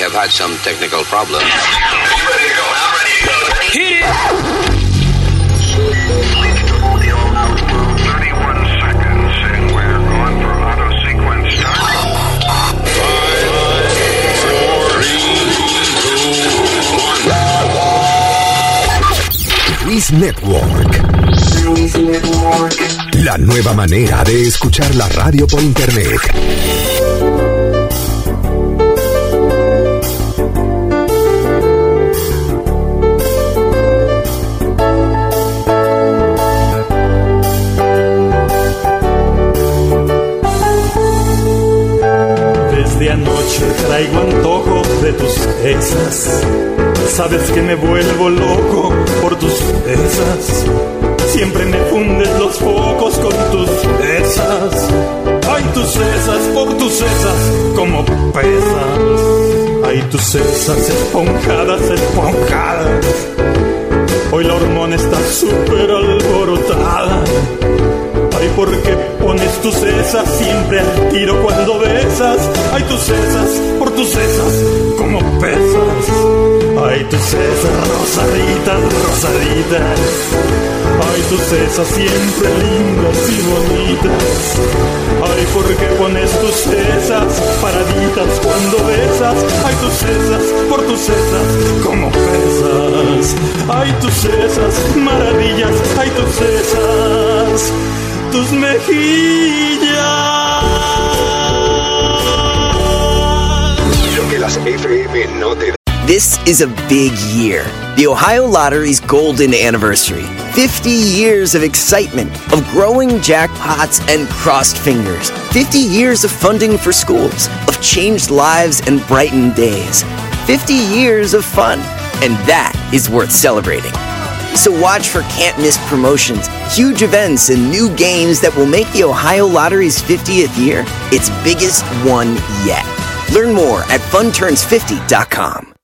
have had some technical problems. Hit it! Luis Network. La nueva manera de escuchar la radio por internet. Desde anoche traigo antojo de tus esas. Sabes que me vuelvo loco por tus esas. Siempre me fundes los focos con tus esas. Ay, tus esas, por tus esas, como pesas. Ay, tus esas esponjadas, esponjadas. Hoy la hormona está súper alborotada. Ay, ¿por qué pones tus cesas siempre al tiro cuando besas? Ay, tus cesas, por tus cesas, como pesas. Ay, tus cesas rosaditas, rosaditas. Ay, tus cesas siempre lindas y bonitas. Ay, ¿por qué pones tus cesas paraditas cuando besas? Ay, tus cesas, por tus cesas, como pesas. Ay, tus cesas, maravillas. Ay, tus cesas tus mejillas. Lo que las FM no te This is a big year. The Ohio Lottery's golden anniversary. 50 years of excitement, of growing jackpots and crossed fingers. 50 years of funding for schools, of changed lives and brightened days. 50 years of fun. And that is worth celebrating. So watch for can't miss promotions, huge events, and new games that will make the Ohio Lottery's 50th year its biggest one yet. Learn more at funturns50.com.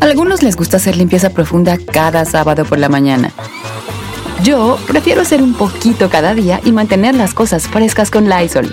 Algunos les gusta hacer limpieza profunda cada sábado por la mañana. Yo prefiero hacer un poquito cada día y mantener las cosas frescas con Lysol.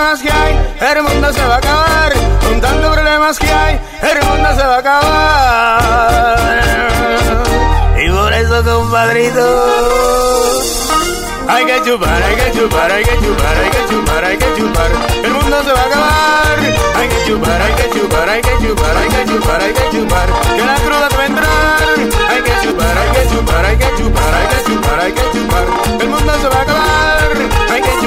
Problemas que hay, el mundo se va a acabar. Con tantos problemas que hay, el mundo se va a acabar. Y por eso, compadrito, hay que chupar, hay que chupar, hay que chupar, hay que chupar, hay que chupar. El mundo se va a acabar. Hay que chupar, hay que chupar, hay que chupar, hay que chupar, hay que chupar. Que la cruda te va a entrar. Hay que chupar, hay que chupar, hay que chupar, hay que chupar, hay que chupar. El mundo se va a acabar.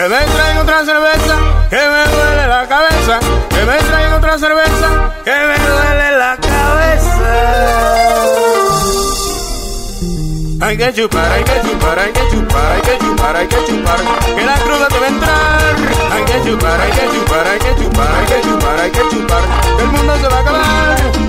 Que me traigan otra cerveza, que me duele la cabeza. Que me traigan otra cerveza, que me duele la cabeza. Hay que chupar, hay que chupar, hay que chupar, hay que chupar, hay que chupar. Que la cruda te va a entrar. Hay que chupar, hay que chupar, hay que chupar, hay que chupar, hay que chupar. Que el mundo se va a acabar.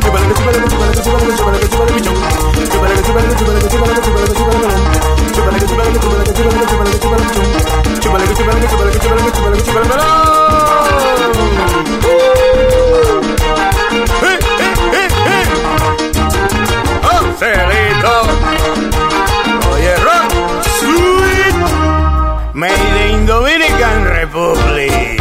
Made in Dominican Republic.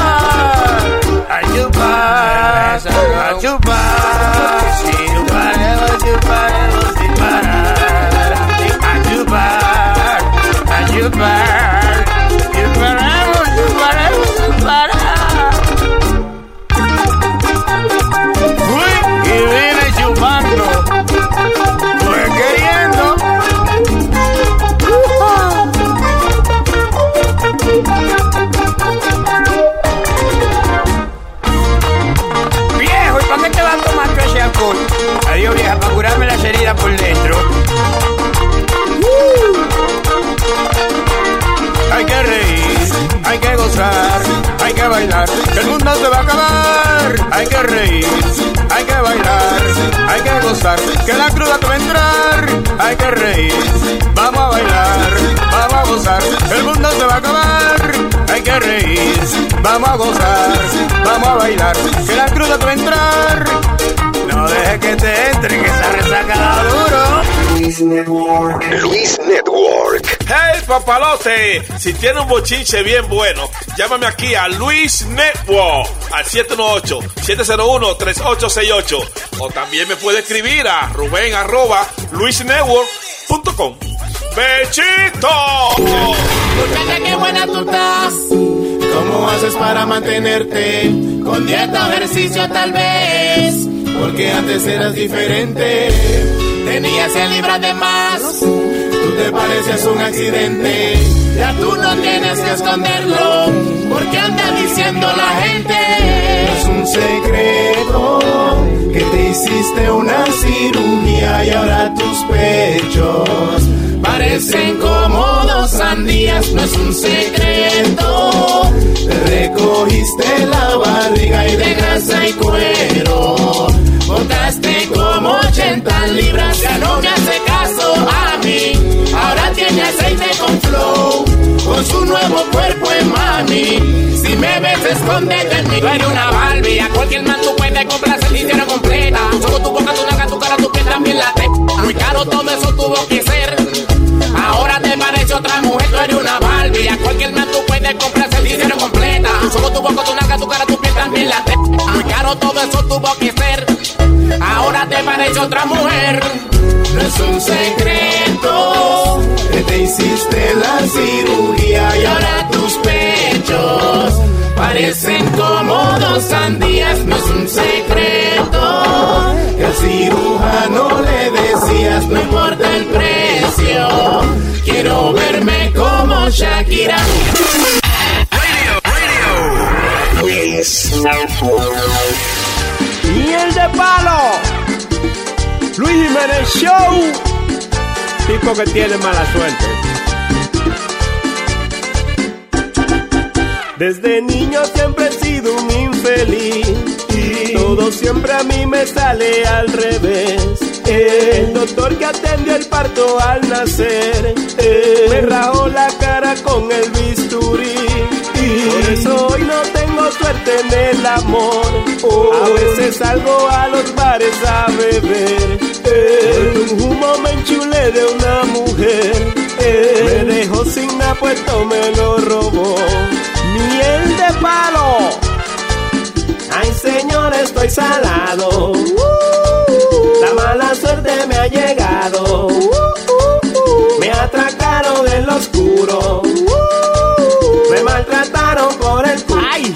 chupar, bailar, que el mundo se va a acabar. Hay que reír, hay que bailar, hay que gozar, que la cruda te va a entrar. Hay que reír, vamos a bailar, vamos a gozar, el mundo se va a acabar. Hay que reír, vamos a gozar, vamos a bailar, que la cruda te va a entrar. No dejes que te entre, que esa resaca duro. Luis Network. Hey papalote, si tiene un bochinche bien bueno, llámame aquí a Luis Network al 718-701-3868 o también me puede escribir a Rubén arroba luisnetwork.com. ¡Bechito! Muchacha, qué buena tú estás. ¿Cómo haces para mantenerte? Con dieta o ejercicio tal vez. Porque antes eras diferente. Tenías 100 libras de más. Te pareces un accidente. Ya tú no tienes que esconderlo. Porque anda diciendo la gente. Es un secreto que te hiciste una cirugía y ahora tus pechos parecen como dos sandías. No es un secreto. Te recogiste la barriga y de grasa y cuero. Botaste como 80 libras, ya no me hace caso. Ahora tiene aceite con flow, con su nuevo cuerpo en mami. Si me ves, escóndete en mí. Tú eres una Barbie, a cualquier man tú puedes comprarse el dinero completa. Solo tu boca, tu naca, tu cara, tu piel, también la te. Muy caro todo eso tuvo que ser. Ahora te parece otra mujer, tú eres una Barbie. Cualquier man tú puedes comprarse el dinero completa. Solo tu boca, tu naca, tu cara, tu piel, también la te. Muy caro todo eso tuvo que ser. Ahora te parece otra mujer. No es un secreto que te hiciste la cirugía y ahora tus pechos parecen como dos sandías. No es un secreto que al cirujano le decías no importa el precio. Quiero verme como Shakira. Miel de palo. Luis Jiménez Show. Tipo que tiene mala suerte. Desde niño siempre he sido un infeliz. Y todo siempre a mí me sale al revés. El doctor que atendió el parto al nacer me rajó la cara con el bisturí. Por eso hoy no tengo suerte en el amor. A veces salgo a los bares a beber. Por un humo me enchulé de una mujer. Me dejó sin nada puesto, me lo robó. Miel de palo. Ay, señor, estoy salado. La mala suerte me ha llegado. Me atracaron en lo oscuro. Me maltrataron por el. ¡Ay!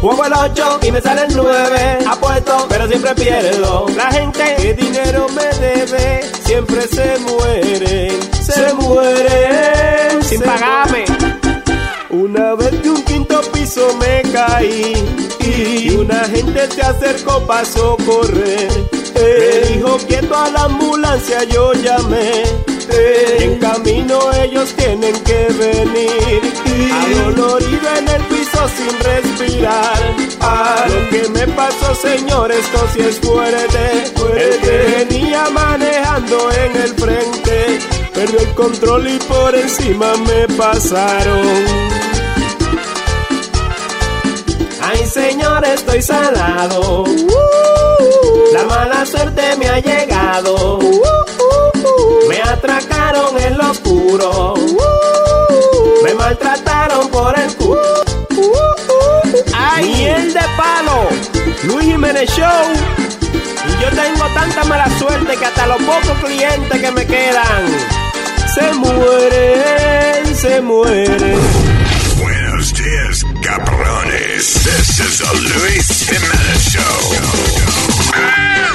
Juego el 8 y me sale el 9. Apuesto, pero siempre pierdo. La gente que dinero me debe siempre se mueren. Se mueren sin pagarme. Una vez de un quinto piso me caí y una gente se acercó para socorrer. Me dijo quieto a la ambulancia yo llamé. Y en camino ellos tienen que venir. Adolorido en el piso sin respirar. A lo que me pasó, señor, esto sí es fuerte. El que venía manejando en el frente. Perdió el control y por encima me pasaron. Ay señor, estoy salado. La mala suerte me ha llegado. Me atracaron en lo oscuro. Me maltrataron por el culo. ¡Ay! Miel de palo. Luis Jiménez Show. Y yo tengo tanta mala suerte que hasta los pocos clientes que me quedan se mueren, se mueren. Buenos días, cabrones. This is a Luis Jimenez Show.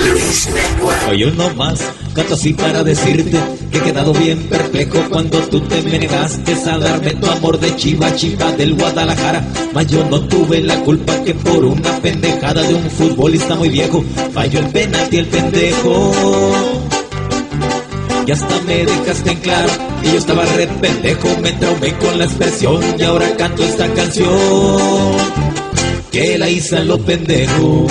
Luis Network. Hoy uno más, canto así para decirte que he quedado bien perplejo cuando tú te me negaste a darme tu amor de chiva chiva del Guadalajara. Mas yo no tuve la culpa que por una pendejada de un futbolista muy viejo falló el penalti el pendejo. Y hasta me dejaste en claro que yo estaba re pendejo, me traumé con la expresión y ahora canto esta canción que la hice a lo pendejo.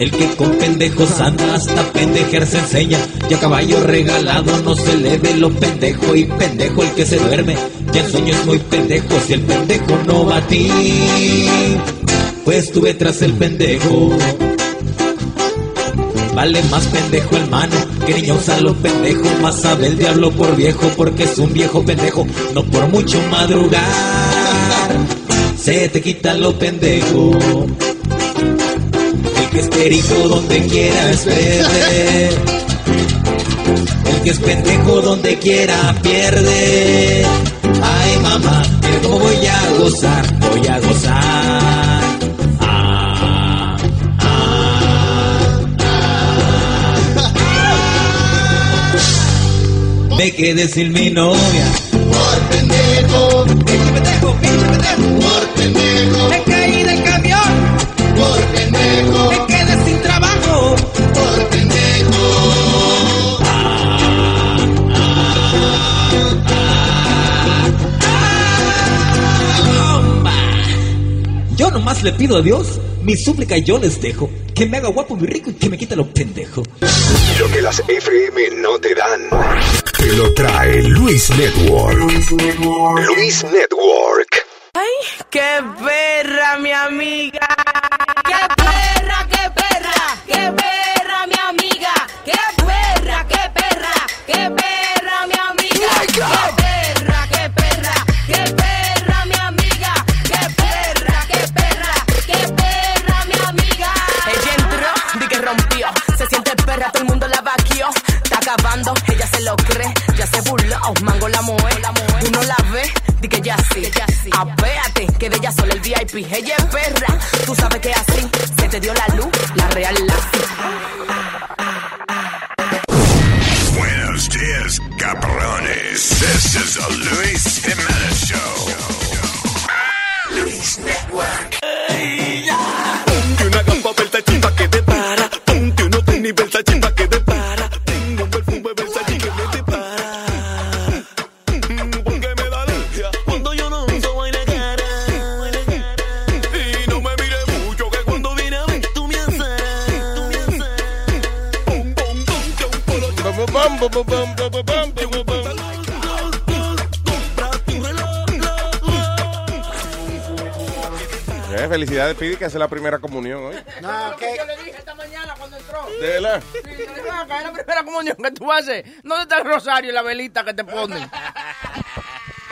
El que con pendejos anda hasta pendejer se enseña. Y a caballo regalado no se le ve lo pendejo. Y pendejo el que se duerme. Y en sueño es muy pendejo. Si el pendejo no va a ti, pues estuve tras el pendejo. Vale más pendejo el mano que niño usa lo pendejo. Más sabe el diablo por viejo porque es un viejo pendejo. No por mucho madrugar, se te quita lo pendejo. El que es perico donde quiera es perder. El que es pendejo donde quiera pierde. Ay mamá, mira cómo voy a gozar, voy a gozar. Me quedé sin mi novia. Por pendejo. Pinche pendejo, pinche pendejo. Por pendejo. Me caí del camión. Por pendejo. Me quedé sin trabajo. Por pendejo. Yo nomás le pido a Dios mi súplica y yo les dejo. Que me haga guapo, muy rico y que me quite lo pendejo. Lo que las FM no te dan. Te lo trae Luis Network. Luis Network. ¡Ay, qué perra, mi amiga! ¡Qué perra, qué perra! Acabando, ella se lo cree. Ya se burló, mango la moe. Uno la ve, di que ya sí. Apéate, que de ella solo el VIP. Ella es perra, tú sabes que así se te dio la luz, la real la Buenos días, cabrones. This is a Luis Jimenez felicidades, Pidi, que hace la primera comunión hoy. No, que Yo le dije esta mañana cuando entró. ¿De verdad? Sí, yo le dije, "Ven acá, es la primera comunión que tú haces. ¿Dónde está el rosario y la velita que te ponen?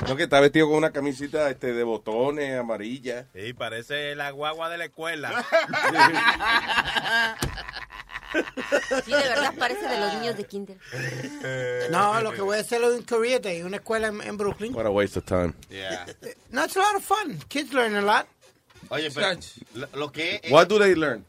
No, que está vestido con una camisita este, de botones amarilla. Sí, parece la guagua de la escuela. Sí, de verdad parece de los niños de kinder. No, lo que voy a hacerlo en Korea Day, una escuela en, en Brooklyn. What a waste of time. No, it's a lot of fun. Kids learn a lot. Oye, pero lo, lo que es... What do they learn?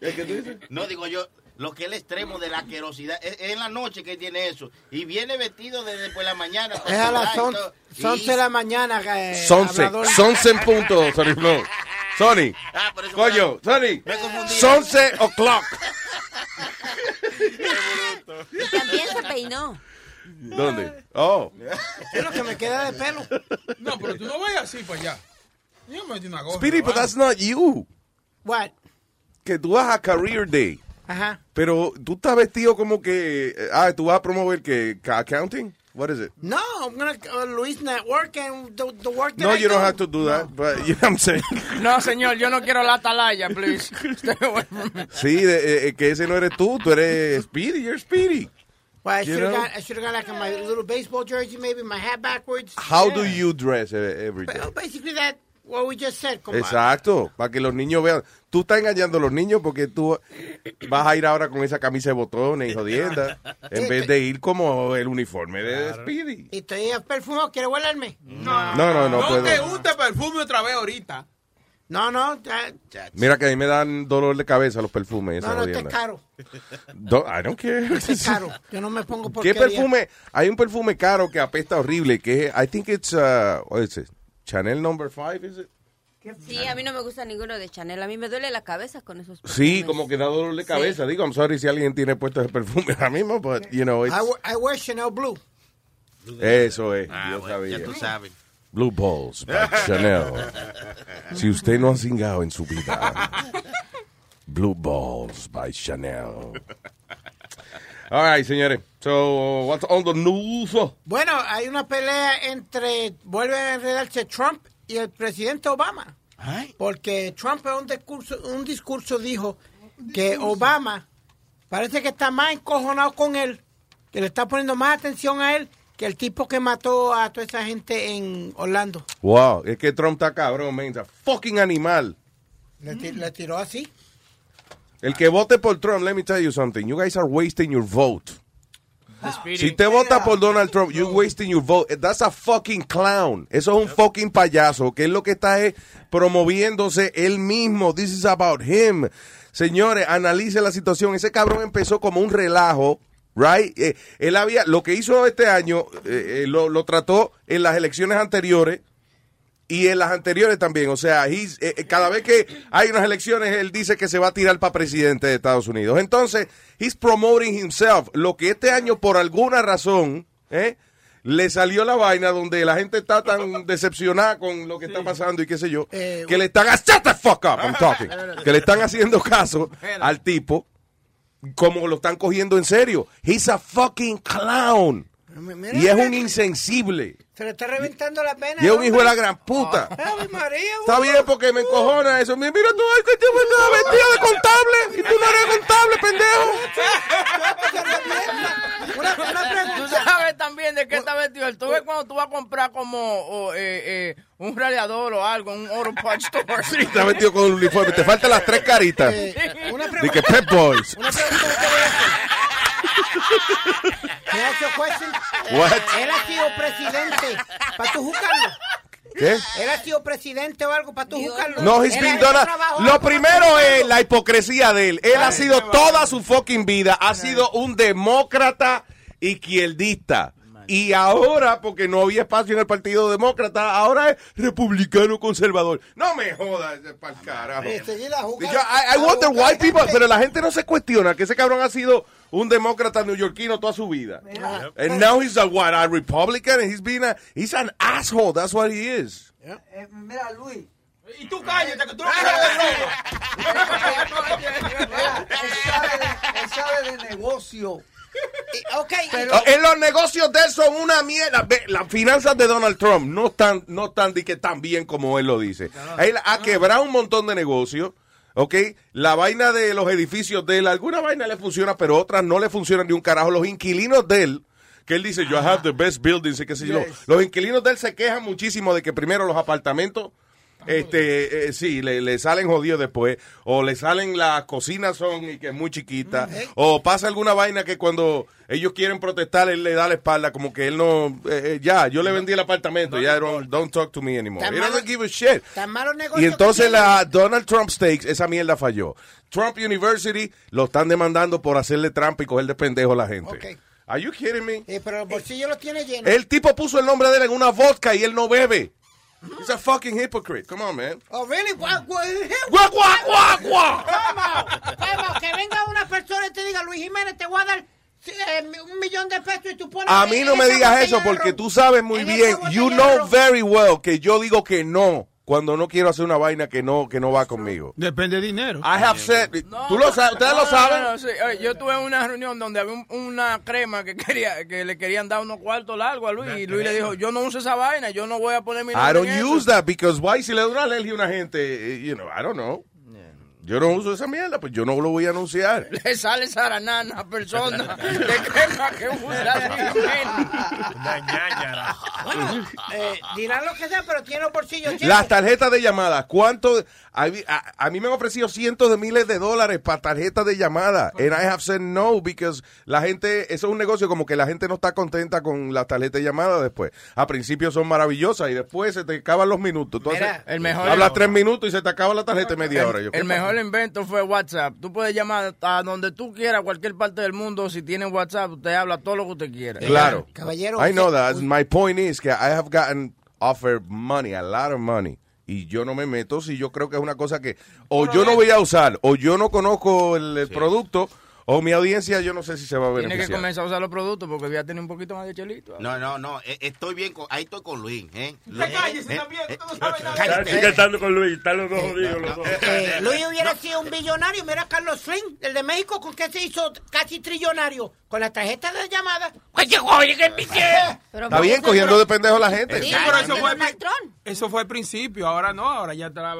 No, digo yo, lo que es el extremo de la asquerosidad. Es, es en la noche que tiene eso. Y viene vestido desde por la mañana. Es a las y on- todo. 11 de la mañana. Eh, Sonce. hablador. Sonce en punto, Sony Flow. Sony. Ah, por eso Coño, me- Sony. me confundí. Sonce o'clock. Y también se peinó. ¿Dónde? Oh. Es lo que me queda de pelo. No, pero tú no vayas así para allá. Yo me metí una gorra. Speedy, but that's not you. What? Que tú vas a Career Day. Ajá. Pero tú estás vestido como que, eh, ah, tú vas a promover que accounting? What is it? No, I'm gonna uh, Luis Network and the, the work that No, I you don't do. have to do that, but you know what I'm saying. No, señor, yo no quiero la atalaya, please. Sí, de- eh, que ese no eres tú, tú eres Speedy, you're Speedy. Well, I You should have got I should have got like my little baseball jersey, maybe my hat backwards. How Yeah. do you dress eh, every day? Well, basically that what we just said. Como, Exacto, para que los niños vean. Tú estás engañando a los niños porque tú vas a ir ahora con esa camisa de botones y jodienda, en vez de ir como el uniforme de Speedy. Y estoy perfumado, ¿quiere huelerme? No. No, no, no puedo. te gusta perfume otra vez ahorita. No, no, ya- Mira que a mí me dan dolor de cabeza los perfumes. no, esa no, es caro. Do- I don't care. Este es caro. Yo no me pongo por ¿Qué perfume? Hay un perfume caro que apesta horrible, que es, I think it's, uh, what is it? Chanel number five, is it? Sí, a mí no me gusta ninguno de Chanel. A mí me duele la cabeza con esos Sí, como que da dolor de cabeza. Digo, I'm sorry si alguien tiene puesto ese perfume ahora mismo, but, you know, it's, I, wear- I wear Chanel Blue. eso es, Ah, yo bueno, sabía. ya tú sabes. Blue Balls by Chanel. Si usted no ha cingado en su vida, Blue Balls by Chanel. All right, señores. So, what's on the news? Bueno, hay una pelea entre, vuelve a enredarse Trump y el presidente Obama. Porque Trump en un discurso, un discurso dijo que Obama parece que está más encojonado con él, que le está poniendo más atención a él que el tipo que mató a toda esa gente en Orlando. Wow, es que Trump está cabrón, man. Fucking animal. Le, le tiró así. El que vote por Trump, let me tell you something. You guys are wasting your vote. Si te vota por Donald Trump, you're wasting your vote. That's a fucking clown. Eso es un fucking payaso, que es lo que está es promoviéndose él mismo. This is about him. Señores, analice la situación. Ese cabrón empezó como un relajo, right? Eh, él había, lo que hizo este año, eh, eh, lo, lo trató en las elecciones anteriores y en las anteriores también. O sea, eh, eh, cada vez que hay unas elecciones, él dice que se va a tirar para presidente de Estados Unidos. Entonces, he's promoting himself. Lo que este año, por alguna razón, ¿eh? le salió la vaina donde la gente está tan decepcionada con lo que está pasando y qué sé yo, Eh, que le están shut the fuck up, I'm talking, que le están haciendo caso al tipo como lo están cogiendo en serio. He's a fucking clown. Mira, Y es un insensible. Se le está reventando la pena. Y es un hijo de la gran puta. María, Está bien porque me encojona eso. Mira, mira tú, ay, que tipo está vestido de contable y tú no eres contable, pendejo. Una, una pregunta. Tú sabes también de qué está vestido él. Tú ves cuando tú vas a comprar como eh, eh, un radiador o algo, un auto parts store. Sí, está vestido con un uniforme. Te faltan las tres caritas. Eh, una De que Pep Boys. Una pregunta que te voy a hacer. Can I ask you a question? What? Él ha sido presidente para tú juzgarlo. ¿Qué? Él ha sido presidente o algo para tú juzgarlo. No, he's been done a- Lo primero es la hipocresía de él. Él ha sido toda su fucking vida, ha sido un demócrata izquierdista. Y ahora, porque no había espacio en el Partido Demócrata, ahora es republicano conservador. No me jodas, para el carajo. Yo, I, I wonder why people, pero la gente no se cuestiona que ese cabrón ha sido un demócrata neoyorquino toda su vida. And now he's a what, a Republican, and he's been a, he's an asshole, that's what he is. Eh, mira, Luis. Y tú cállate, que tú no de, él sabe de negocio. Ah, En los negocios de él son una mierda. Las finanzas de Donald Trump no están, no están de que tan bien como él lo dice. Él ha quebrado un montón de negocios. ¿Ok? La vaina de los edificios de él, alguna vaina le funciona, pero otras no le funcionan ni un carajo. Los inquilinos de él, que él dice, yo have the best buildings, y qué sé yo. Los inquilinos de él se quejan muchísimo de que primero los apartamentos este eh, sí le, le salen jodidos después o le salen las cocinas son y que es muy chiquita o pasa alguna vaina que cuando ellos quieren protestar él le da la espalda como que él no eh, eh, ya yo le vendí el apartamento ya don't, don't talk to me anymore He doesn't give a shit y entonces la Donald Trump Stakes, esa mierda falló. Trump University lo están demandando por hacerle trampa y coger de pendejo a la gente. Ok. Are you kidding me? Eh, pero el bolsillo lo tiene lleno. El tipo puso el nombre de él en una vodka y él no bebe. He's a fucking hypocrite. Come on, man. Oh, really? Guau, guau, Guau, guau. Vamos, que venga una persona y te diga, Luis Jiménez, te voy a dar eh, un millón de pesos y tú pones... A mí no me digas eso porque tú sabes muy En bien, you know very well que yo digo que no cuando no quiero hacer una vaina que no, que no va conmigo. Depende de dinero. I have said, tú lo sabes, ustedes lo No, saben. no, no, sí. Yo tuve una reunión donde había un- una crema que quería que le querían dar unos cuartos largos a Luis y Luis le dijo, yo no uso esa vaina, yo no voy a poner mi I don't en eso". use that because why si le da una alergia a una gente, eh, you know, I don't know. Yo no uso esa mierda, pues yo no lo voy a anunciar. Le sale zaranana a persona de crema que usa Luis Jiménez. Eh, dirán lo que sea, pero tiene los bolsillos llenos. Las tarjetas de llamada, ¿cuánto? A, mí- a- a mí me han ofrecido cientos de miles de dólares para tarjetas de llamada. And I have said no because la gente, eso es un negocio como que la gente no está contenta con las tarjetas de llamada después. A principio son maravillosas y después se te acaban los minutos. Entonces, Mira, el mejor- hablas tres minutos y se te acaba la tarjeta media hora. Yo, ¿qué El pasa? Mejor invento fue WhatsApp. Tú puedes llamar a donde tú quieras, a cualquier parte del mundo. Si tienes WhatsApp, usted habla todo lo que usted quiera. Claro. Caballero, I know that. My point is que I have gotten offered money, a lot of money. Y yo no me meto si yo creo que es una cosa que o yo no voy a usar, o yo no conozco el, el producto, o mi audiencia yo no sé si se va a Tiene que comenzar a usar los productos porque voy a tener un poquito más de chelito. No, no, no. eh, Estoy bien. Con, ahí estoy con Luis. ¿eh? Eh, también, eh, usted no sabe nada. cállate. Sigue estando con Luis, están los dos jodidos, los dos. Eh, Luis hubiera sido un billonario. Mira a Carlos Slim, el de México, ¿con qué se hizo casi trillonario? Con la tarjeta de llamada. Oye, oye, que Está bien cogiendo de pendejo a la gente. Sí, pero eso fue, eso fue al principio, ahora no, ahora ya está,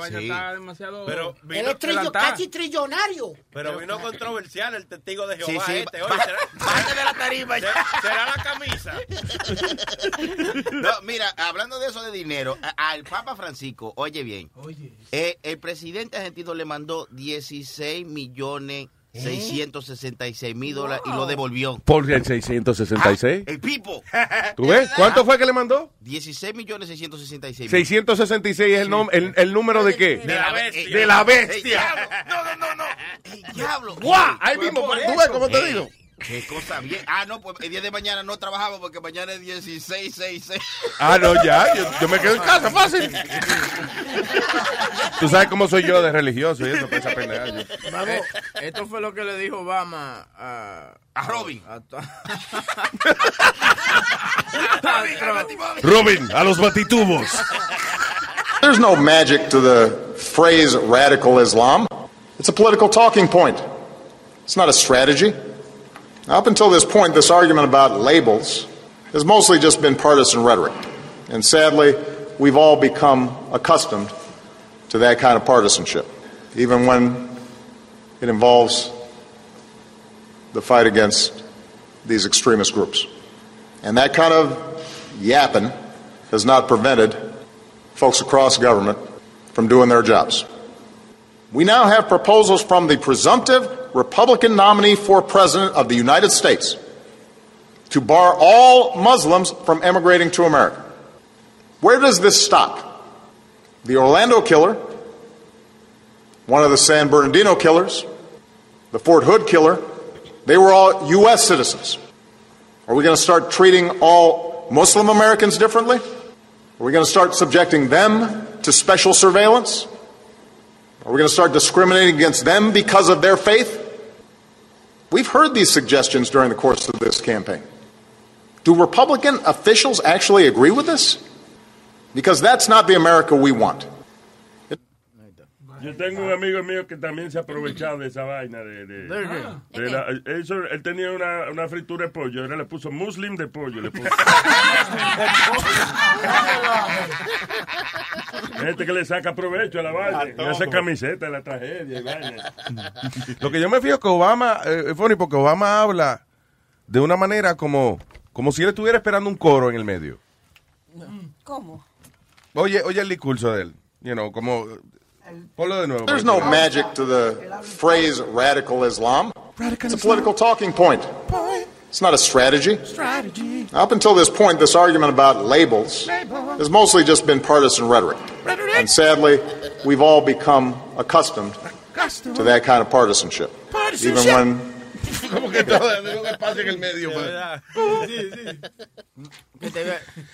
demasiado Pero Él vino, es trillo- casi trillonario. pero vino controversial el testigo de Sí, Jehová sí, este. Oye, será, bájate de la tarima ya. se- será la camisa. No, mira, hablando de eso de dinero, a- al Papa Francisco, oye bien, eh, el presidente argentino le mandó 16 millones 666 mil dólares y lo devolvió. Por el 666. El Pipo. ¿Tú ves? ¿Cuánto fue que le mandó? 16 millones 666 mil. 666 es el, nom- el, el número de qué? De la bestia. De la bestia. diablo. No, no, no, no. El diablo. ¡Guau! Ahí mismo, ¿tú ves cómo te digo? Qué cosa bien. Ah, no, pues el día de mañana no trabajamos porque mañana es 16, 6, 6. Ah, no, ya. Yo, yo me quedo en casa, fácil. Tú sabes cómo soy yo de religioso y eso, para esa pendeja. yo- Eh, esto fue lo que le dijo Obama a, a Robin. Robin, a los batitubos. There's no magic to the phrase radical Islam. It's a political talking point. It's not a strategy. Up until this point, this argument about labels has mostly just been partisan rhetoric. And sadly, we've all become accustomed to that kind of partisanship, even when it involves the fight against these extremist groups. And that kind of yapping has not prevented folks across government from doing their jobs. We now have proposals from the presumptive Republican nominee for President of the United States to bar all Muslims from emigrating to America. Where does this stop? The Orlando killer, one of the San Bernardino killers, the Fort Hood killer, they were all U.S. citizens. Are we going to start treating all Muslim Americans differently? Are we going to start subjecting them to special surveillance? Are we going to start discriminating against them because of their faith? We've heard these suggestions during the course of this campaign. Do Republican officials actually agree with this? Because that's not the America we want. Yo tengo un amigo mío que también se ha aprovechado de esa vaina de... de- ¿De qué? de la- eso, él tenía una, una fritura de pollo, ahora le puso muslim de pollo. Le puso. Gente que le saca provecho a la vaina. Y hace camiseta de la tragedia y vaina. Lo que yo me fijo es que Obama, eh, es funny porque Obama habla de una manera como, como si él estuviera esperando un coro en el medio. ¿Cómo? Oye, oye el discurso de él. You know, como... Ponlo de nuevo. There's no magic to the phrase radical Islam. It's a political talking point. It's not a strategy. Strategy. Up until this point, this argument about labels has mostly just been partisan rhetoric. And sadly, we've all become accustomed to that kind of partisanship. Even when Como que todo un espacio en el medio. Que te,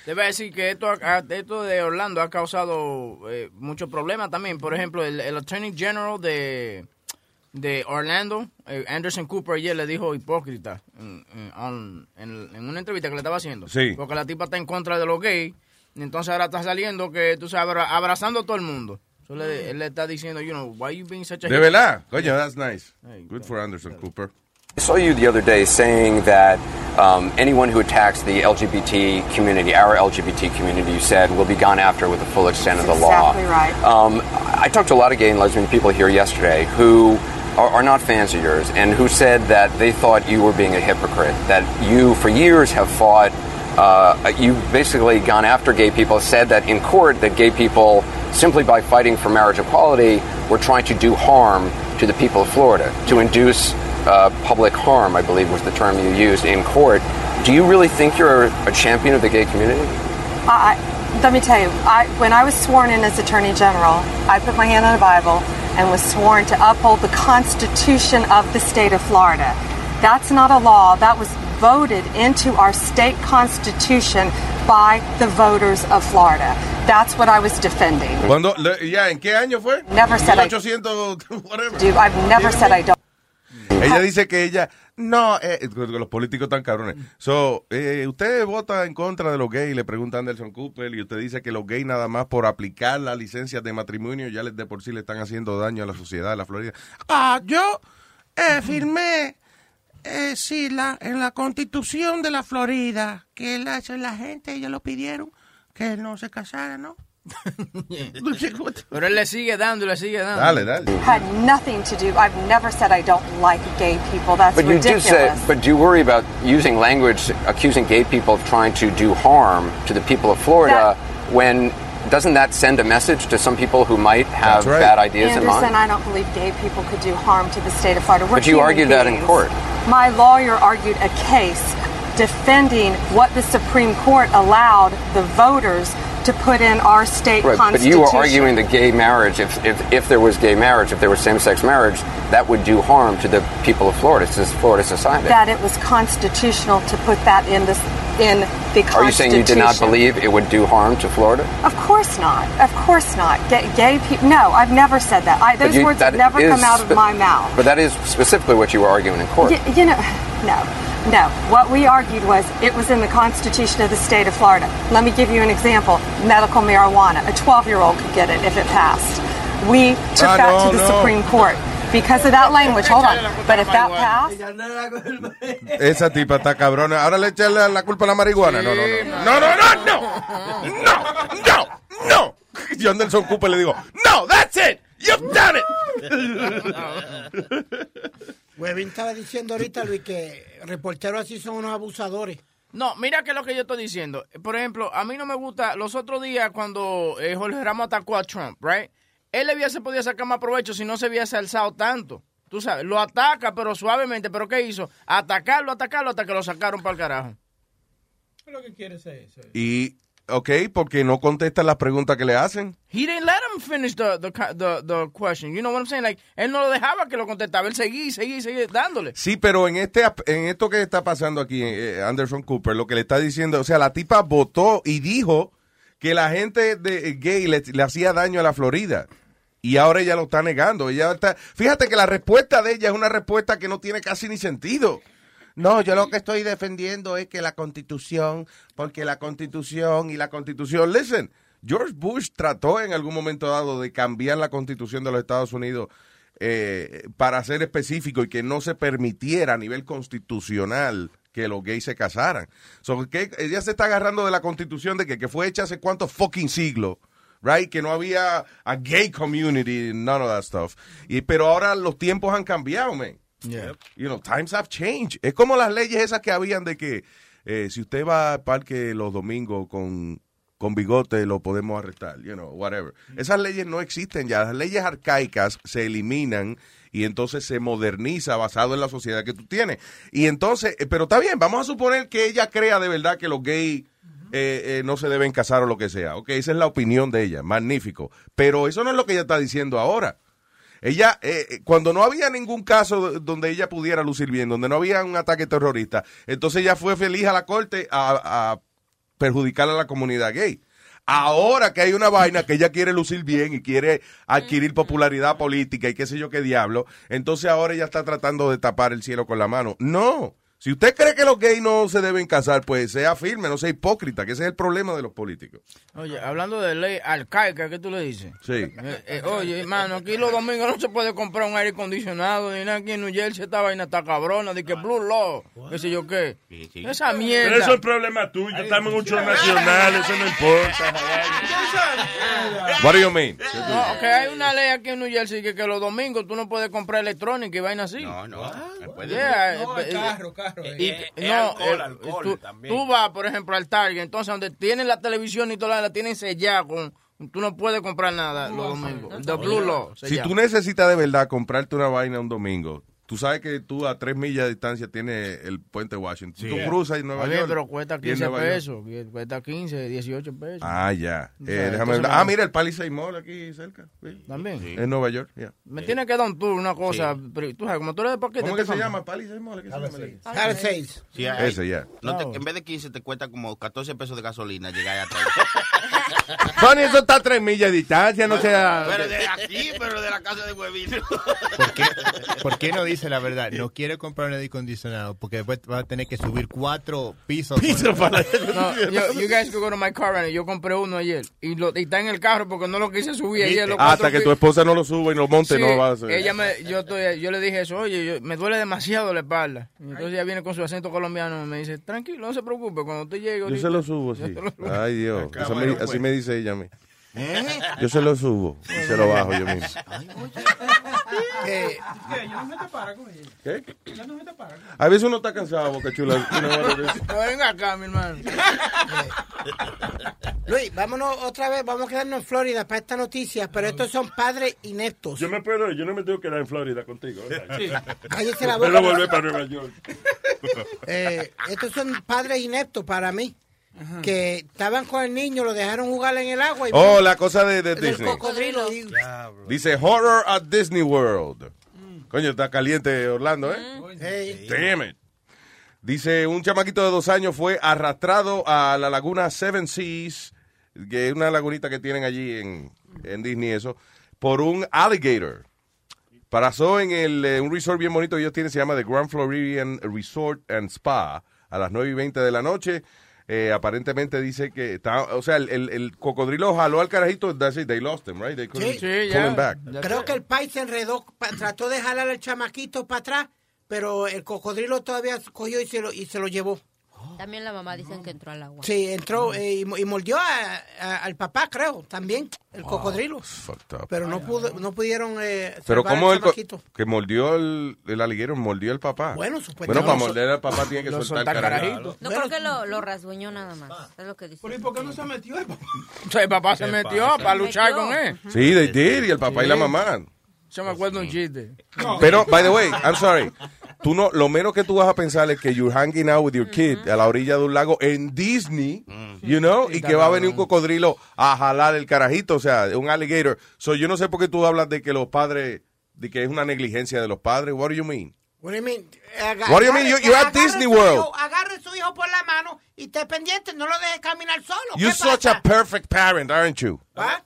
te iba a decir que esto, ha- esto de Orlando ha causado eh, muchos problemas también. Por ejemplo, el, el Attorney General de, de Orlando, eh, Anderson Cooper, ayer le dijo hipócrita en, en- on- en- en una entrevista que le estaba haciendo. Sí. Porque la tipa está en contra de los gays Y entonces ahora está saliendo que tú sabes, abra- abrazando a todo el mundo. So le- él le está diciendo, you know, why you being such a De verdad. Coño, that's nice. Good for Anderson Cooper. I saw you the other day saying that um, anyone who attacks the LGBT community, our LGBT community, you said, will be gone after with the full extent of the law. exactly right. Um, I talked to a lot of gay and lesbian people here yesterday who are, are not fans of yours and who said that they thought you were being a hypocrite, that you, for years, have fought. Uh, you've basically gone after gay people, said that in court that gay people, simply by fighting for marriage equality, were trying to do harm to the people of Florida, to induce uh, public harm, I believe was the term you used in court. Do you really think you're a champion of the gay community? I, I- let me tell you, I, when I was sworn in as Attorney General, I put my hand on the Bible and was sworn to uphold the Constitution of the state of Florida. That's not a law. That was voted into our state constitution by the voters of Florida. That's what I was defending. Cuando, le- ya, ¿en qué año fue? Never said I- 1800, whatever. Dude, I've never said I don't. Ella dice que ella, no, eh, los políticos tan cabrones. So, eh, usted vota en contra de los gays, le pregunta Anderson Cooper, y usted dice que los gays nada más por aplicar las licencias de matrimonio ya les de por sí le están haciendo daño a la sociedad de la Florida. Ah, yo eh, firmé, eh, sí, la, en la constitución de la Florida, que la, la gente, ellos lo pidieron, que no se casaran, ¿no? Pero él le sigue dando, le sigue dando. Dale, dale. Had nothing to do. I've never said I don't like gay people. That's But you do ridiculous. say, but do you worry about using language accusing gay people of trying to do harm to the people of Florida when doesn't that send a message to some people who might have right. bad ideas in Anderson, mind? I don't believe gay people could do harm to the state of Florida. We're But you human argued that in court. My lawyer argued a case defending what the Supreme Court allowed the voters to put in our state Right, but you were arguing that gay marriage, if, if, if there was gay marriage, if there was same-sex marriage, that would do harm to the people of Florida, to Florida society. that it was constitutional to put that in this in the Constitution. Are you saying you did not believe it would do harm to Florida? Of course not. Of course not. Gay, gay people. No, I've never said that. I, those you- words that have never come out of my mouth. But that is specifically what you were arguing in court. Y- you know, no, no. What we argued was it was in the Constitution of the state of Florida. Let me give you an example. Medical marijuana. A 12-year-old could get it if it passed. We took Ah, that to the no. Supreme Court because of that language. Hold on. But if that passed, Esa tipa está cabrona. Ahora le echan la, la culpa a la marihuana. No, no, no. No, no, no, no. No, no, no. Yo Anderson Cooper le digo, no, that's it. You've done it. Webin estaba diciendo ahorita, Luis, que reporteros así son unos abusadores. No, mira que es lo que yo estoy diciendo. Por ejemplo, a mí no me gusta, los otros días cuando eh, Jorge Ramos atacó a Trump, right? Él le hubiese podido sacar más provecho si no se hubiese alzado tanto. Tú sabes, lo ataca, pero suavemente. ¿Pero qué hizo? Atacarlo, atacarlo hasta que lo sacaron para el carajo. ¿Qué es lo que quiere ser eso? Y, ok, porque no contesta las preguntas que le hacen. He didn't let him finish the, the, the, the question. You know what I'm saying? Like, él no lo dejaba que lo contestaba. Él seguía seguía seguía dándole. Sí, pero en este en esto que está pasando aquí, eh, Anderson Cooper, lo que le está diciendo, o sea, la tipa votó y dijo que la gente de eh, gay le, le hacía daño a la Florida. Y ahora ella lo está negando. Ella está, fíjate que la respuesta de ella es una respuesta que no tiene casi ni sentido. No, yo lo que estoy defendiendo es que la constitución, Porque la constitución y la constitución, listen, George Bush trató en algún momento dado de cambiar la constitución de los Estados Unidos eh, para ser específico y que no se permitiera a nivel constitucional que los gays se casaran. So, que ella se está agarrando de la constitución de que, que fue hecha hace cuántos fucking siglos. Right, que no había a gay community, none of that stuff. Y, pero ahora los tiempos han cambiado, man. You know, times have changed. Es como las leyes esas que habían de que eh, si usted va al parque los domingos con, con bigote, lo podemos arrestar, you know, whatever. Esas leyes no existen ya. Las leyes arcaicas se eliminan y entonces se moderniza basado en la sociedad que tú tienes. Y entonces, eh, pero está bien, vamos a suponer que ella crea de verdad que los gays eh, eh, no se deben casar o lo que sea. Ok, esa es la opinión de ella, magnífico. Pero eso no es lo que ella está diciendo ahora. Ella, eh, eh, cuando no había ningún caso donde ella pudiera lucir bien, donde no había un ataque terrorista, entonces ella fue feliz a la corte a, a perjudicar a la comunidad gay. Ahora que hay una vaina que ella quiere lucir bien y quiere adquirir popularidad política y qué sé yo qué diablo, entonces ahora ella está tratando de tapar el cielo con la mano. No, Si usted cree que los gays no se deben casar, pues sea firme, no sea hipócrita, que ese es el problema de los políticos. Oye, hablando de ley arcaica, ¿qué tú le dices? Sí. Eh, eh, oye, hermano, aquí los domingos no se puede comprar un aire acondicionado, ni nada aquí en New Jersey esta vaina está cabrona, de que Blue Law, qué sé yo qué. Esa mierda. Pero eso es problema tuyo. Estamos en un show nacional, eso no importa. What do you mean? No, que hay una ley aquí en New Jersey que, que los domingos tú no puedes comprar electrónica y vaina así. No, no. Yeah, No, eh, carro, carro. Y, Eh, no, eh, alcohol, alcohol tú, también. tú vas, por ejemplo, al Target, entonces donde tienen la televisión y toda la, la tienen sellada con... Tú no puedes comprar nada los domingos. The Blue Law. se Si llama. tú necesitas de verdad comprarte una vaina un domingo, tú sabes que tú a tres millas de distancia tienes el puente Washington. Tú cruzas en Nueva Oye, York. pero cuesta y en 15 Nueva York- pesos. Cuesta 15, 18 pesos. Ah, ya. O Eh, sea, déjame me- Ah, mira el Palisade Mall aquí cerca. Sí. También. En Nueva York, ya. Me tiene que dar un tour, una cosa. Pero tú sabes, como tú eres de paquete. ¿Cómo que se llama? Palisade Mall. ¿Qué se llama? Palisades. Sí. Ese, ya. No te- en vez de 15 te cuesta como 14 pesos de gasolina llegar hasta ahí. Tony, eso está a tres millas de distancia, no sea... Pero de aquí, pero de la casa de huevito. ¿Por qué, por qué no dice la verdad? No quiere comprar un aire acondicionado porque después va a tener que subir cuatro pisos. No, yo, you guys go to my car right now. Yo compré uno ayer y, lo, y está en el carro porque no lo quise subir ayer. los Hasta que tu esposa no lo suba y lo monte, Sí, no va a hacer. Ella me, yo, estoy, yo le dije eso, oye, yo- me duele demasiado la espalda. Entonces ella viene con su acento colombiano y me dice, tranquilo, no se preocupe, cuando usted llegue Yo ahorita- se lo subo, sí. lo subo". Ay, Dios. Acá, Eso me- así pues. me dice ella a mí. ¿Eh? Yo se lo subo y se lo bajo yo mismo. ¿Qué? ¿Ya no se te para con ella? ¿Qué? ¿Ya no se te para con A veces uno está cansado, boca chula. Venga acá, mi hermano. Luis, vámonos otra vez, vamos a quedarnos en Florida para esta noticia, pero estos son padres ineptos. Yo me puedo, yo no me tengo que quedar en Florida contigo. Sí. Cállese la boca. Pero volver para Nueva York. Eh, estos son padres ineptos para mí. Que estaban con el niño, lo dejaron jugar en el agua y Oh, la cosa de, de Disney. cocodrilo. Dice Horror at Disney World. Coño, está caliente Orlando, ¿eh? Hey. Damn it. Dice, un chamaquito de dos años fue arrastrado a la laguna Seven Seas, que es una lagunita que tienen allí en, en Disney, eso, por un alligator. Pasó en el, eh, un resort bien bonito que ellos tienen, se llama The Grand Floridian Resort and Spa, a las 9 y 20 de la noche. Eh, aparentemente dice que está, o sea, el, el- el cocodrilo jaló al carajito, that's it, they lost him, right? They couldn't Sí. pull him back. Creo que el país se enredó, pa- trató de jalar al chamaquito para atrás, pero el cocodrilo todavía cogió y se lo, y se lo llevó. También la mamá dicen que entró al agua. Sí, entró eh, y, y mordió a- a- al papá, creo, también, el cocodrilo. Pero no pudo, no pudieron eh, Pero salvar al el co- chamaquito. que mordió el, el aliguero, mordió el papá. Bueno, Bueno, supuestamente. para Lo morder al papá tiene que lo soltar el soltar carajito. No creo que lo, lo rasguñó nada más. Es lo que dice. ¿Y por qué no se metió el papá? O sea, el papá se metió para luchar con él. Sí, they did, y el papá y la mamá. Yo me acuerdo un chiste. Pero, by the way, I'm sorry. Tú no, lo menos que tú vas a pensar es que you're hanging out with your kid a la orilla de un lago en Disney, you know, y que va a venir un cocodrilo a jalar el carajito, o sea, un alligator. So, yo no sé por qué tú hablas de que los padres, de que es una negligencia de los padres. What do you mean? What do you mean? Aga- What do you mean? You- you're at agarre Disney World. hijo- agarre su hijo por la mano y esté pendiente, no lo deje caminar solo. You're ¿Qué such pasa? a perfect parent, aren't you? What?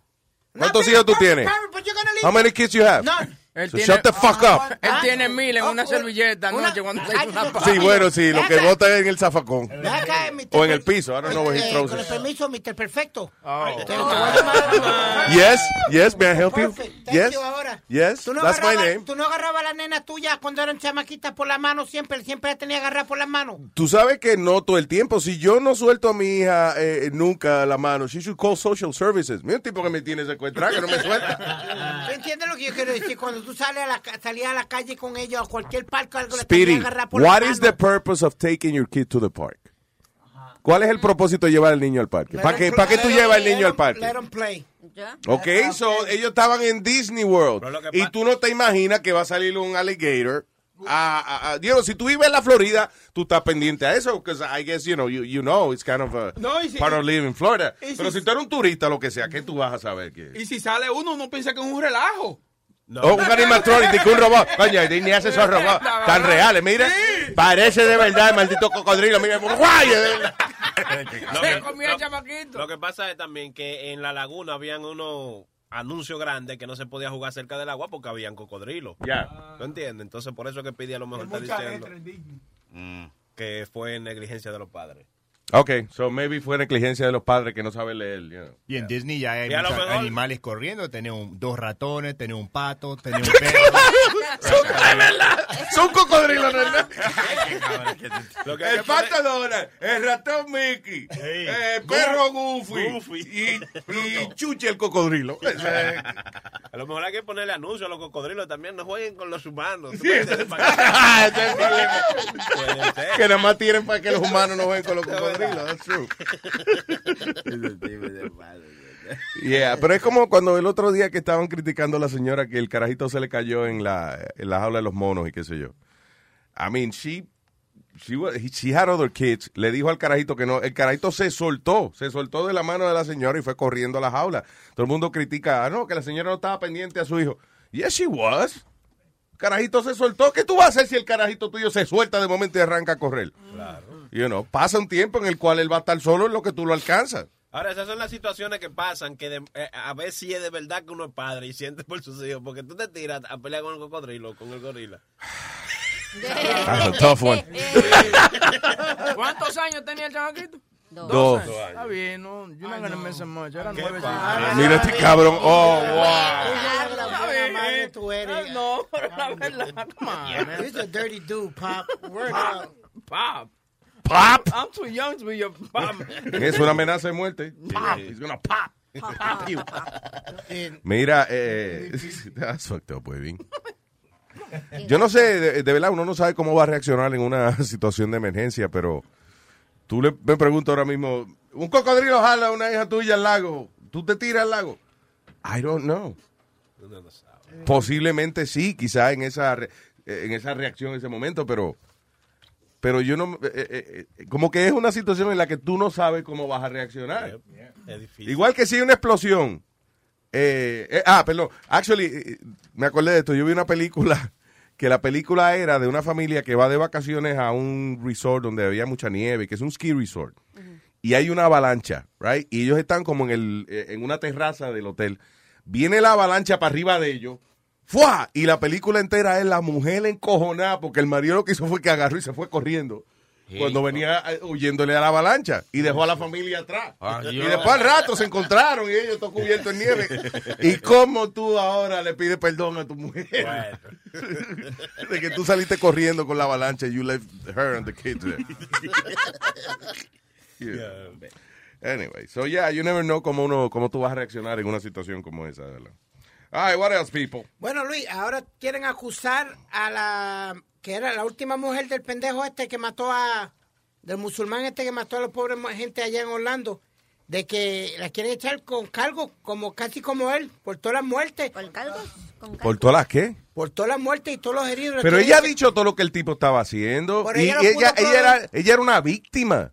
¿Cuántos hijos tú tienes? Leave How many kids you have? None. Él So tiene- shut the fuck up. Él tiene mil en una servilleta anoche cuando se hizo una Sí, bueno, sí, lo que bota en el zafacón. O en el piso, where he Eh, con el permiso, Mr. Perfecto. Oh. Te- te voy a llamar- Yes, yes, may I help you? Thank Yes, you ahora. yes, ¿Tú no, that's my agarrabas, name. tú no agarrabas a las nenas tuyas cuando eran chamaquitas por la mano siempre, siempre las tenía agarradas por las manos. Tú sabes que no todo el tiempo. Si yo no suelto a mi hija eh, nunca la mano, she should call social services. Mira un tipo que me tiene secuestrado, que no me suelta. ¿Tú entiendes lo que yo quiero decir? Cuando tú sales a la, salías a la calle con ellos a cualquier parque algo le Speedy, agarrar por what la is mano. the purpose of taking your kid to the park? ¿Cuál es el propósito de llevar al niño al parque? Let ¿Para qué, them para qué play, tú let llevas al them- niño al let parque? them- Let 'em play. Ok, so ellos estaban en Disney World. Y tú no te imaginas que va a salir un alligator. A, a- a- digo, si tú vives en la Florida, tú estás pendiente a eso, because I guess, you know, you, you know, it's kind of a No, si- part of living in Florida. y si- Pero si tú eres un turista, lo que sea, ¿qué tú vas a saber? que Y si sale uno, uno piensa que es un relajo. Oh, un animatronic, un robot. Coño, Disney hace esos robots tan reales, mira. Parece de verdad el maldito cocodrilo. Mira, guay, de verdad. Lo que-. Lo pasa es también que en la laguna habían unos anuncios grandes que no se podía jugar cerca del agua porque habían cocodrilos. Ya. ¿No entiendes? Entonces por eso que Pidi a lo mejor está diciendo. Mm. que fue negligencia de los padres. Ok, so maybe fue negligencia de los padres que no saben leer. you know. Y en Disney ya hay muchos mejor- animales corriendo. Tenés un- dos ratones, tenés un pato, tenés un perro. Son cocodrilos, ¿no es verdad? Lo que hay El pato Donald, el ratón Mickey, el perro Goofy, y, y Chuchi el cocodrilo. A lo mejor hay que ponerle anuncio a los cocodrilos también. No jueguen con los humanos. Sí, que nada más tienen para que los humanos no ven con los cocodrilos. That's true. Yeah, pero es como cuando el otro día que estaban criticando a la señora que el carajito se le cayó en la, en la jaula de los monos y qué sé yo. I mean, she, she, she had other kids. Le dijo al carajito que no. El carajito se soltó, se soltó de la mano de la señora y fue corriendo a la jaula. Todo el mundo critica, ah, no, que la señora no estaba pendiente a su hijo. Yes, she was. Carajito se soltó. ¿Qué tú vas a hacer si el carajito tuyo se suelta de momento y arranca a correr? Claro. You know, pasa un tiempo en el cual él va a estar solo en lo que tú lo alcanzas. Ahora, esas son las situaciones que pasan, que de- eh, a ver si es de verdad que uno es padre y siente por sus hijos, porque tú te tiras a pelear con el cocodrilo, con el gorila. That's a tough one. ¿Cuántos años tenía el chamaquito? Dos. años. Está bien, no, yo no gané meses más, era nueve. Mira este cabrón. Oh, wow. madre tú eres. No, pero la verdad, come on, man. He's a dirty dude, Pop. Word out. Pop. Pop. I'm too young to be your pop. Es una amenaza de muerte. Pop. He's gonna pop. Pop you. Mira, eh, that's fucked up, Webin. Yo no sé, de, de verdad, uno no sabe cómo va a reaccionar en una situación de emergencia, pero tú le, me pregunto ahora mismo, un cocodrilo jala a una hija tuya al lago, ¿tú te tiras al lago? I don't know. Posiblemente sí, quizá en esa, re- eh, en esa reacción en ese momento, pero, pero yo no, eh, eh, eh, como que es una situación en la que tú no sabes cómo vas a reaccionar. Es difícil. Igual que si hay una explosión. eh, eh, ah, perdón. Actually, me acordé de esto. Yo vi una película que la película era de una familia que va de vacaciones a un resort donde había mucha nieve, que es un ski resort. Y hay una avalancha, right? Y ellos están como en, el, en una terraza del hotel. Viene la avalancha para arriba de ellos. ¡Fua! Y la película entera es la mujer encojonada porque el marido lo que hizo fue que agarró y se fue corriendo. Cuando venía eh, huyéndole a la avalancha y dejó a la familia atrás. y después al rato se encontraron y ellos todo cubiertos en nieve. ¿Y cómo tú ahora le pides perdón a tu mujer? De que tú saliste corriendo con la avalancha y you left her and the kids there. Yeah. Anyway, so yeah, you never know cómo, uno, cómo tú vas a reaccionar en una situación como esa. ¿verdad? All right, what else, people? Bueno, Luis, ahora quieren acusar a la que era la última mujer del pendejo este que mató a del musulmán este que mató a los pobres gente allá en Orlando de que la quieren echar con cargo como casi como él por todas las muertes. ¿Con cargos? ¿Por todas las qué? Por todas las muertes y todos los heridos. Pero ella ha dicho todo lo que el tipo estaba haciendo. Pero y ella ella, era, ella era una víctima.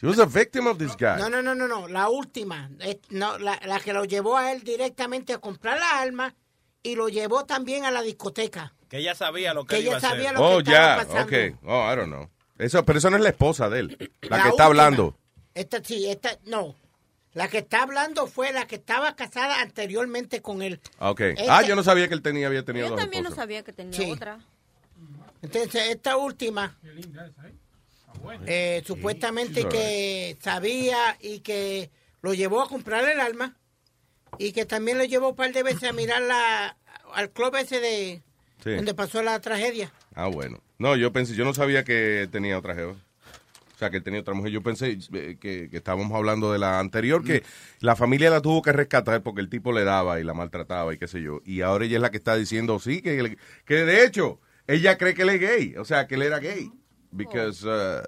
She was a victim of this guy. No, no, no, no, no, la última, eh, no, la, la que lo llevó a él directamente a comprar la arma y lo llevó también a la discoteca. Que ella sabía lo que, Que él iba ella a hacer. sabía lo Oh, que estaba ya, pasando. ok. Oh, I don't know. Eso, pero eso no es la esposa de él, la, La que está hablando. Esta sí, esta no. La que está hablando fue la que estaba casada anteriormente con él. Ok. Esta- Ah, yo no sabía que él tenía, había tenido Yo dos también no sabía que tenía Sí. otra. Entonces, esta última, eh, supuestamente She's all que sabía y que lo llevó a comprar el arma y que también lo llevó un par de veces a mirar la, al club ese de Sí. donde pasó la tragedia. Ah, bueno. No, yo pensé, yo no sabía que tenía otra jeva. O sea, que tenía otra mujer. Yo pensé eh, que, que estábamos hablando de la anterior, que la familia la tuvo que rescatar porque el tipo le daba y la maltrataba y qué sé yo. Y ahora ella es la que está diciendo, sí, que, que de hecho, ella cree que él es gay. O sea, que él era gay. Because, uh,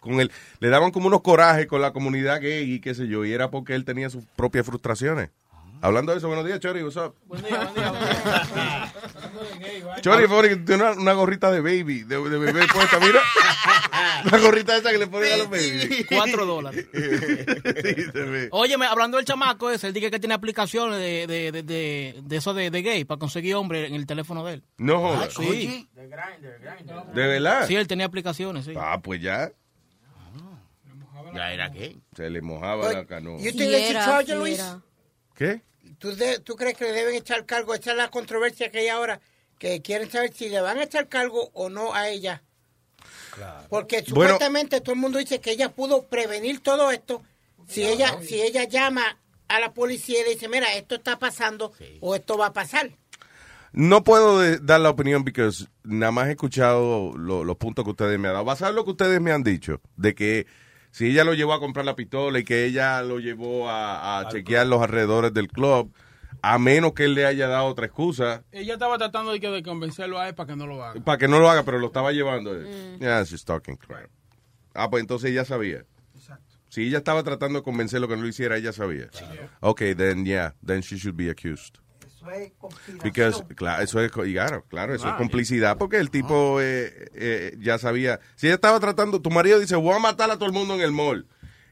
con él, le daban como unos corajes con la comunidad gay y qué sé yo. Y era porque él tenía sus propias frustraciones. Hablando de eso, buenos días, Chori, what's up? Buen día, buen día, buen día. Chori, tiene una, una gorrita de baby, de, de bebé puesta, mira. Una gorrita esa que le ponen a los babies. Cuatro dólares. Sí. Óyeme, hablando del chamaco ese, él dice que tiene aplicaciones de, de, de, de, de eso de, de gay para conseguir hombre en el teléfono de él. No jodas. Sí. ¿De verdad? Sí, él tenía aplicaciones, sí. Ah, pues ya. Ya era gay. Se le mojaba la canoa. ¿Y usted le Luis? ¿Qué? ¿Tú, de- ¿Tú crees que le deben echar cargo? Esa es la controversia que hay ahora, que quieren saber si le van a echar cargo o no a ella Porque Bueno. supuestamente todo el mundo dice que ella pudo prevenir todo esto si ella si ella llama a la policía y le dice, mira, esto está pasando o esto va a pasar. No puedo dar la opinión porque nada más he escuchado lo- los puntos que ustedes me han dado. Basado en lo que ustedes me han dicho, de que si ella lo llevó a comprar la pistola y que ella lo llevó a, a chequear los alrededores del club, a menos que él le haya dado otra excusa Ella estaba tratando de, que- de convencerlo a él para que no lo haga. para que no lo haga, pero lo estaba llevando. él. Yeah, she's talking crap. Ah, pues entonces ella sabía. Si ella estaba tratando de convencerlo que no lo hiciera, ella sabía. Okay, then yeah, then she should be accused. Eso es. Because, claro, eso es, claro, claro, eso es Ah, complicidad, porque el tipo eh, eh, ya sabía. Si ella estaba tratando, tu marido dice, voy a matar a todo el mundo en el mall.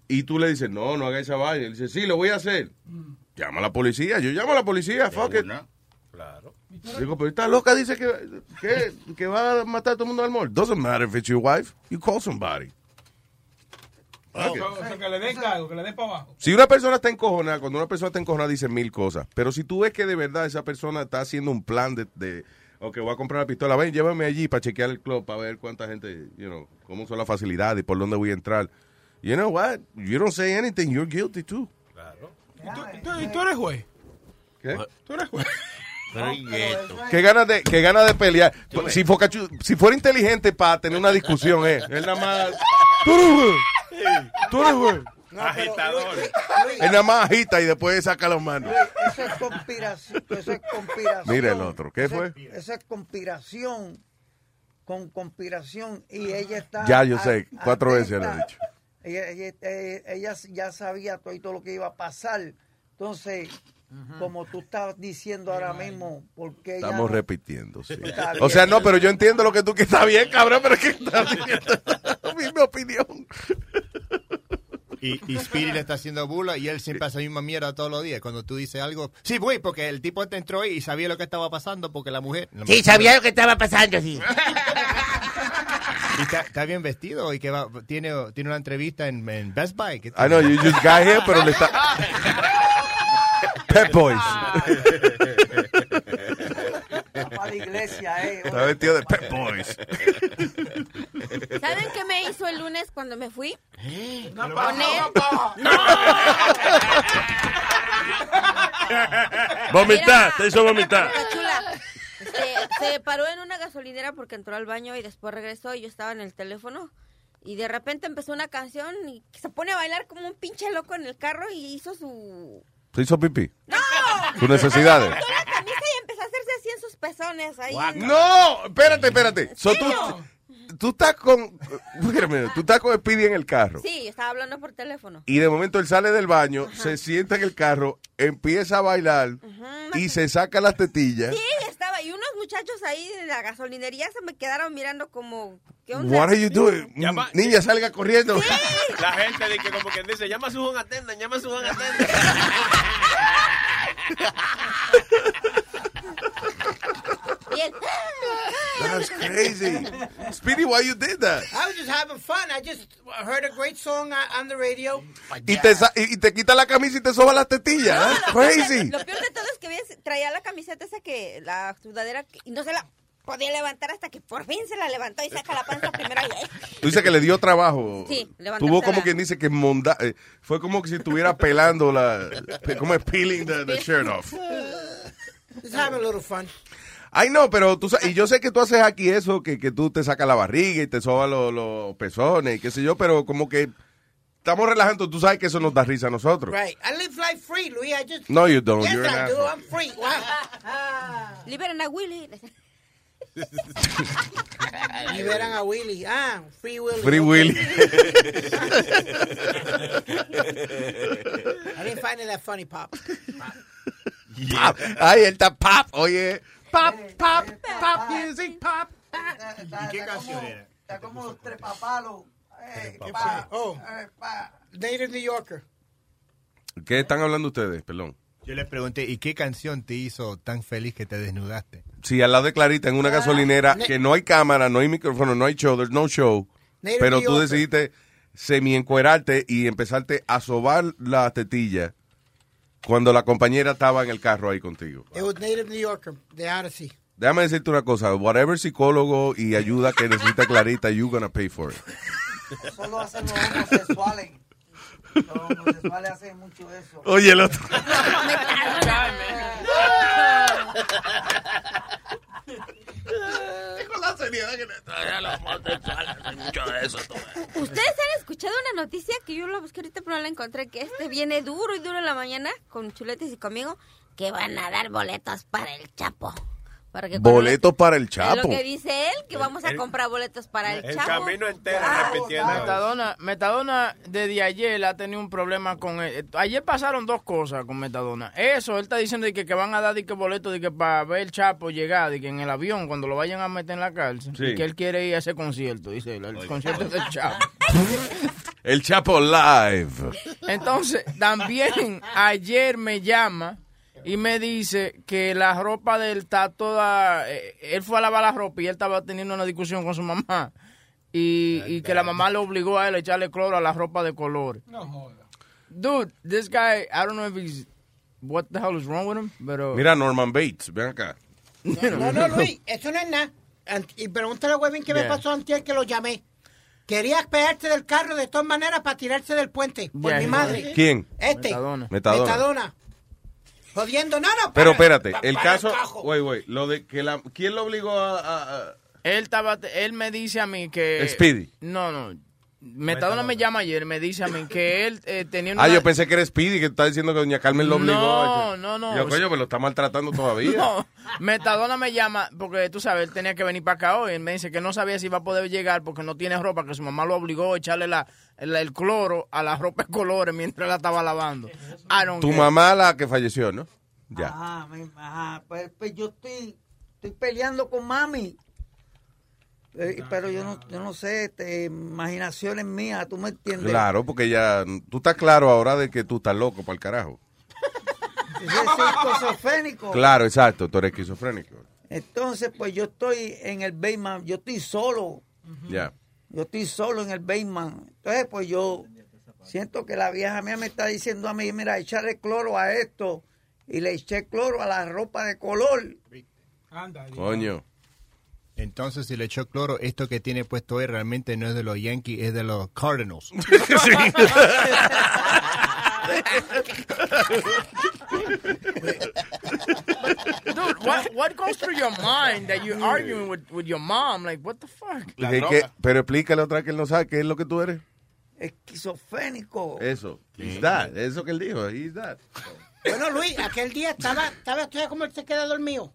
Y tú le dices, no, no haga esa vaina. Él dice, sí, lo voy a hacer. Llama a la policía. Yo llamo a la policía, fuck it. Claro. Digo, pero esta loca dice que, que, que va a matar a todo el mundo en el mall. Doesn't matter if it's your wife. You call somebody. O sea, que le den cargo, que le den para abajo. Si una persona está encojonada, cuando una persona está encojonada dice mil cosas, pero si tú ves que de verdad esa persona está haciendo un plan de, de ok, voy a comprar la pistola, ven, llévame allí para chequear el club, para ver cuánta gente, you know, cómo son las facilidades y por dónde voy a entrar. You know what? You don't say anything, you're guilty too. ¿Y tú, y tú- y tú eres juez? ¿Qué? ¿Tú eres juez? Qué ganas de, qué ganas de pelear. Si, Focachu- si fuera inteligente para tener una discusión, eh, él nada más. Tú. Tú eres juez. Agitador. Él nada más agita y después saca las manos. Eso es conspiración. Eso es conspiración. Mira el otro, ¿qué fue? es- Eso es conspiración. Con conspiración. Y ella está. Ya, yo a- sé, cuatro veces le he dicho. Ella, ella- eh, ella ya sabía todo y todo lo que iba a pasar. Entonces, como tú estás diciendo ahora mismo, porque Estamos no- repitiendo, sí. O sea, no, pero yo entiendo lo que tú que está bien, cabrón, pero es que está diciendo la misma opinión. Y, y Speedy le está haciendo bula y él siempre hace la misma mierda todos los días. Cuando tú dices algo, sí, voy, porque el tipo este entró y sabía lo que estaba pasando porque la mujer... la Sí, mujer- sabía lo que estaba pasando, sí. Y está, está bien vestido y que va, tiene, tiene una entrevista en, en Best Buy. I know, you just got here, pero le está... Pep Boys. Para la iglesia, eh. Está vestido de Pep Boys. ¿Saben qué me hizo el lunes cuando me fui? Una Poner... Vomitar, te hizo vomitar. Chula. Este, se paró en una gasolinera porque entró al baño y después regresó y yo estaba en el teléfono. Y de repente empezó una canción y se pone a bailar como un pinche loco en el carro y hizo su... Se hizo pipí. ¡No! Sus necesidades. La camisa y empezó a hacerse así en sus pezones. Ahí No, espérate, espérate. So, tú, tú estás con... Minute, Tú estás con Speedy en el carro. Sí, estaba hablando por teléfono. Y de momento él sale del baño, se sienta en el carro, empieza a bailar y se saca las tetillas. Sí. Y unos muchachos ahí de la gasolinería se me quedaron mirando como... ¿Qué onda? What are you doing? Llama- Niña, salga corriendo. La gente dice que como quien dice, llama a su home attendant, llama a su home attendant. Y él, That's crazy. Speedy, why you did that? I was just having fun. I just heard a great song on, the radio. Y te, y te quita la camisa y te soba las tetillas. That's crazy. Lo peor de todo es que ves, traía la camiseta esa que, la sudadera, y no se la podía levantar hasta que por fin se la levantó y saca la panza primero. Tú dices que le dio trabajo. Sí, levantarse Tuvo como la- quien dice que monda eh, fue como que si estuviera pelando la, como es peeling the, the shirt off. Just having a little fun. Ay, no, pero tú sa- y yo sé que tú haces aquí eso, que, que tú te sacas la barriga y te sobas los, los pezones y qué sé yo, pero como que estamos relajando, tú sabes que eso nos da risa a nosotros. Right. I live life free. I just. No, you don't. Yes, You're an I do. asshole. I'm free. Wow. Liberan a Willy. Liberan a Willy. Ah, Free Willy. Free okay. Willy. I didn't find it that funny, Pop. Pop. Ay, él está pop, oye. Pop, pop, pop music, pop. ¿Y qué canción era? Está como los trepapalos. Eh. Oh. eh. Native New Yorker. ¿Qué están hablando ustedes? Perdón. Yo les pregunté, ¿y qué canción te hizo tan feliz que te desnudaste? Sí, al lado de Clarita, en una gasolinera, que no hay cámara, no hay micrófono, no hay show, there's no show. Native Pero tú decidiste semi-encuerarte y empezarte a sobar la tetilla cuando la compañera estaba en el carro ahí contigo. It was Native New Yorker, the Odyssey. déjame decirte una cosa. Whatever psicólogo y ayuda que necesita Clarita, you're gonna pay for it. Eso lo hacen los homosexuales. Los homosexuales hacen mucho eso. Oye, el otro. ¿Ustedes han escuchado una noticia que yo la busqué ahorita pero no la encontré? Que este viene duro y duro en la mañana con chuletes y conmigo que van a dar boletos para el Chapo. Para que Boletos para el Es Chapo. lo que dice él, que vamos a comprar boletos para el, El Chapo. camino entero Ah, repitiendo. Metadona, Metadona desde ayer ha tenido un problema con él. Ayer pasaron dos cosas con Metadona. Eso, él está diciendo de que, que van a dar de que boletos de que para ver el Chapo llegar, de que en el avión cuando lo vayan a meter en la cárcel, Sí. y que él quiere ir a ese concierto, dice él, el concierto del Chapo. El Chapo Live. Entonces, también ayer me llama y me dice que la ropa de él está toda... eh, él fue a lavar la ropa y él estaba teniendo una discusión con su mamá. Y, y que la mamá le obligó a él a echarle cloro a la ropa de color. Dude, this guy, I don't know if he's... What the hell is wrong with him? Pero... Mira, Norman Bates, ven acá. No, no, Luis, eso no es nada. Y pregúntale a Webin qué me pasó antes que lo llamé. Quería pegarse del carro de todas maneras para tirarse del puente. Por Yeah. mi madre. ¿Quién? Este. Metadona. Metadona. Jodiendo nada. Pero para- espérate, pa- el para caso, güey, güey, lo de que la, ¿quién lo obligó a, a- a- Él estaba, él me dice a mí que... Speedy. No, no. Metadona me llama ayer, me dice a mí que él eh, tenía una... Ah, yo pensé que era Speedy, que está diciendo que doña Carmen lo obligó. No, a- no, no. Yo, coño, pero lo está maltratando todavía. No, Metadona me llama porque tú sabes, él tenía que venir para acá hoy. Él me dice que no sabía si iba a poder llegar porque no tiene ropa, que su mamá lo obligó a echarle la, el, el cloro a la ropa de colores mientras la estaba lavando. Tu care. mamá la que falleció, ¿no? Ya. Ajá, mi- ajá, pues, pues yo estoy, estoy peleando con mami. Eh, pero yo no, yo no sé, este, imaginaciones mías, tú me entiendes. Claro, porque ya, tú estás claro ahora de que tú estás loco para el carajo. Yo soy esquizofrénico. Claro, exacto, tú eres esquizofrénico. Entonces, pues yo estoy en el basement, yo estoy solo, Ya. yo estoy solo en el basement. Entonces, pues yo siento que la vieja mía me está diciendo a mí, mira, echarle cloro a esto. Y le eché cloro a la ropa de color. Coño. Entonces, si le echó cloro, esto que tiene puesto hoy realmente no es de los Yankees, es de los Cardinals. Dude, what, what goes through your mind that you're arguing with, with your mom? Like, what the fuck? Pero explícale otra vez que él no sabe qué es lo que tú eres. Esquizofrénico. Eso. He's that. Eso que él dijo. He's that. Bueno, Luis, aquel día estaba, estaba, ¿tú sabes cómo él se queda dormido?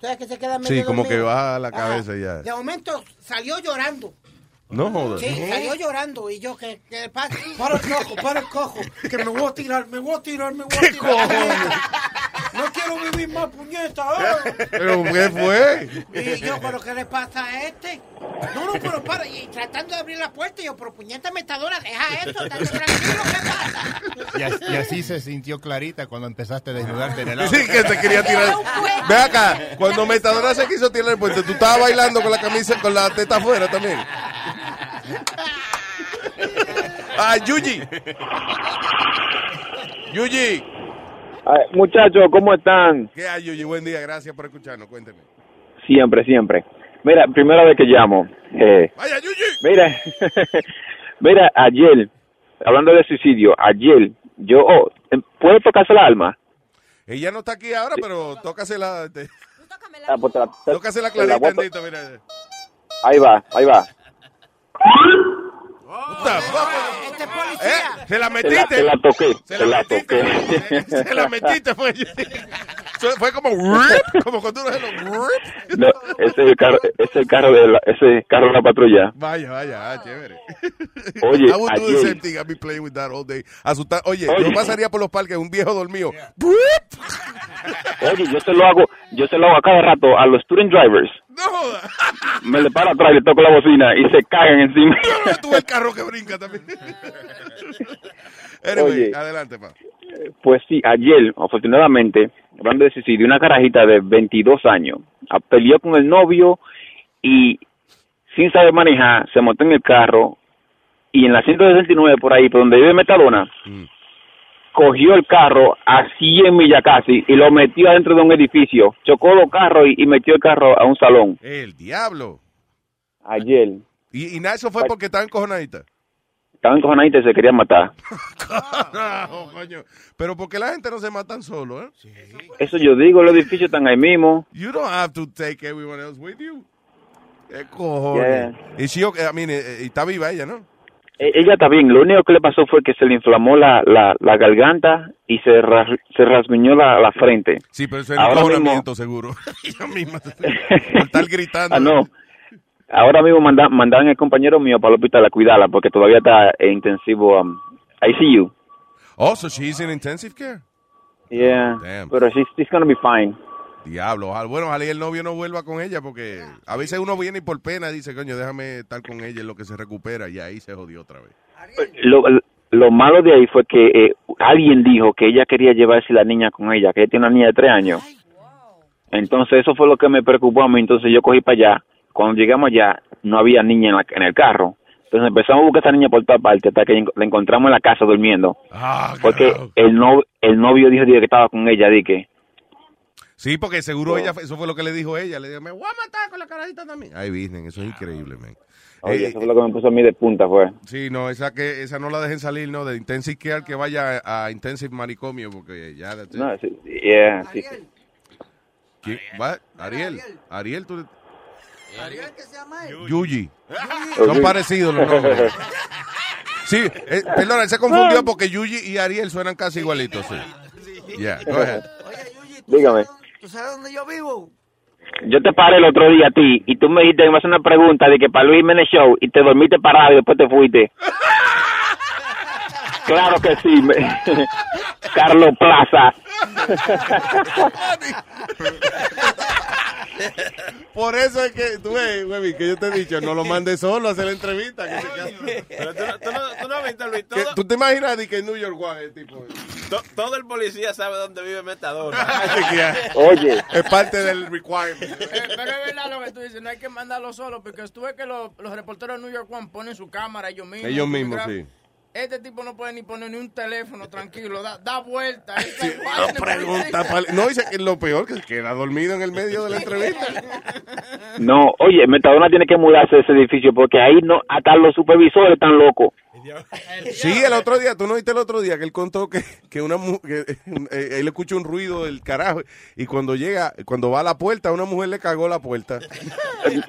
¿Tú sabes que se queda medio Sí, como dormido? que baja la Ajá. cabeza ya. De momento salió llorando. No jodas. Sí, salió llorando y yo que, que pasa, para el cojo, para el cojo, que me voy a tirar, me voy a tirar, me voy a tirar. No quiero vivir más puñeta. ah. ¿Pero qué fue? Y yo, ¿pero qué le pasa a este? No, no, pero para, y tratando de abrir la puerta, y yo, pero puñeta metadora, deja esto, estate tranquilo, ¿qué pasa? Y, as- y así se sintió Clarita cuando empezaste a desnudarte en el agua. Sí, que te quería tirar. Ve acá, cuando Metadona se quiso tirar el puente, tú estabas bailando con la camisa, con la teta afuera también. Ah, Yuji. Yuji. Muchachos, ¿cómo están? ¿Qué hay, Yuji? Buen día, gracias por escucharnos. Cuénteme. Siempre, siempre. Mira, primera vez que llamo. Eh, Mira, mira, ayer, hablando de suicidio, ayer, yo, oh, ¿puedo tocarse la alma? Ella no está aquí ahora, pero tócasela. Este, Ah, pues te la- te- tócasela te la clarita, Andito, mira. Ahí va, ahí va. Policía. Eh, Se la Te la, metiste. te la toqué, Se la la toqué. Se la metiste, fue. Fue- como, rip, como cuando uno se lo rip. No, ese es el carro, ese es el carro de la, ese carro de la patrulla. Vaya, vaya, ah, chévere. Oye, I would do the same thing. I'd be playing with that all day. Asustar. Oye, Oye. yo pasaría por los parques, un viejo dormido. Oye, yo se lo hago, yo se lo hago a cada rato a los student drivers. Me le paro atrás y le toco la bocina y se cagan encima. Tuve el carro que brinca también. Anyway, Oye. adelante, pa. Pues sí, ayer, afortunadamente, hablando de suicidio, una carajita de 22 años ah, peleó con el novio y sin saber manejar, se montó en el carro y en la 169 por ahí, por donde vive Metadona, cogió el carro a 100 millas casi y lo metió adentro de un edificio. Chocó los carros y, y metió el carro a un salón. El diablo. Ayer. Y, y nada, eso fue porque estaba encojonadita. Estaba encojonadita y se quería matar. Carajo, coño. Pero ¿por qué la gente no se matan solo, eh? Eso yo digo, los edificios están ahí mismo. You don't have to take everyone else with you. ¿Qué cojones? Y si yo, I mean, eh, eh, está viva ella, ¿no? E- Ella está bien, lo único que le pasó fue que se le inflamó la, la, la garganta y se, ras- se rasguñó la, la frente. Sí, pero eso es encojonamiento, seguro. ella misma. Por estar gritando. Ah, no. Ahora mismo manda, mandaron el compañero mío para el hospital a cuidarla porque todavía está en intensivo um, ICU. Oh, so she's in intensive care? Yeah, Damn. pero she's, she's gonna be fine. Diablo, bueno, ojalá y el novio no vuelva con ella porque a veces uno viene y por pena dice, coño, déjame estar con ella en lo que se recupera y ahí se jodió otra vez. Lo, lo malo de ahí fue que eh, alguien dijo que ella quería llevarse la niña con ella, que ella tiene una niña de tres años. Entonces eso fue lo que me preocupó a mí, entonces yo cogí para allá. Cuando llegamos allá, no había niña en, la- en el carro. Entonces empezamos a buscar a esa niña por todas partes hasta que la encontramos en la casa durmiendo. porque el, no, el novio dijo, dijo que estaba con ella, di que Sí, porque seguro ella, eso fue lo que le dijo ella. Le dijo, me voy a matar con la carajita también. Ay, Virgen, eso es increíble, man. Oye, Eh, eso fue lo que me puso a mí de punta, fue. Sí, no, esa que esa no la dejen salir, ¿no? De Intensive Care que vaya a, a Intensive Manicomio porque ya... No, sí, yeah, sí. ¿Quién? What? Ariel. Ariel, tú... Ariel, ¿qué se llama él? Yuyi. Son parecidos los nombres. Sí, eh, perdona, él se confundió porque Yuyi y Ariel suenan casi igualitos, sí. Yeah, go ahead. Dígame. ¿Tú sabes dónde yo vivo? Yo te paré el otro día a ti y tú me dijiste que me haces una pregunta de que para Luis Jiménez Show y te dormiste parado y después te fuiste. claro que sí. me- Carlos Plaza. Por eso es que, tú ves, güey, que yo te he dicho, no lo mandes solo a hacer la entrevista. que Pero tú, no- tú no, tú no has visto, Luis, todo, ¿Tú te imaginas de que en New York, el tipo? to- todo el policía sabe dónde vive Metadona. Oye. Es parte del requirement. Eh, pero es verdad lo que tú dices, no hay que mandarlo solo, porque tú ves que los, los reporteros de New York One ponen su cámara ellos mismos. Ellos mismos, sí. Este tipo no puede ni poner ni un teléfono tranquilo, da, da vuelta. No pregunta, no, dice que lo peor que queda dormido en el medio de la entrevista. No, oye, Metadona tiene que mudarse de ese edificio porque ahí no, hasta los supervisores están locos. Sí, el otro día, tú no viste el otro día que él contó que, que una que, eh, él escuchó un ruido del carajo y cuando llega, cuando va a la puerta, una mujer le cagó la puerta.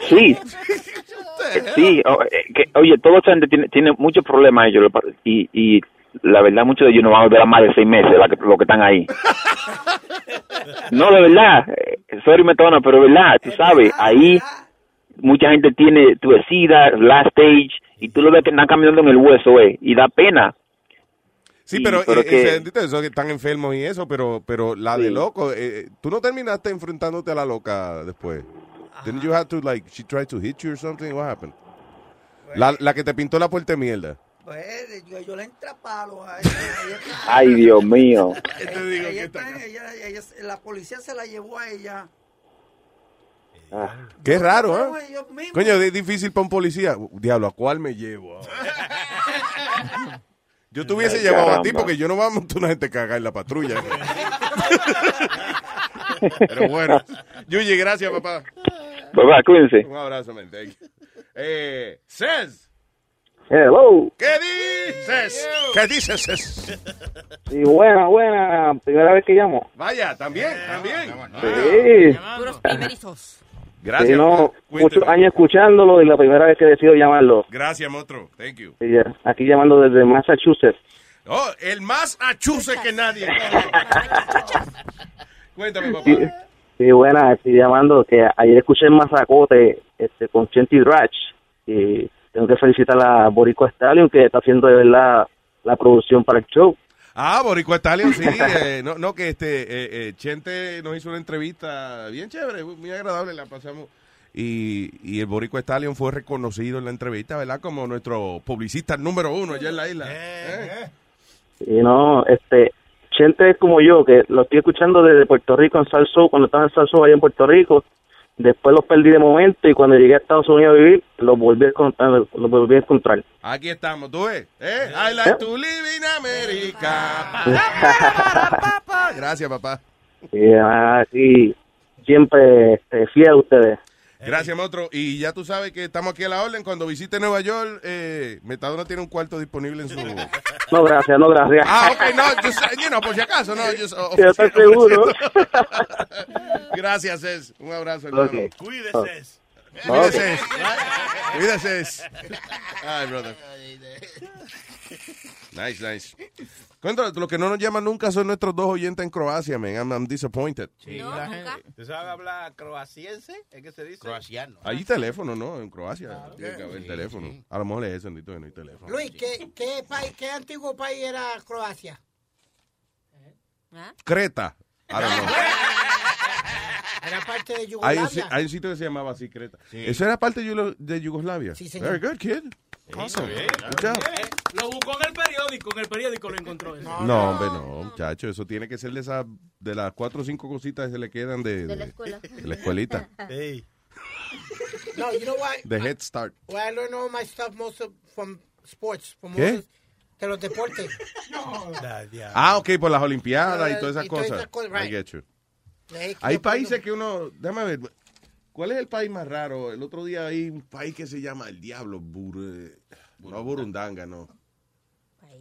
Sí. Sí, o- eh, que, oye, toda esa gente tiene, tiene muchos problemas ellos y, y la verdad muchos de ellos no van a a más de seis meses la que- los que están ahí. No, de verdad, eh, sorry Metadona, pero de verdad, tú sabes, ahí mucha gente tiene tu SIDA, last stage, y tú lo ves que están caminando en el hueso, eh, y da pena. Sí, Sí, pero, pero eh, que- eh, ¿entiendes? eso que están enfermos y eso, pero, pero la de loco, eh, tú no terminaste enfrentándote a la loca después. Didn't you have to like she tried to hit you or something? What happened? La, la que te pintó la puerta de mierda. Pues yo, yo le entré a palos a ella. Ella está- Ay, Dios mío. ella- ella está- ella- ella- la policía se la llevó a ella. Qué raro, ¿eh? Coño, es difícil para un policía. Diablo, ¿a cuál me llevo ahora? Yo te hubiese Ay, llevado a ti porque yo no voy a montar una gente cagar en la patrulla. Pero bueno. Yuyi, gracias, papá. Pues va, cuídense. Un abrazo, man. Thank you. Eh, Cés, Hello. ¿qué dices? ¿Qué dices? Cés? Sí, buena, buena. Primera vez que llamo. Vaya, también, también. Sí. Puros primerizos. Gracias. Sí, no, Cuénteme. muchos años escuchándolo y la primera vez que decido llamarlo. Gracias, monstruo. Thank you. Sí. Aquí llamando desde Massachusetts. Oh, el más achuse que nadie. Cuéntame, papá. Sí, buena, estoy llamando que ayer escuché en Mazacote este, con Chenty Drach y tengo que felicitar a Borico Stallion que está haciendo de verdad la producción para el show. Ah, Boricua Stallion, sí. eh, no, no, que este eh, eh, Chente nos hizo una entrevista bien chévere, muy agradable, la pasamos. Y, y el Boricua Stallion fue reconocido en la entrevista, ¿verdad? Como nuestro publicista número uno allá en la isla. ¿Eh? Y no, este, Chente es como yo, que lo estoy escuchando desde Puerto Rico en Salso, cuando estaba en Salso allá en Puerto Rico. después los perdí de momento y cuando llegué a Estados Unidos a vivir, los volví a encontrar. Los volví a encontrar. Aquí estamos, tú ves. ¿Eh? I like to live in America. Gracias, papá. Y así, siempre este, fiel a ustedes. Gracias, Motro. Y ya tú sabes que estamos aquí a la orden. Cuando visite Nueva York, eh, Metadona tiene un cuarto disponible en su... No, gracias, no, gracias. Ah, ok, no, just, you know, por si acaso, no. Just, Yo estoy seguro. Gracias, Es. Un abrazo, hermano. Ok. Cuídese. Cuídese. Cuídese. Ay, brother. Nice, nice. Lo que no nos llaman nunca son nuestros dos oyentes en Croacia, man. I'm, I'm disappointed. Sí, la gente- ¿Tú sabes hablar croaciense? ¿Es que se dice? Croaciano. Hay teléfono, ¿no? En Croacia. Tiene que haber teléfono. A lo mejor es eso, Andito, no hay teléfono. Luis, ¿qué, qué, país, ¿qué antiguo país era Croacia? Creta. I don't know. Era parte de Hay, un, Yugoslavia. hay un sitio que se llamaba así, Creta. Sí. ¿Eso era parte de, Yugo- de Yugoslavia? Sí, señor. Very good, kid. Awesome. Good job. Lo buscó en el periódico, en el periódico lo encontró. eso. No, hombre, no, muchacho. Eso tiene que ser de, esas de las cuatro o cinco cositas que se le quedan de, De la escuela. de la escuelita. No, you know why? De Head Start. Why I learn all my stuff most of, from sports. From ¿Qué? de los deportes. Ah, ok, por las Olimpiadas y todas esas y todas cosas. esas cosas, I right. get you. Hay países que uno. Déjame ver. ¿Cuál es el país más raro? El otro día hay un país que se llama el Diablo. Bur- no Burundanga, no.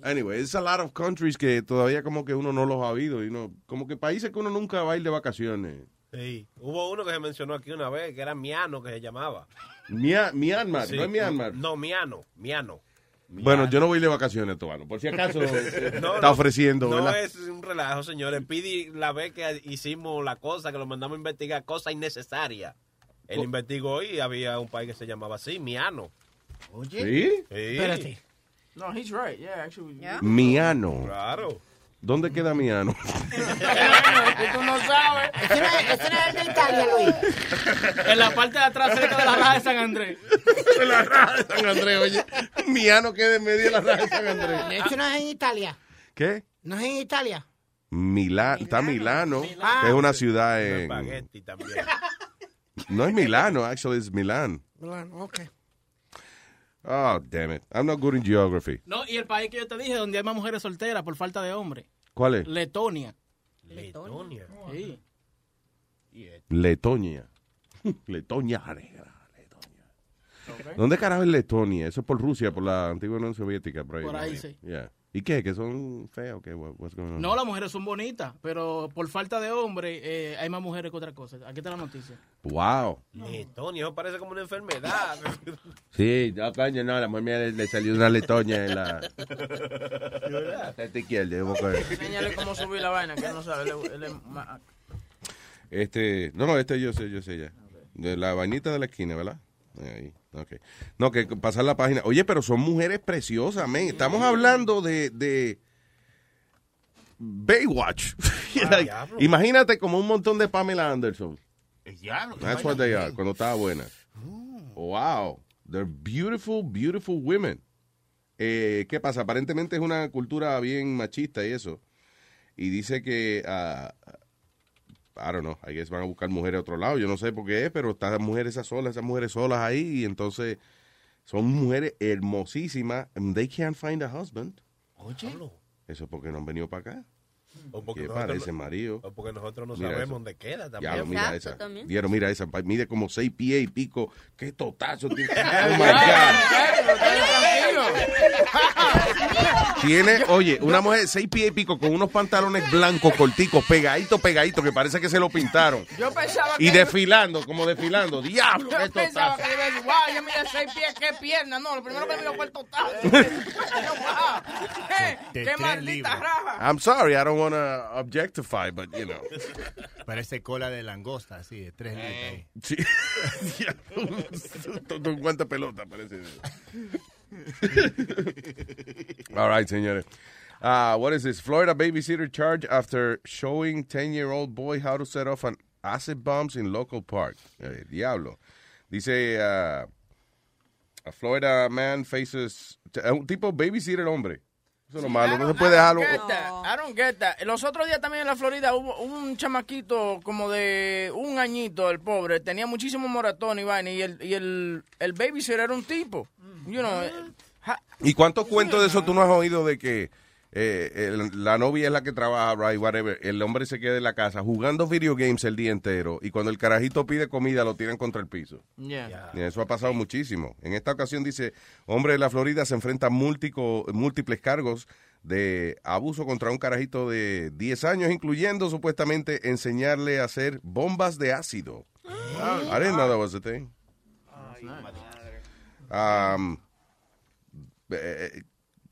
Anyway, it's a lot of countries que todavía como que uno no los ha habido. Y no, como que países que uno nunca va a ir de vacaciones. Sí. Hubo uno que se mencionó aquí una vez, que era Miano, que se llamaba. Mia- Myanmar, Sí. no es Myanmar. No, Miano, Miano. Bueno, yo no voy de vacaciones, Tobano. Por si acaso eh, No, está no, ofreciendo, No ¿verdad? es un relajo, señores. Pidi la vez que hicimos la cosa, que lo mandamos a investigar, cosa innecesaria. Él Co- investigó y había un país que se llamaba así, Miano. Oye. ¿Sí? Espérate. No, he's right. Yeah, actually. Miano. Claro. ¿Dónde queda Miano? Tú no sabes. Ese no es- el de Italia, Luis. En la parte de atrás, cerca de la raja de San Andrés. la raja de San Andrés, oye. Miano queda en medio de la raja de San Andrés. Eso no es en Italia. ¿Qué? No es en Italia. Milán, está Milano, Ah. que es una ciudad en... No es Milano, actually es Milán. Bueno, ok. Oh, damn it. I'm not good in geography. No, y el país que yo te dije, donde hay más mujeres solteras por falta de hombres. ¿Cuál es? Letonia. Letonia. Sí. Letonia. Letonia. Letonia. ¿Dónde carajo es Letonia? Eso es por Rusia, por la antigua Unión Soviética. Por ahí, Por ahí, sí. Yeah. ¿Y qué? ¿Que son feas o qué? What- what's going on? No, las mujeres son bonitas, pero por falta de hombres eh, hay más mujeres que otra cosa. Aquí está la noticia. Wow. Letonia, eso parece como una enfermedad. Sí, no, coño, no, la mujer mía le, le salió una letoña en la... teta izquierda. Enséñale cómo subir la vaina, que él no sabe. Él, él es ma- Este, no, no, este yo sé, yo sé ya. De la vainita de la esquina, ¿verdad? Ahí, No, que pasar la página. Oye, pero son mujeres preciosas, men. Estamos hablando de, de Baywatch. Like, imagínate como un montón de Pamela Anderson. That's what they are, cuando estaba buena. Wow. They're beautiful, beautiful women. Eh, ¿Qué pasa? Aparentemente es una cultura bien machista y eso. Y dice que, ah, I don't know, I guess van a buscar mujeres a otro lado. Yo no sé por qué es, pero están las mujeres esas solas, esas mujeres solas ahí. Y entonces son mujeres hermosísimas. And they can't find a husband. Oye. Eso es porque no han venido para acá. O porque ¿Qué nosotros parece, no- marido? O porque nosotros no Mira sabemos eso. dónde queda también. Ya, mira Exacto, esa. también. Mira esa. Mide como seis pies y pico. Qué totazo. tiene. Oh, my God. Tiene, oye, una mujer de seis pies y pico con unos pantalones blancos, corticos, pegaditos, pegaditos, que parece que se lo pintaron. Yo pensaba que. Y desfilando, como desfilando. Diablo, qué Yo pensaba totazo. que iba a decir, wow, yo mira seis pies, qué pierna. No, lo primero que me dio fue el total. ¿Qué, qué maldita raja. I'm sorry, I don't want to objectify, but you know. Parece cola de langosta, así, de tres litros ahí. Sí. Todo un guante pelota, parece. All right, señores. Uh, what is this? Florida babysitter charged after showing 10-year-old boy how to set off an acid bombs in local park. Eh, diablo. Dice, uh, a Florida man faces... Un tipo babysitter hombre. Eso es lo malo, no se puede dejarlo. get that. I don't get that. Los otros días también en la Florida hubo un chamaquito como de un añito, el pobre, tenía muchísimo moratón y vaina, y el, y el, el babysitter era un tipo. You know, ja- ¿Y cuántos cuentos de eso tú no has oído de que eh, el- la novia es la que trabaja, right, whatever, el hombre se queda en la casa jugando video games el día entero y cuando el carajito pide comida lo tiran contra el piso? Yeah. Y eso ha pasado muchísimo. En esta ocasión dice, hombre de la Florida se enfrenta a múltico- múltiples cargos de abuso contra un carajito de 10 años, incluyendo supuestamente enseñarle a hacer bombas de ácido. I didn't know that was a thing. Um, eh,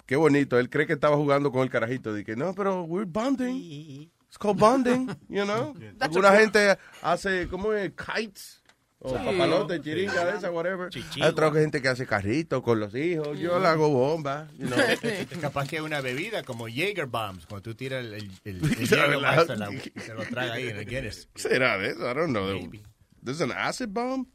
qué bonito. Él cree que estaba jugando con el carajito. Dije, no, pero we're bonding. It's called bonding, you know. Alguna gente hace, ¿cómo es? Kites. O Sí. papalote, chiringa de esa, whatever. Hay otra gente que hace carritos con los hijos. Yo le hago bomba. You know. Capaz que una bebida como Jaeger Bombs, cuando tú tiras el, el, el, se, la- se lo traga ahí en el Guinness. ¿Será de eso? I don't know. There's an acid bomb?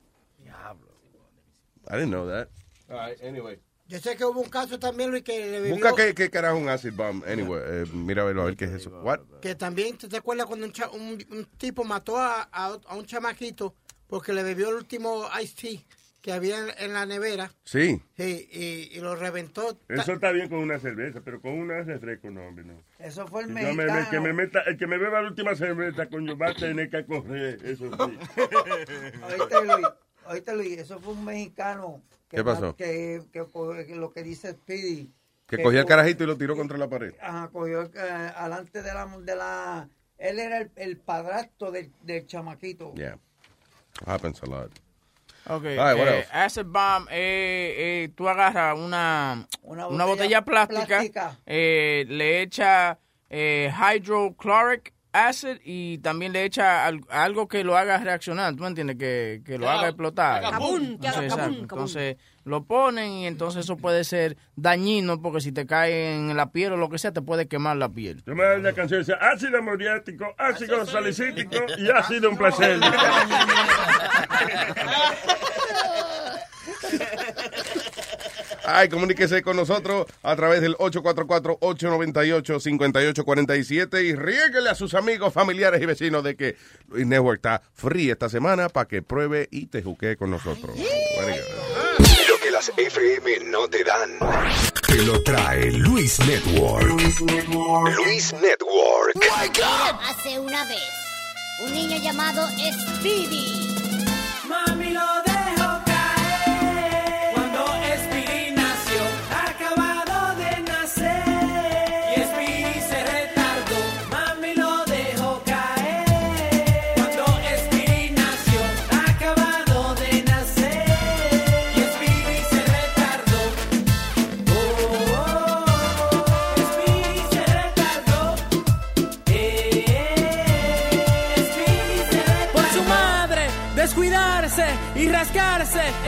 I didn't know that. All right, anyway. Yo sé que hubo un caso también, Luis, que le bebió... Busca qué, qué carajo un acid bomb. Anyway, eh, mira a verlo, a ver qué es eso. What? Que también, ¿te te acuerdas cuando un, cha- un, un tipo mató a, a- a un chamaquito porque le bebió el último iced tea que había en, en la nevera? Sí. Sí, y, y lo reventó. Eso está bien con una cerveza, pero con una refresco no, hombre, no. Eso fue el Yo me- me- mexicano. que me meta, el que me beba la última cerveza, coño, va a tener que correr, eso sí. Oíste, Luis, oíste, Luis, eso fue un mexicano. Que ¿Qué pasó? Que, que, que lo que dice Speedy. Que cogió el carajito y lo tiró contra la pared. Ajá, cogió eh, alante de la, de la... Él era el, el padrastro del, del chamaquito. Yeah. Happens a lot. Ok, All right, what eh, else? acid bomb, eh, eh, tú agarras una, Una una botella botella, plástica, plástica. eh, le echa eh, hydrochloric acid y también le echa al- algo que lo haga reaccionar, ¿tú me entiendes? Que, que lo haga explotar. Entonces, lo ponen y entonces eso puede ser dañino porque si te cae en la piel o lo que sea te puede quemar la piel. Yo me da la canción dice ácido amoniático, ácido salicítico y ha sido un placer. Ay, comuníquese con nosotros a través del 844-898-5847 y riéguele a sus amigos, familiares y vecinos de que Luis Network está free esta semana para que pruebe y te juque con nosotros. Lo que las FM no te dan. Te lo trae Luis Network. Luis Network. Hace una vez, un niño llamado Speedy. Mami lo dejó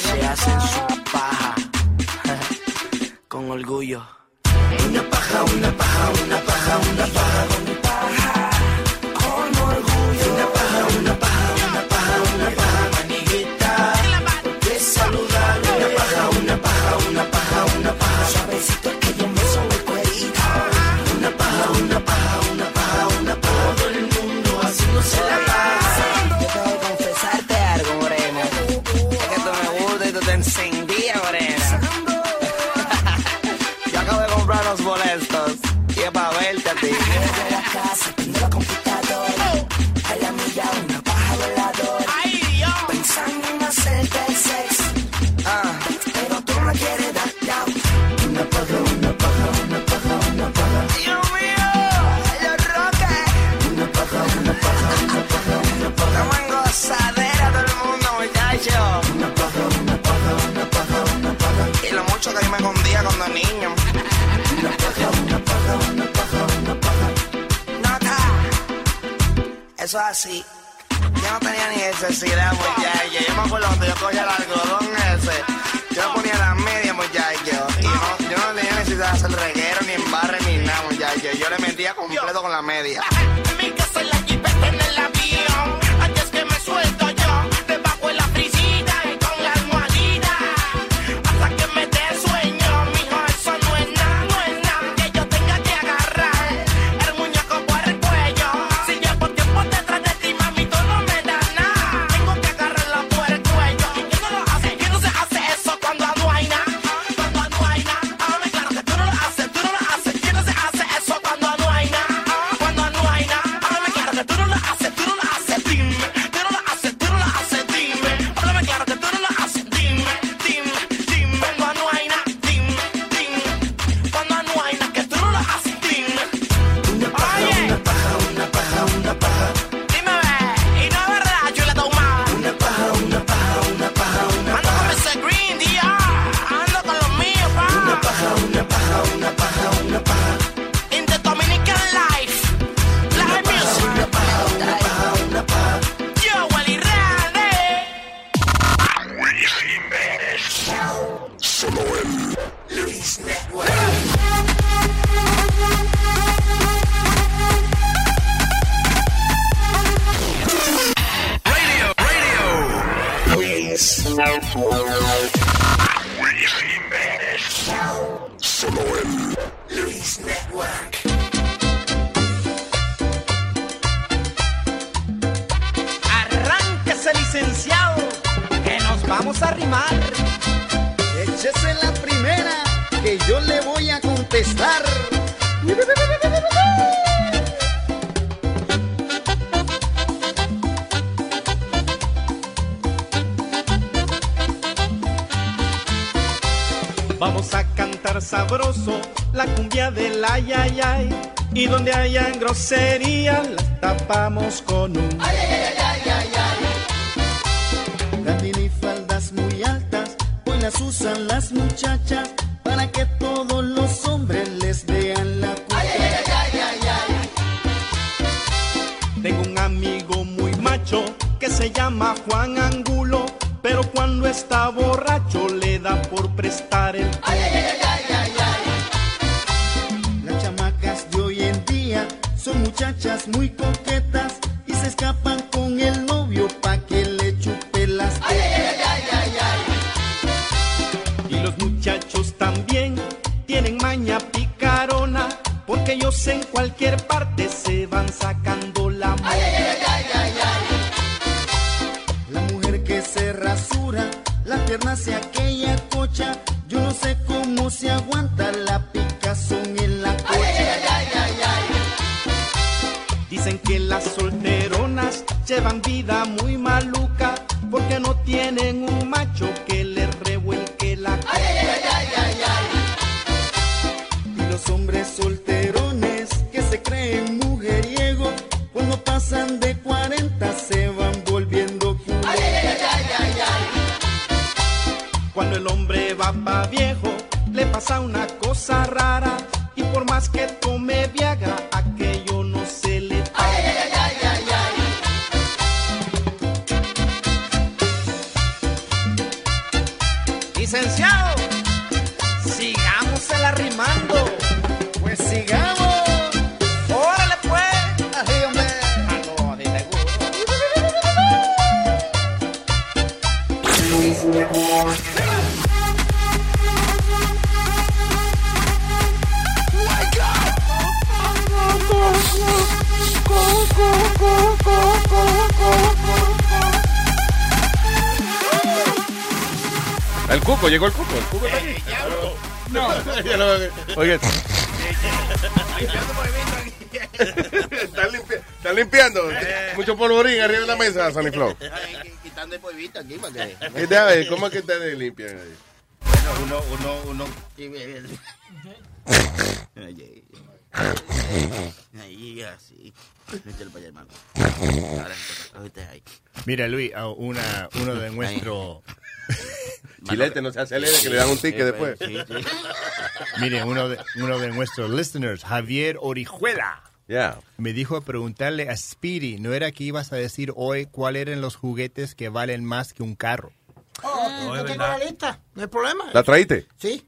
se hacen su paja con orgullo. Una paja, una paja, una paja, una paja así. Yo no tenía ni necesidad, muchacho. Yo me acuerdo cuando yo cogía el algodón ese. Yo no ponía las medias, muchacho. Y no, yo no tenía necesidad de hacer reguero, ni embarre, ni nada, muchacho. Yo le metía completo con la media. Sonny Flow. Quitando el polvito aquí para que... ¿Qué te hace? ¿Cómo es que ustedes limpian ahí? Bueno, uno, uno, uno... Ahí, así. Mira, Luis, una, uno de nuestros... Chilete, no se acelere, que le dan un ticket después. Sí, sí. Mire, uno de, uno de nuestros listeners, Javier Orijuela, Yeah. Me dijo preguntarle a Speedy, ¿no era que ibas a decir hoy cuáles eran los juguetes que valen más que un carro? Oh, yo tengo la lista, no hay problema. ¿La traíste? Sí.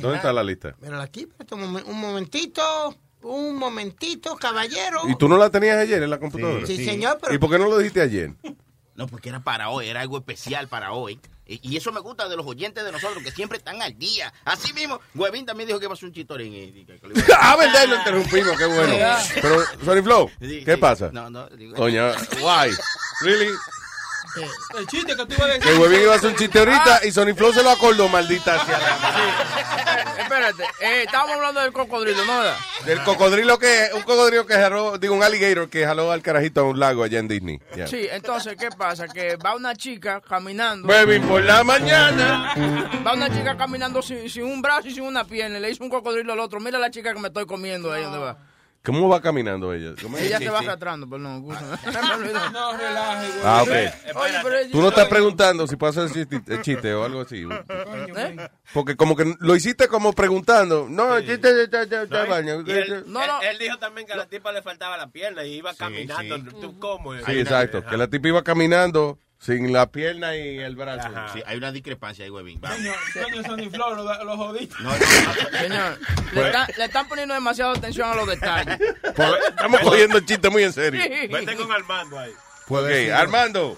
¿Dónde está la lista? Mírala aquí, espérate un, momen- un momentito, un momentito, caballero. ¿Y tú no la tenías ayer en la computadora? Sí, señor, pero... ¿Y por qué no lo dijiste ayer? No, porque era para hoy, era algo especial para hoy. Y, eso me gusta de los oyentes de nosotros, que siempre están al día. Así mismo, Huevín también dijo que iba a hacer un chitorín. y- y que- ah, verdad, lo interrumpimos, qué bueno. Pero, Sonny Flow, ¿qué pasa? No, no, digo- Coño, why? Really? El chiste que tú ibas a decir. Que Huevín iba a hacer un chiste ahorita y Sonny Flow se lo acordó, maldita sea. Espérate, eh, estábamos hablando del cocodrilo, ¿no? ¿verdad? Del cocodrilo que, un cocodrilo que jaló, digo, un alligator que jaló al carajito a un lago allá en Disney. Yeah. Sí, entonces, ¿qué pasa? Que va una chica caminando. Huevín por la mañana. Va una chica caminando sin, sin un brazo y sin una pierna. y Le hizo un cocodrilo al otro. Mira la chica que me estoy comiendo ahí donde va. ¿Cómo va caminando ella? Ella se va arrastrando, perdón. escúchame. No, relaje, güey. Ah, ok. Pero Tú no estás preguntando si hacer el chiste, el chiste o algo así. ¿Eh? Porque como que lo hiciste como preguntando. No, el chiste de No, No, no. Él, él dijo también que a la tipa le faltaba la pierna y iba caminando. ¿Tú cómo? Sí, exacto. Que la tipa iba caminando sin la pierna y el brazo. Sí, hay una discrepancia ahí, Huevín. Coño, coño, Sonny Flow, lo, lo jodiste. Señor, le, están, le están poniendo demasiada atención a los detalles. Estamos cogiendo el chiste muy en serio. Sí. Vete con Armando ahí. Ok, Armando.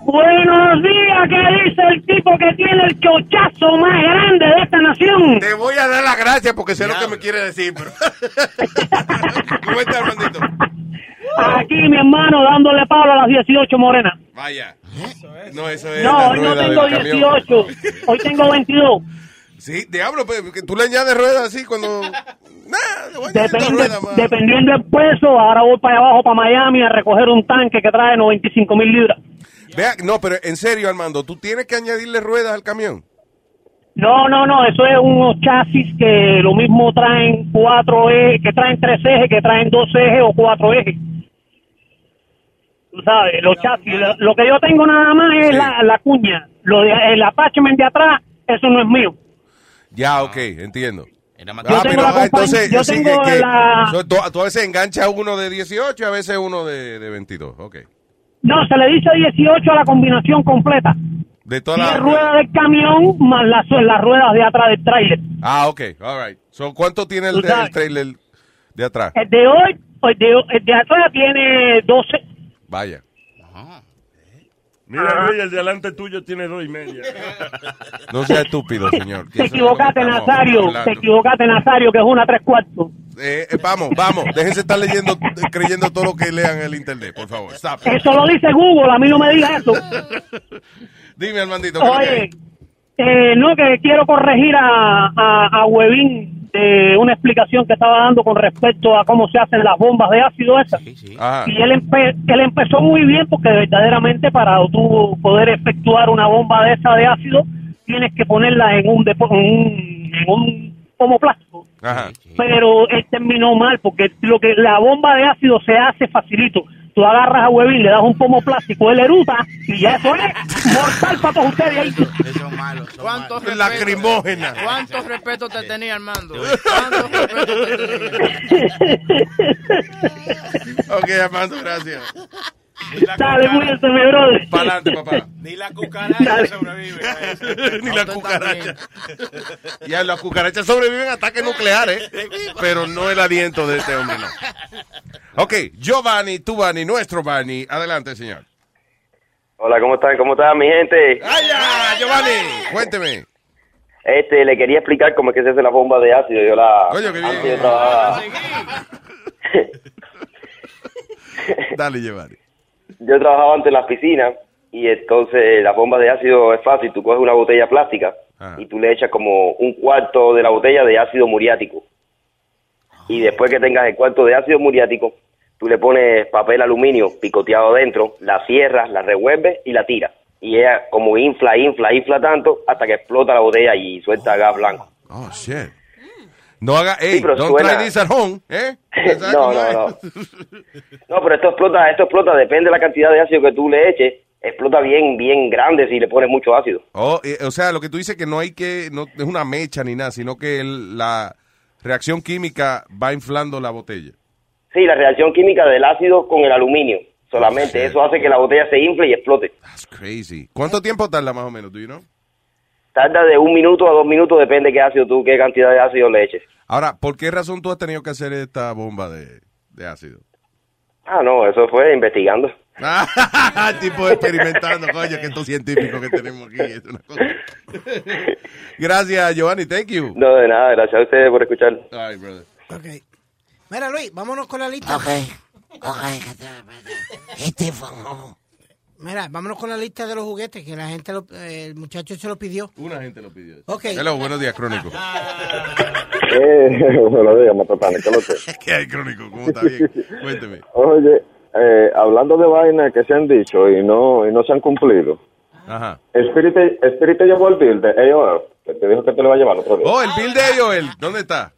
Buenos días, ¿qué dice el tipo que tiene el chochazo más grande de esta nación? Te voy a dar las gracias porque sé lo que me quiere decir. Pero... ¿Cómo estás, Armandito? Aquí, mi hermano, dándole palo a las 18 morenas. Vaya. No, eso es. No, la hoy no rueda tengo del camión. 18, hoy tengo 22. Sí, diablo, pues, que tú le añades ruedas así cuando. Nah, le voy a añadir dos Dependiendo, ruedas más. dependiendo del peso, ahora voy para allá abajo, para Miami, a recoger un tanque que trae 95 mil libras. Vea, no, pero en serio, Armando, tú tienes que añadirle ruedas al camión. No, no, no, eso es unos chasis que lo mismo traen cuatro ejes, que traen tres ejes, que traen dos ejes o cuatro ejes. Sabes, los chasis, lo, lo que yo tengo nada más es la, la cuña. Lo de, el attachment de atrás, eso no es mío. Ya, ok, entiendo. Yo tengo la ah, compañ- entonces, yo sí, tengo que- la- tú, tú a veces enganchas uno de 18 y a veces uno de, de 22, ok. No, se le dice 18 a la combinación completa. De todas 10 las... ruedas del camión más las, las ruedas de atrás del tráiler. Ah, ok, all right. So, ¿Cuánto tiene el, el trailer de atrás? El de hoy, el de, el de atrás tiene 12. Vaya. Mira, Luis, el de delante tuyo tiene dos y media. No sea estúpido, señor. que Te equivocaste, Nazario. Te equivocaste, Nazario, que es una tres cuartos. Eh, eh, vamos, vamos, déjense estar leyendo, eh, creyendo todo lo que lean en el internet, por favor. Stop. Eso lo dice Google, a mí no me digas eso. Dime, Armandito. ¿qué es lo que Oye, eh, no, que quiero corregir a, a, a Huevín de una explicación que estaba dando con respecto a cómo se hacen las bombas de ácido esas. Ajá. Y él, empe- él empezó muy bien porque verdaderamente para tú poder efectuar una bomba de esa de ácido tienes que ponerla en un, depo- en un, en un pomo plástico. Ajá. Pero él terminó mal porque lo que la bomba de ácido se hace facilito. Tú agarras a Huevín, le das un pomo plástico, él eruta y ya eso es mortal para todos ustedes ahí. ¿Cuánto respeto, Lacrimógena. ¿Cuánto respeto te tenía, Armando? ¿Cuánto respeto te tenía? Ok, Armando, gracias. Dale, cuídate, mi brother. Para adelante, papá. Ni la cucaracha sobrevive. a eso. Ni la cucaracha. Ya las cucarachas sobreviven a ataques nucleares, pero no el aliento de este hombre, no. Ok, Giovanni, tu Bani, nuestro Bani. Adelante, señor. Hola, ¿cómo están? ¿Cómo están, mi gente? ¡Ay, ya, Giovanni! Cuénteme. Este, le quería explicar cómo es que se hace la bomba de ácido. Yo la... Coño, qué bien. antes Dale, Giovanni. Yo trabajaba antes en las piscinas y entonces la bomba de ácido es fácil. Tú coges una botella plástica y tú le echas como un cuarto de la botella de ácido muriático. Y después que tengas el cuarto de ácido muriático, tú le pones papel aluminio picoteado adentro, la cierras, la revuelves y la tiras. Y ella como infla, infla, infla tanto hasta que explota la botella y suelta gas blanco. Oh, shit. No haga, hey, pero don't suena- try this at home, ¿eh? ¿Sabes no, no, no. No, pero esto explota, esto explota, depende de la cantidad de ácido que tú le eches, explota bien, bien grande si le pones mucho ácido. Oh, eh, o sea, lo que tú dices que no hay que, no es una mecha ni nada, sino que el- la reacción química va inflando la botella. Sí, la reacción química del ácido con el aluminio, solamente. Eso hace que la botella se infle y explote. That's crazy. ¿Cuánto tiempo tarda más o menos, do you know? Tarda de un minuto a dos minutos, depende qué ácido tú, qué cantidad de ácido le eches. Ahora, ¿por qué razón tú has tenido que hacer esta bomba de, de ácido? Ah, no, eso fue investigando. tipo experimentando, coño, que estos científicos que tenemos aquí. es una cosa. Gracias, Giovanni, thank you. No, de nada, gracias a ustedes por escuchar. Ay, brother. Ok. Mira, Luis, vámonos con la lista. Este Mira, vámonos con la lista de los juguetes que la gente, lo- eh, el muchacho se lo pidió. Una gente lo pidió. Ok. Hello, buenos días, Crónico. Eh, buenos días, Matatán, ¿qué lo que? ¿Qué hay, Crónico? ¿Cómo está bien? Cuénteme. Oye, eh, hablando de vainas que se han dicho y no y no se han cumplido. Ajá. Spirit, Spirit te llevó el bill de AOL, que te dijo que te lo va a llevar otro día. Oh, el bill de Joel, ¿dónde está?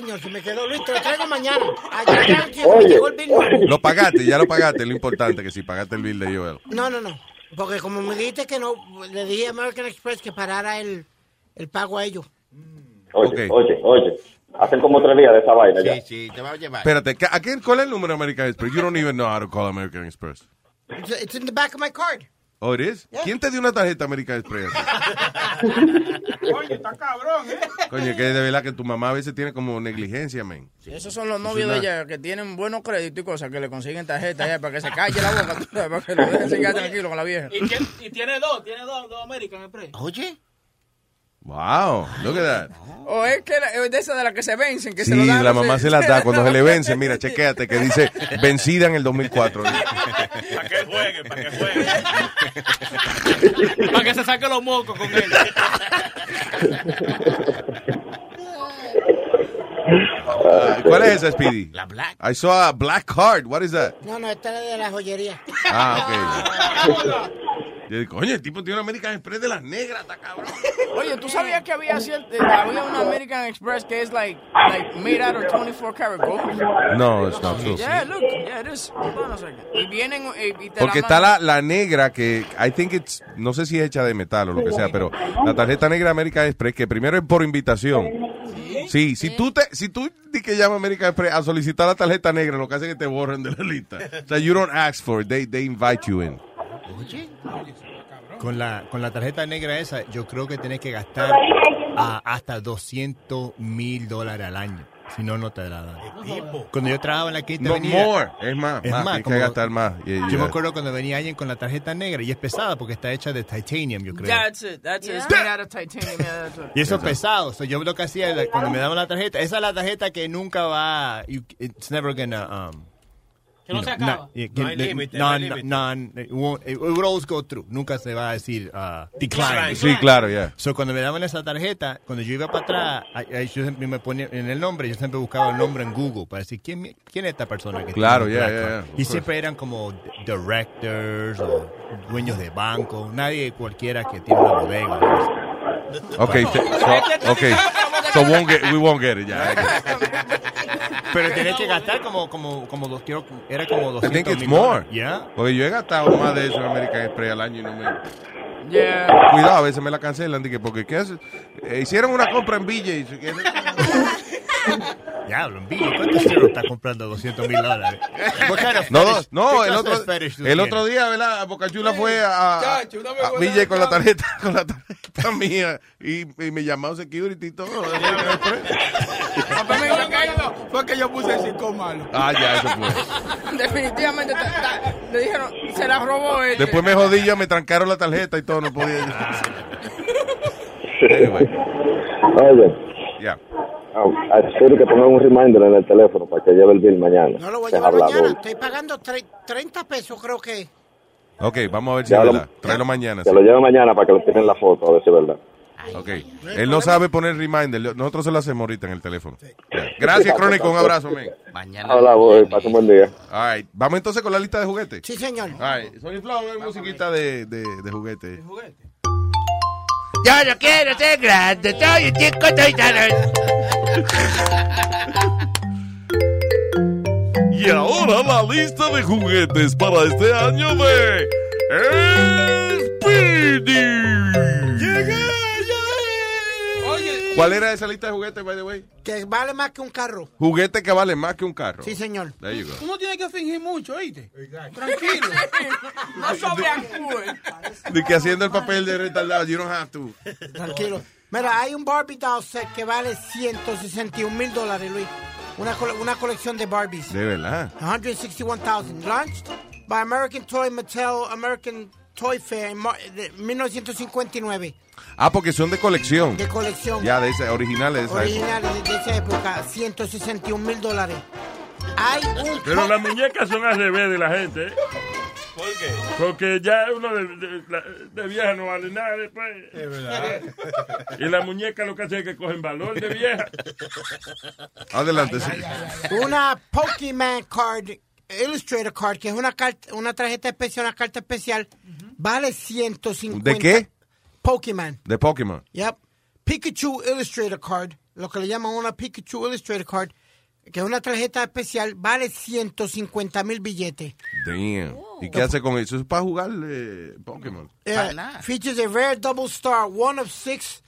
Coño, si me quedó Luis, te lo traigo mañana. Ayer llegó el bill. Lo pagaste, ya lo pagaste, lo importante que si pagaste el bill de Joel. No, no, no. Porque como me dijiste que no, le dije a American Express que parara el, el pago a ellos. Oye, oye, oye. Hacen como tres días de esa vaina ya. Sí, te va a llevar. Espérate, ¿qué- ¿a quién, ¿cuál es el número de American Express? You don't even know how to call American Express. It's, it's in the back of my card. Oh, it is? ¿Quién te dio una tarjeta American Express? Oye, está cabrón, ¿eh? Coño, que de verdad que tu mamá a veces tiene como negligencia, men. Esos son los novios de ella que tienen buenos créditos y cosas que le consiguen tarjetas ya para que se calle la boca, para que lo dejen seguir tranquilo con la vieja. Y tiene, y tiene dos, tiene dos, dos American Express. Oye. Wow, look at that. O es que la- es de esas de las que se vencen, que Sí, se lo dan. la no mamá se las da cuando se le vence. Mira, chequéate que dice vencida en el 2004. Para que juegue, para que juegue. Para que se saque los mocos con él. Ah, ¿Cuál es esa, Speedy? La Black. I saw a black card. What is that? No, no, esta es de la joyería. Ah, ok. Yo digo, Coño, el tipo tiene una American Express de las negras, está cabrón. Oye, ¿tú sabías que había, eh, había una American Express que es like, like made out of 24 karat gold? No, it's not true. Yeah, look, yeah, it is. Hold on a second. Y vienen eh, y te Porque la está la, la negra que, I think it's, no sé si es hecha de metal o lo que sea, pero la tarjeta negra American Express, que primero es por invitación. Sí, si tú te, si tú di que llama American Express a solicitar la tarjeta negra, lo que hace es que te borren de la lista. O sea, you don't ask for it, they, they invite you in. Con la, con la tarjeta negra esa, yo creo que tienes que gastar ah, hasta 200 mil dólares al año. Si no, no te la dan. Cuando yo trabajaba en la quinta No, avenida... more, es más, más, tienes que gastar más. Yeah, Yo yeah. me acuerdo cuando venía alguien con la tarjeta negra y es pesada porque está hecha de titanium, yo creo. That's it, that's it. It's made out of titanium. Yeah, that's. Y eso es pesado. So, yo lo que hacía cuando me daban la tarjeta, esa es la tarjeta que nunca va. you- it's never gonna. Um, Que no you se know, acaba. not- yeah, No hay límite, no límite. non- it won't- it will always go through. Nunca se va a decir uh, decline. Sí, claro, ya. So, cuando me daban esa tarjeta, cuando yo iba para atrás, ahí- ahí yo siempre me ponía en el nombre, yo siempre buscaba el nombre en Google para decir quién, quién es esta persona que Claro, ya, ya, black ya, card?" of Y siempre eran como directors o dueños de banco, nadie cualquiera que tiene una bodega. Okay, so, so- okay. So won't get, we won't get it, ya. Pero tienes que gastar como, como, como dos, quiero, era como I 200 think it's mil more. dólares. Yeah. Porque yo he gastado más de eso en American Express al año y no me... Yeah. Cuidado, a veces me la cancelan, dije, porque ¿qué haces? Eh, hicieron una compra en y... Diablo, Billy, ¿cuánto cero está comprando 200 mil dólares? No, fetish- no, el otro, el otro día, ¿verdad? Boca Chula fue a, a, con la tarjeta, con la tarjeta mía y, y me llamó security y todo. Para mí fue que yo- fue que yo puse el cinco malo. ah, ya, eso fue. Definitivamente ta- ta- le dijeron, se la robó él. Después me jodí yo, me trancaron la tarjeta y todo, no podía. Oye, Ya. a, a Siri que ponga un reminder en el teléfono para que lleve el bill mañana. No lo voy a llevar mañana. Estoy pagando tre- 30 pesos, creo que. Ok, vamos a ver si Ya es lo- verdad. Tráelo mañana. Que sí. lo lleve mañana para que lo tiren la foto, a ver si es verdad. Ok. Él no sabe poner reminder. Nosotros se lo hacemos ahorita en el teléfono. Gracias, Crónico. Un abrazo, men. Mañana. Hola, voy. Pasa un buen día. All right. Vamos entonces con la lista de juguetes. Sí, señor. All right. Sony Flow, es musiquita de, de, de juguetes. Yo no quiero ser grande, soy un chico, soy tan... Y ahora la lista de juguetes para este año de Speedy. Oye. ¿Cuál era esa lista de juguetes, by the way? Que vale más que un carro. Juguete que vale más que un carro. Sí, señor. There you go. Tú no tienes que fingir mucho, ¿oíste? Tranquilo. no sobreactúes. De que haciendo el papel de retardado, you don't have to. Tranquilo. Mira, hay un Barbie doll set que vale 161 mil dólares, Luis. Una, cole- una colección de Barbies. De verdad. 161,000. Launched by American Toy Mattel American Toy Fair en mar- de 1959. Ah, porque son de colección. De colección. Ya, de esa, originales de esa época. Originales de, de esa época. 161 mil dólares. Hay un... Pero las muñecas son al revés de la gente, ¿eh? ¿Por qué? Porque ya uno de, de, la- de vieja no vale nada después. Es verdad. Y las muñecas lo que hacen es que cogen valor de vieja. Adelante, sí. una Pokemon card, Illustrator card, que es una carta, una tarjeta especial, una carta especial, vale 150. ¿De qué? Pokemon. De Pokémon. Yep. Pikachu Illustrator card, lo que le llaman una Pikachu Illustrator card, que es una tarjeta especial, vale 150 mil billetes. Damn. ¿Y qué hace con eso? Es para jugar eh, Pokémon. Eh, features a rare double star, one of six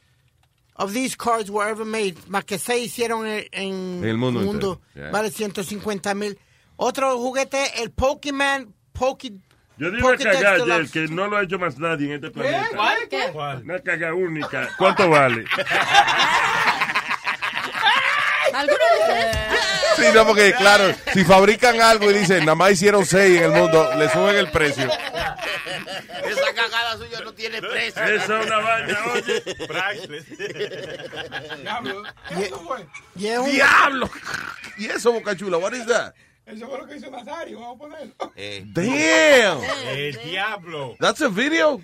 of these cards were ever made, más que seis hicieron en, el mundo entero. Yeah. vale 150 mil. Otro juguete, el Pokemon Poke, Yo di una cagada que no lo ha hecho más nadie en este planeta. ¿Cuál? ¿Qué? Una caga única. ¿Cuánto vale? ¿Alguno de ustedes? Sí, no, porque claro, si fabrican algo y dicen, nada más hicieron seis en el mundo, le suben el precio. Esa cagada suya no tiene precio. Esa es una vaina, oye. Diablo. ¿Eso? Y un- ¡Diablo! ¿Y eso, Boca Chula? What is that? Eso fue lo que hizo Nazario, vamos a ponerlo. Damn! El diablo. That's a video.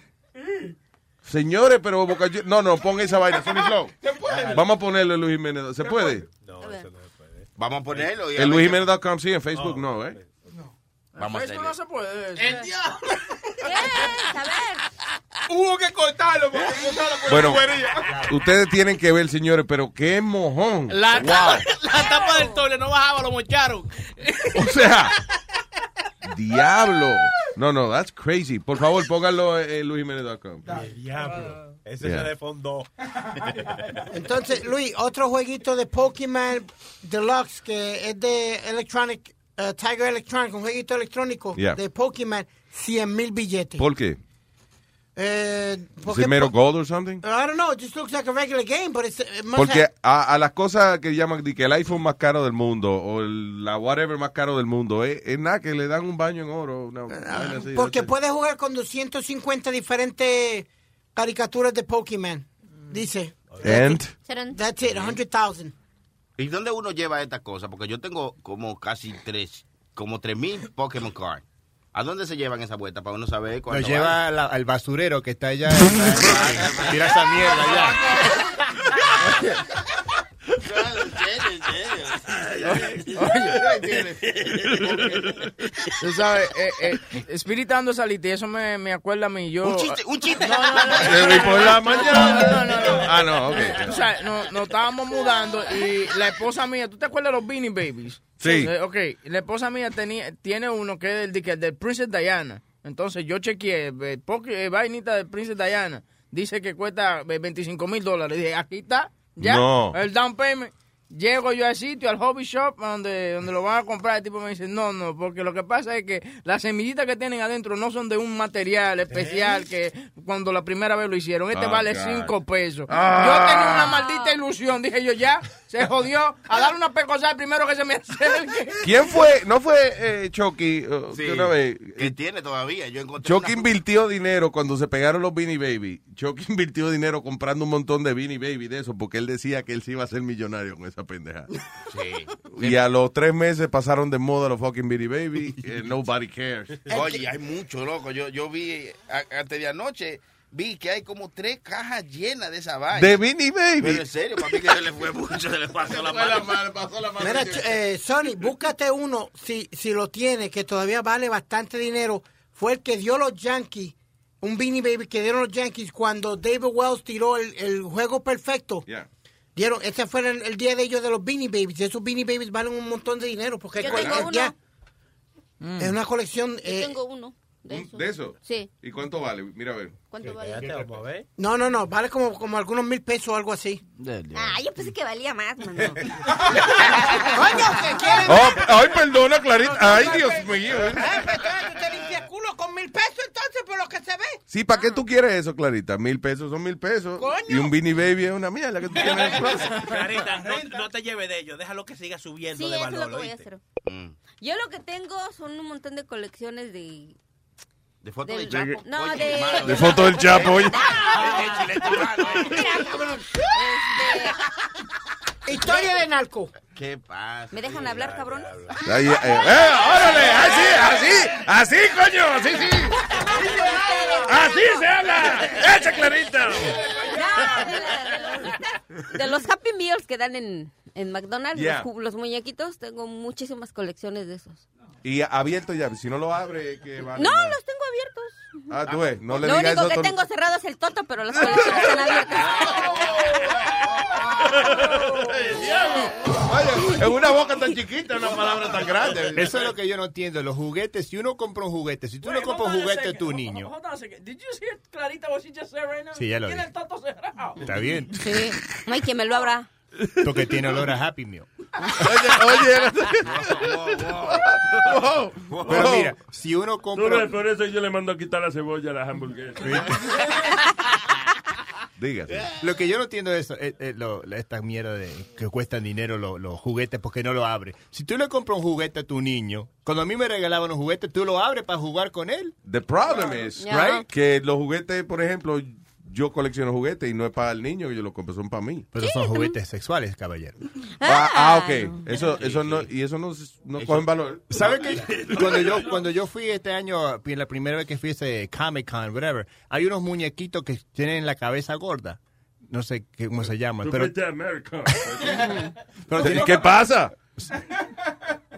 Señores, pero Boca Chula... No, no, pon esa vaina. Sony Flow. ¿Se puede? Vamos a ponerle Luis Jiménez. ¿Se puede? Vamos a ponerlo. y ver- luisjiménez.com sí, en Facebook no, ¿eh? Vamos a Eso hacerlo. no se puede. ¡El diablo! A ver. Hubo que cortarlo porque cortarlo por Bueno, ustedes tienen que ver, señores, pero qué mojón. La, Wow. tapa, la tapa del toile no bajaba, lo mocharon. O sea, diablo. No, no, that's crazy. Por favor, pónganlo en luisjiménez.com. Diablo. Ese Yeah. se defondó. Entonces, Luis, otro jueguito de Pokemon Deluxe que es de Electronic, uh, Tiger Electronic, un jueguito electrónico Yeah. de Pokemon, 100 mil billetes. ¿Por qué? Eh, ¿Es porque mero po- gold or something? I don't know, it just looks like a regular game, but it's, it must Porque have- a, a las cosas que llaman de que el iPhone más caro del mundo o el- la whatever más caro del mundo es, es nada que le dan un baño en oro. una vaina así, Ah, porque puedes jugar con 250 diferentes caricaturas de Pokemon. Dice. And? That's it, 100,000. ¿Y dónde uno lleva estas cosas? Porque yo tengo como casi tres, como tres mil Pokémon cards. ¿A dónde se llevan esa vuelta para uno saber Lo cuándo lleva la- al basurero que está allá. Tira esa mierda allá. Tú sabes, eh, eh, espiritando esa lista, y eso me, me acuerda a mí. Yo, Un chiste, un chiste. No, no, no. Desde por la mañana. No, no, no, no. Ah, no, ok. Tú sabes, no- nos estábamos mudando y la esposa mía, ¿tú te acuerdas de los Beanie Babies? Sí. Eh, ok, la esposa mía tenía, tiene uno que es el de, que- del Princess Diana. Entonces yo chequeé, eh, eh, vainita de Princess Diana. Dice que cuesta eh, 25 mil dólares. Dije, aquí está, ya, No. el down payment. Llego yo al sitio, al hobby shop, donde, donde lo van a comprar. El tipo me dice, no, no, porque lo que pasa es que las semillitas que tienen adentro no son de un material especial que cuando la primera vez lo hicieron. Este Ah, vale God. cinco pesos. Ah. Yo tenía una maldita ilusión. Dije yo, ya, se jodió. A darle una pecosa al primero que se me acerque. ¿Quién fue? ¿No fue eh, Chucky? uh, Sí, que una vez? que tiene todavía. Yo encontré Chucky una- invirtió dinero cuando se pegaron los Beanie Baby. Chucky invirtió dinero comprando un montón de Beanie Baby de eso porque él decía que él sí iba a ser millonario con esa pendeja. Sí. Y a los tres meses pasaron de moda los fucking Beanie Baby. and nobody cares. Oye, hay mucho, loco. Yo, yo vi, a- antes de anoche, vi que hay como tres cajas llenas de esa vaina. De Beanie Baby. Pero en serio, para mí que se le fue mucho, se le pasó la mano. Mira, ch- eh, Sony, búscate uno, si, si lo tiene, que todavía vale bastante dinero. Fue el que dio los Yankees, un Beanie Baby que dieron los Yankees cuando David Wells tiró el, el juego perfecto. Yeah. Dieron, ese fue el, el día de ellos de los Beanie Babies. Esos Beanie Babies valen un montón de dinero porque Yo es- tengo es- una colección. Yo eh, tengo uno. De ¿Un- eso. ¿De eso? Sí. ¿Y cuánto vale? Mira a ver. ¿Cuánto vale? no, no, no, vale como, como algunos mil pesos o algo así. Ah, yo pensé que valía más, mano. Coño, ¿qué quieren? Oh, ay, perdona, Clarita. Ay, Dios mío. Eh, te limpias el culo con mil pesos entonces por lo que se ve. Sí, ¿para qué tú quieres eso, Clarita? Mil pesos son mil pesos. Coño. Y un Beanie Baby es una mierda que tú tienes en. Clarita, no, no te lleves de ellos, déjalo que siga subiendo Sí, de eso es valor. lo que voy a hacer. Yo lo que tengo son un montón de colecciones de... De fotos del- de Chapo. No, Oye, de... De foto del Chapo, oye. Mira, cabrón. Este, Historia de narco. ¿Qué pasa? ¿Me dejan hablar, cabrones? Ahí, eh, eh, órale, así, así, así, coño, así, sí. Así se habla. Echa, Clarita. No, de, los, Happy Meals que dan en, en McDonald's, Yeah. los, los muñequitos, tengo muchísimas colecciones de esos. Y abierto ya, si no lo abre, que va. No, los tengo abiertos. Ah, tú ves, no le Lo digas único eso. que tengo cerrado es el toto, pero las colecciones están abiertas. Oye, en una boca tan chiquita, una palabra tan grande. Eso es lo que yo no entiendo. Los juguetes, si uno compra un juguete, si tú no compras un juguete tu niño, Hold on a second. Did you hear Clarita what she just said right now? Sí, ya lo Tiene vi. el toto cerrado. está bien. Sí, no hay quien me lo abra. Porque tiene olor a Happy Meal. Wow, Pero wow. mira, si uno compra... por eso yo le mando a quitar la cebolla a las hamburguesas. Dígase. Lo que yo no entiendo es eh, eh, lo- esta mierda de que cuestan dinero lo- los juguetes porque no lo abre. Si tú le compras un juguete a tu niño, cuando a mí me regalaban un juguete, tú lo abres para jugar con él. The problem is, Yeah. right, que los juguetes, por ejemplo, yo colecciono juguetes y no es para el niño, que yo los compro, son para mí. Pero son juguetes sexuales, caballero. Ah, ah, ok. Eso, eso no, y eso no, no cogen valor. ¿Sabe qué? Cuando yo, cuando yo fui este año, la primera vez que fui a ese Comic Con, whatever, hay unos muñequitos que tienen la cabeza gorda. No sé qué, cómo se llaman, pero, pero ¿Qué pasa?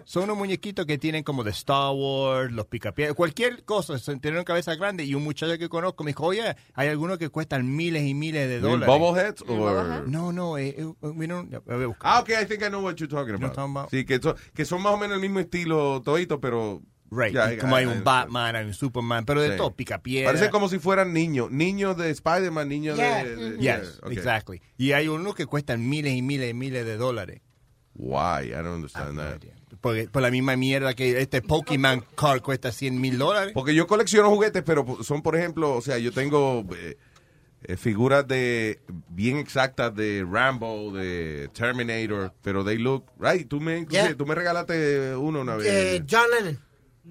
Son unos muñequitos que tienen como de Star Wars, los picapiedras, cualquier cosa, son- tienen una cabeza grande y un muchacho que conozco me dijo, oye, hay algunos que cuestan miles y miles de dólares. Bobbleheads or- No, no, eh, eh, we don't- busca. Ah, ok, I think I know what you're talking about. talking about- Sí, que, son- que son más o menos el mismo estilo todito, pero... Right, Ya, y como hay I- un I- Batman, hay un Superman, pero de Sí. todo, picapiedra. Parece como si fueran niños. Niños de Spider-Man, niños Yeah. de... de- Yes, yeah, ok. exactly. Y hay unos que cuestan miles y miles y miles de dólares. Why? I don't understand that. Porque, por la misma mierda que este Pokémon card cuesta 100 mil dólares. Porque yo colecciono juguetes, pero son, por ejemplo, o sea, yo tengo eh, eh, figuras de bien exactas de Rambo, de Terminator, pero they look, right, tú me, Yeah. tú me regalaste uno una vez. Eh, John Lennon.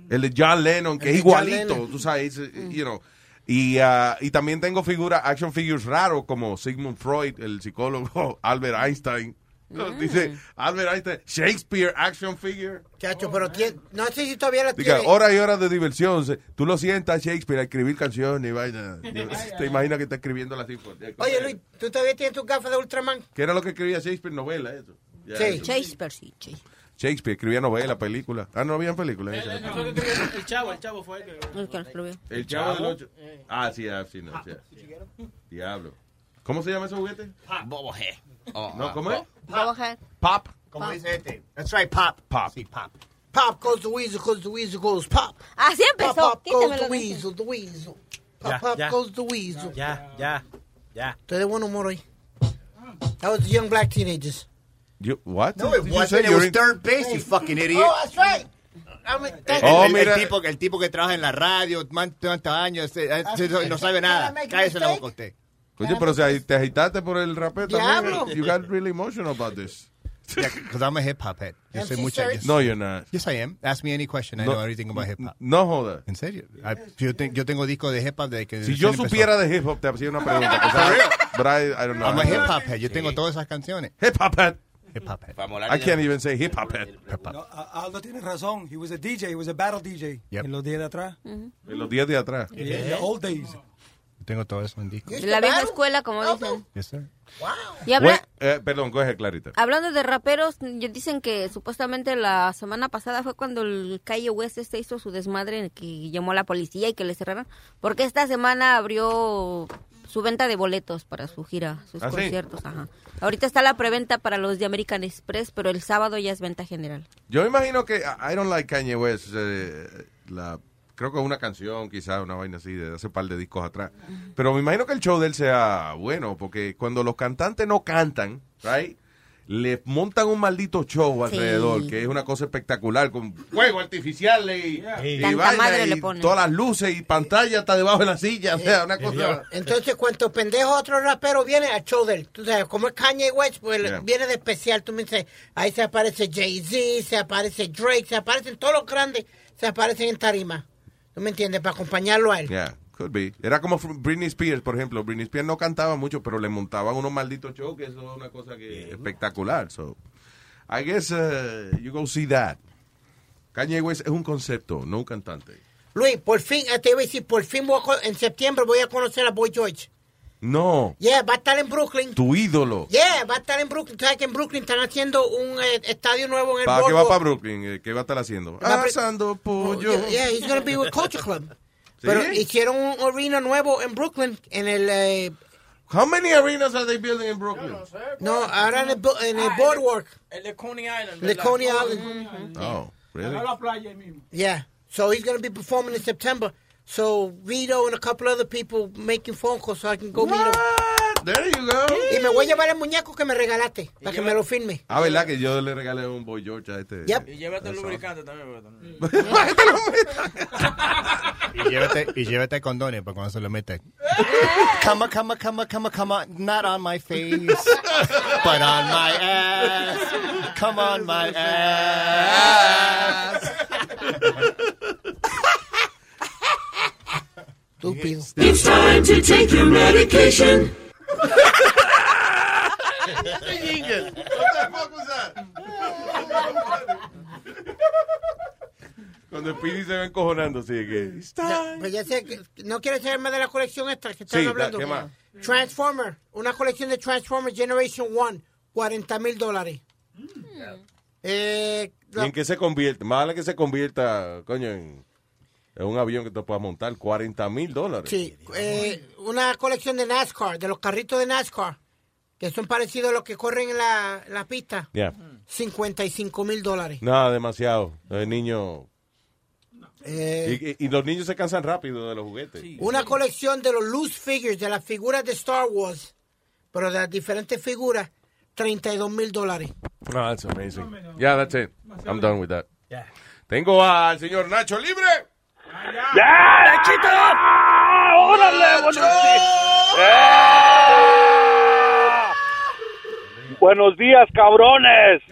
El de John Lennon, que El es igualito, tú sabes, eh, you know. Y, ah, y también tengo figuras, action figures raros, como Sigmund Freud, el psicólogo, Albert Einstein. No, Dice Albert Einstein, Shakespeare action figure. Chacho, pero tie- no sé si todavía la Diga, tiene. horas y horas de diversión. Tú lo sientas, Shakespeare, a escribir canciones y vaina. Te imaginas que está escribiendo la sinfonía. Oye, Luis, ¿tú todavía tienes tus gafas de Ultraman? ¿Qué era lo que escribía Shakespeare? Novela, eso. Ya, Sí. eso. Shakespeare, sí, sí. Shakespeare escribía novela, película. Ah, no habían películas. El, el- el- el chavo, el chavo fue el que... Lo escribió. El chavo del ocho. Ah, sí, ah, sí, no, sí. Diablo. ¿Cómo se llama ese juguete? Boboje. No, ¿cómo es? Bobohead. Pop. Como dice este. That's right, Pop. Pop. Sí, Pop. Pop goes the weasel, goes the weasel, goes pop. Así Pop, empezó. pop goes Quítamelo the weasel, the weasel. Pop, Ya, pop ya. goes the weasel. Ya, ya, ya. Estoy de buen humor hoy. That was the young black teenagers. You, what? No, it wasn't. It you're was in- third base, you fucking idiot. Oh, that's right. El, Oh, el- el mira. tipo, el tipo que trabaja en la radio, man- tantos años, eh, eh, no sabe nada. Cállese la boca usted. Coño, pero si te agitaste por el rapeo Diablo. también. You got really emotional about this. Because I'm a hip hop head. Yo MC mucha- yes. No, you're not. Yes, I am. Ask me any question. I No. know everything about hip hop. No joda. ¿En serio? I- yo, te- yo tengo discos de hip hop de que... Si yo empezó. supiera de hip hop, te hacía una pregunta. pues? But I, I don't know. I'm a hip hop head. Yo tengo todas esas canciones. Hip hop head. Hip hop head. I can't even say hip hop head. No, a- Aldo tiene razón. He was a DJ. He was a battle DJ. Yep. En los días de atrás. En los días de atrás. In the old days. Tengo todo eso en discos. De la vieja escuela, como dicen. Yes, sir. Y habla- Wait, eh, perdón, coge Clarita. Hablando de raperos, dicen que supuestamente la semana pasada fue cuando el Calle West este hizo su desmadre que llamó a la policía y que le cerraron, porque esta semana abrió su venta de boletos para su gira, sus ¿Ah, sí? conciertos. Ajá. Ahorita está la preventa para los de American Express, pero el sábado ya es venta general. Yo me imagino que I don't like Kanye West. eh, la, creo que es una canción, quizás una vaina así de hace un par de discos atrás. Pero me imagino que el show de él sea bueno, porque cuando los cantantes no cantan, right, le montan un maldito show alrededor, que es una cosa espectacular, con fuegos artificiales y, y vaina madre y le ponen. todas las luces y pantalla hasta debajo de la silla. O sea, una cosa... Entonces, cuando pendejo otro rapero viene al show de él, tú sabes, como es Kanye West, pues Yeah. viene de especial, tú me dices, ahí se aparece Jay-Z, se aparece Drake, se aparecen todos los grandes, se aparecen en tarima. ¿Tú me entiendes? Para acompañarlo a él. Yeah, could be. Era como Britney Spears, por ejemplo. Britney Spears no cantaba mucho, pero le montaban unos malditos shows, que eso es una cosa que espectacular. So, I guess uh, you go see that. Kanye West es un concepto, no un cantante. Luis, por fin, eh, te iba a decir, por fin voy a en septiembre voy a conocer a Boy George. No, Yeah, va a estar en Brooklyn. tu ídolo. Yeah, va a estar en Brooklyn. Sabes que en Brooklyn están haciendo un eh, estadio nuevo en el ¿Para qué va para Brooklyn? Eh, ¿Qué va a estar haciendo? Asando pollo. Yeah, yeah, he's gonna be with Culture Club. Pero hicieron un arena nuevo en Brooklyn, en el... eh, How many arenas are they building in Brooklyn? no, ahora en el, en el Boardwalk. El de Coney Island. ¿verdad? Coney Island. Oh, really? La playa mismo. Yeah. So he's going to be performing in September. So Rito and a couple other people making phone calls so I can go meet him. There you go. Y me voy a llevar el muñeco que me regalaste para que me lo firme. Ah, ¿verdad? Que yo le regalé un Boy George a este. Yep. Y llévate el That's lubricante también. también. Y llévate, y llévate condones para cuando se lo mete. Come on, come on, come on, come on, come on. Not on my face, but on my ass. Come on my ass. Estúpido. It's time to take your medication. Cuando el Pidi se va encojonando, así que... Ya, pues ya sé que no quieres saber más de la colección esta que están Sí, hablando. ¿qué más? Transformer, una colección de Transformer Generation 1, 40 mil dólares. Eh, ¿Y en qué se convierte? Más vale que se convierta, coño, en, en un avión que te pueda montar 40 mil dólares. Sí, eh, una colección de NASCAR, de los carritos de NASCAR, que son parecidos a los que corren en la, en la pista. Ya. 55 mil dólares. Nada, demasiado. El niño... Eh, Y, los niños se cansan rápido de los juguetes. Una colección de los loose figures, de las figuras de Star Wars, pero de las diferentes figuras, 32 mil dólares. No, that's amazing. Yeah, that's it. I'm done with that. Tengo al señor Nacho Libre. ¡Ya! ¡Nachito! ¡Órale, buenos días! Buenos días, cabrones.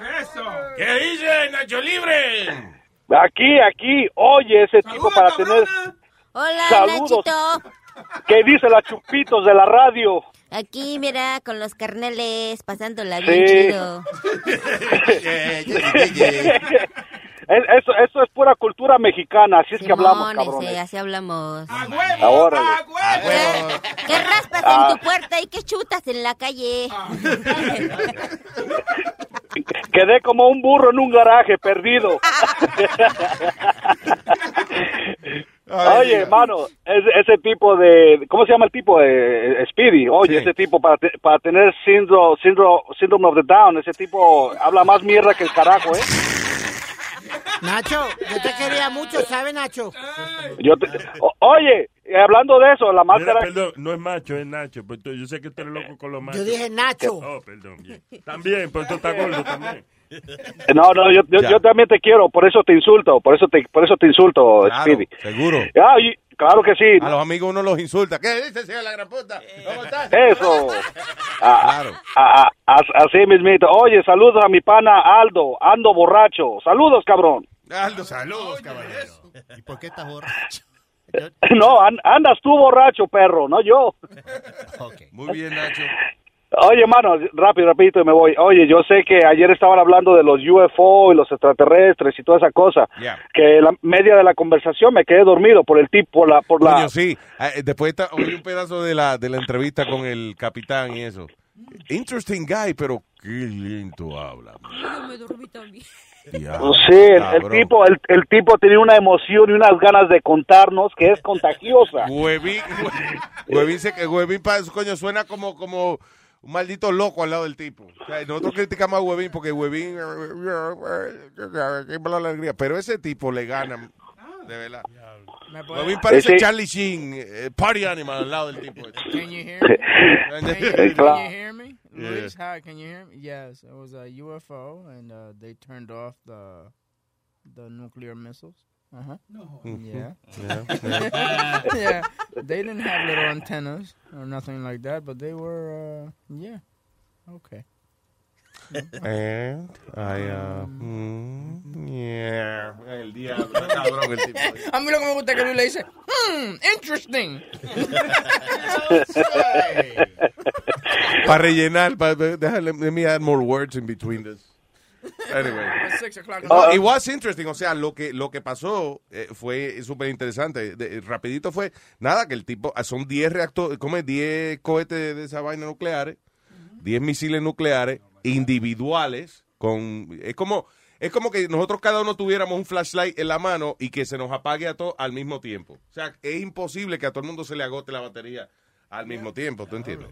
¿Qué dice Nacho Libre? Aquí, aquí. Oye, ese tipo para tener... Hola, Saludos. Nachito. ¿Qué dice la chupitos de la radio? Aquí, mira, con los carneles, pasándola Sí. bien chido. Es- Eso, eso es pura cultura mexicana, así es que hablamos, cabrones. así hablamos. Ahora. ¿Qué raspas Ah. en tu puerta y qué chutas en la calle? Quedé como un burro en un garaje perdido. Oye, hermano, ese, ese tipo de, ¿cómo se llama el tipo? Eh, Speedy. Oye, ese tipo para, te- para tener síndrome, síndrome, síndrome of the Down, ese tipo habla más mierda que el carajo, ¿eh? Nacho, yo te quería mucho, ¿sabes, Nacho? Yo te- o- oye, hablando de eso, la Mira, máscara... perdón, no es macho, es Nacho. Pues tú- yo sé que usted es loco con los machos. dije Nacho. Oh, perdón. bien. También, pues tú estás gordo también. No, no, yo, yo, yo también te quiero, por eso te insulto, por eso te, por eso te insulto, Claro, Speedy. seguro. Ah, y- claro que sí. A los amigos uno los insulta. ¿Qué dices, señor la gran puta? ¿Cómo estás? Eso. Ah, Claro. ah, ah, así mismito. Oye, saludos a mi pana Aldo, ando borracho. Saludos, cabrón. Aldo, saludos, caballero. ¿Y por qué estás borracho? No, an- andas tú borracho, perro, no yo. Muy bien, Nacho. Oye, mano, rápido, rapidito y me voy. Oye, yo sé que ayer estaban hablando de los UFO y los extraterrestres y toda esa cosa. Yeah. Que la media de la conversación me quedé dormido por el tipo, por la, por la. Coño, sí. Ah, eh, Después está, oí un pedazo de la, de la entrevista con el capitán y eso. Interesting guy, pero qué lento habla. Yo me dormí también. Diablo, Sí, el, el tipo, el, el tipo tenía una emoción y unas ganas de contarnos que es contagiosa. Huevín, huevín, huevín coño, suena como, como un maldito loco al lado del tipo. O sea, nosotros criticamos a Huevín porque Huevín la alegría, pero ese tipo le gana, de verdad. Huevín parece Charlie Sheen, eh, party animal al lado del tipo. Can you hear me? Can you, can you hear me? Yeah. Luis, hi, can you hear me? Yes, it was a UFO, and uh, they turned off the the nuclear missiles. Uh-huh. No. Yeah. Yeah. yeah. They didn't have little antennas or nothing like that, but they were, uh, yeah. Okay. And I, uh, mm, yeah. El diablo, cabrón, el tipo. A mí lo que me gusta es que Luis le dice, hmm, interesting. Para rellenar, para let me add more words in between this. Anyway. At six o'clock in the No, morning. it was interesting, o sea, lo que lo que pasó eh, fue súper interesante. Rapidito fue, nada, que el tipo, ah, son 10 reactores, como 10 cohetes de esa vaina nucleares, 10 misiles nucleares individuales, con, es como, es como que nosotros cada uno tuviéramos un flashlight en la mano y que se nos apague a todos al mismo tiempo. O sea, es imposible que a todo el mundo se le agote la batería al mismo tiempo, ¿tú entiendes?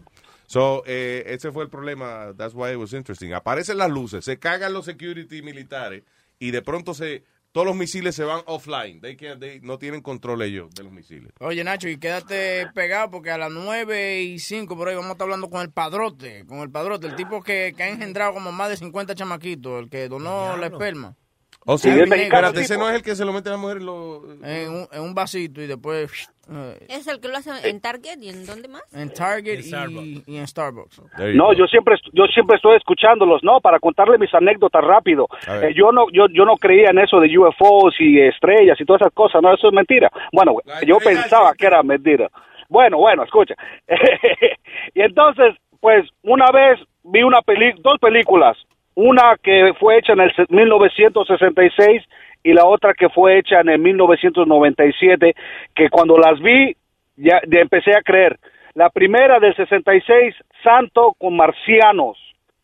So, eh, ese fue el problema, that's why it was interesting. Aparecen las luces, se cagan los security militares y de pronto se todos los misiles se van offline. They can't- they no tienen control ellos de los misiles. Oye, Nacho, y quédate pegado porque a las 9 y 5 por ahí vamos a estar hablando con el padrote, con el padrote, el tipo que, que ha engendrado como más de 50 chamaquitos, el que donó la esperma. Oh, sí, Ay, es mi mexicano, negro. ese no es el que se lo mete a la mujer en lo- En un, en un vasito y después eh, ¿Es el que lo hace en Target y en dónde más? en Target y, y en Starbucks. No, yo siempre, yo siempre estoy escuchándolos, ¿no? Para contarle mis anécdotas rápido. Eh, yo no, yo, yo no creía en eso de UFOs y estrellas y todas esas cosas, no, eso es mentira. Bueno, yo pensaba que era mentira. Bueno, bueno, escucha. y entonces, pues, una vez vi una peli dos películas, una que fue hecha en el se- 1966 y la otra que fue hecha en el 1997, que cuando las vi ya, ya empecé a creer. La primera del 66, Santo con marcianos,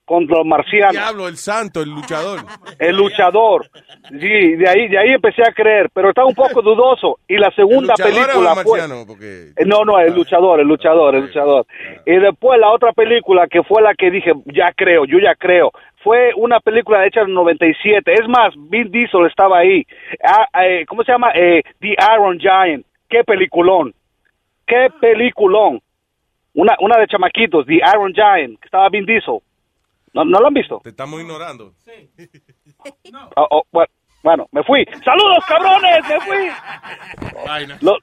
con los marcianos. Diablo, el santo, el luchador. El luchador. Sí, de ahí, de ahí empecé a creer, pero estaba un poco dudoso. Y la segunda ¿El luchador película o el fue... Porque... Eh, No, no, el luchador, el luchador, el luchador. Y después la otra película que fue la que dije, ya creo, yo ya creo, fue una película hecha en el 97. Es más, Vin Diesel estaba ahí. Ah, eh, ¿Cómo se llama? Eh, The Iron Giant. Qué peliculón. Qué peliculón. Una, una de chamaquitos, The Iron Giant, que estaba Vin Diesel. ¿No, ¿no lo han visto? Te estamos ignorando. Oh, oh, bueno, bueno, me fui. ¡Saludos, cabrones! ¡Me fui! Lo-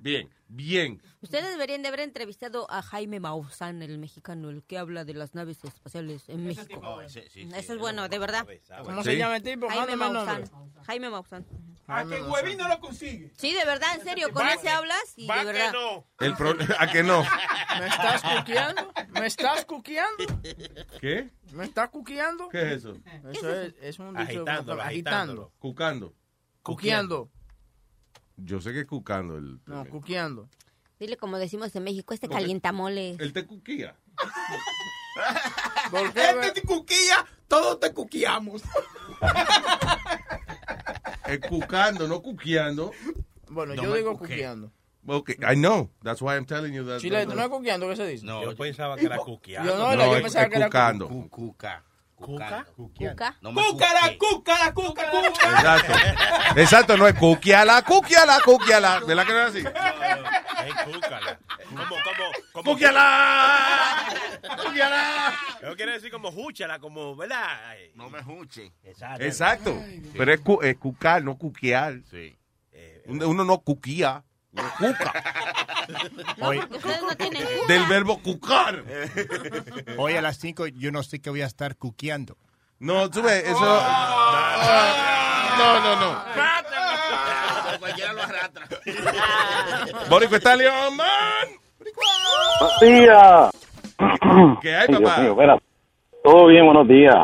Bien, bien. Ustedes deberían de haber entrevistado a Jaime Maussan, el mexicano, el que habla de las naves espaciales en México. Eso es bueno, de verdad. ¿Cómo se llama el tipo? Jaime el Maussan. Jaime Maussan. A que Huevín no lo consigue. Sí, de verdad, en serio, con ese hablas y de verdad. El pro- ¿A que no? ¿Me estás cuqueando? ¿Me estás cuqueando? ¿Qué? ¿Me estás cuqueando? ¿Qué es eso? Eso es, es un dicho Agitándolo, agitando. Cucando. Cuqueando. Yo sé que es cucando. El, No, cuqueando. Dile como decimos en México, este No, calientamole. Él te cuquía. ¿Por Este te cuquilla, todos te cuqueamos. Es cucando, no cuqueando. Bueno, No yo digo cuqué. cuqueando. Okay, I know. That's why I'm telling you that. Chile, ¿tú no es cuqueando qué se dice? No, yo pensaba que era cuqueando. Yo no, era- yo pensaba es que era cucando. Cuca. ¿Cuca? ¿Cuca? No me Cúcara, cúcara, cúcara, cúcara. Exacto. Exacto, no es cuquiala, cuquiala, cuquiala. ¿Verdad que no es así? Es cúcala. Como, como, como. ¡Cuquiala! ¡Cuquiala! Eso quiere decir como júchala, como, ¿verdad? No me juche. Exacto. Exacto. Pero es, cu- es cucar, no cuquear. Sí. Uno uno no cuquía, cuca. Hoy, Ustedes no tienen Del verbo cucar. hoy a las 5 yo no sé que voy a estar cuqueando. No, tú ves, eso... No, no, no. Cualquiera lo arrastra. Borico está león, man. Buenos días. ¿Qué hay, papá? mío. Todo bien, buenos días.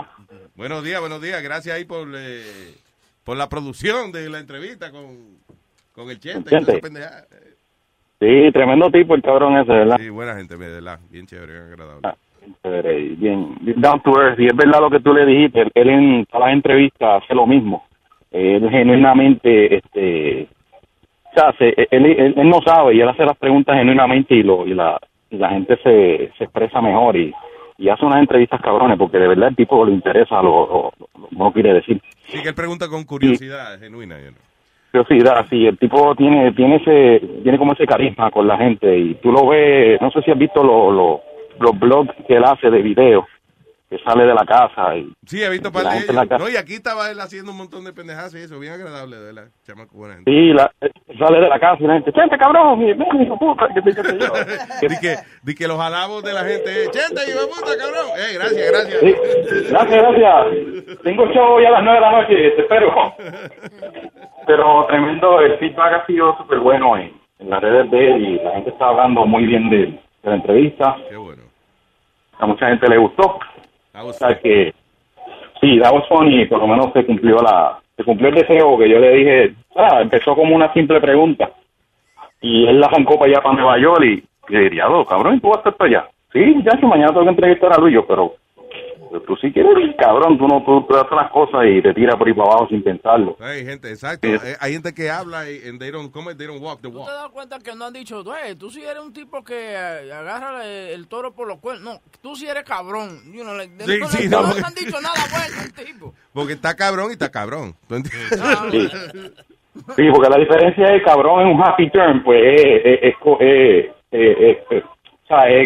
Buenos días, buenos días. Gracias ahí por, eh, por la producción de la entrevista con, con el Chente. y Chente. pendejada. Sí, tremendo tipo el cabrón ese, ¿verdad? Sí, buena gente, verdad. Bien chévere, bien agradable. Ah, chévere, y bien, bien down to earth. Y es verdad lo que tú le dijiste. Él en todas las entrevistas hace lo mismo. Él genuinamente, este, o sea, se- él, él- él no sabe y él hace las preguntas genuinamente y, lo, y, la, y la gente se, se expresa mejor y, y hace unas entrevistas cabrones porque de verdad el tipo le interesa lo, lo, lo que uno quiere decir. Sí, que él pregunta con curiosidad genuina. you know. Curiosidad, sí, el tipo tiene tiene ese tiene como ese carisma con la gente y tú lo ves, no sé si has visto lo- lo- los blogs que él hace de video, que sale de la casa y Sí, he visto y par la de gente en la ellos. casa. No, y aquí estaba él haciendo un montón de pendejadas y eso, bien agradable, de verdad. Chamaco, buena gente. Sí, la, eh, sale de la casa y la gente, chente cabrón, mi, hijo puta, que te- yo". Di que, di que los alabos de la gente, Chente, hijo puta, cabrón. Eh, gracias, gracias. Sí, gracias, gracias. Tengo show ya a las nueve de la noche, te espero. Pero tremendo, el feedback ha sido súper bueno en, en las redes de él y la gente está hablando muy bien de, de la entrevista. Qué bueno. A mucha gente le gustó. O sea que sí, that was funny, por lo menos se cumplió la se cumplió el deseo que yo le dije. Ah, empezó como una simple pregunta y él la arrancó para allá para Nueva York y, le diría, "Oh, cabrón, ¿y tú vas a estar para allá? Sí, ya que mañana tengo que entrevistar a Luis, pero pero tú sí quieres, cabrón, tú no tú, tú haces las cosas y te tiras por ahí para abajo sin pensarlo. Hay gente, exacto. Sí. Hay gente que habla y they don't, ¿cómo es? They don't walk the ¿Tú walk. te das cuenta que no han dicho, "Güey, tú sí eres un tipo que eh, agarra el, toro por los cuernos? No, tú sí eres cabrón. You know, like, Sí, no, sí, no, no, no porque- han dicho nada bueno el tipo. Porque está cabrón y está cabrón. ¿Tú entiendes? Sí, porque la diferencia es cabrón en un happy term, pues es, es, es, co- es-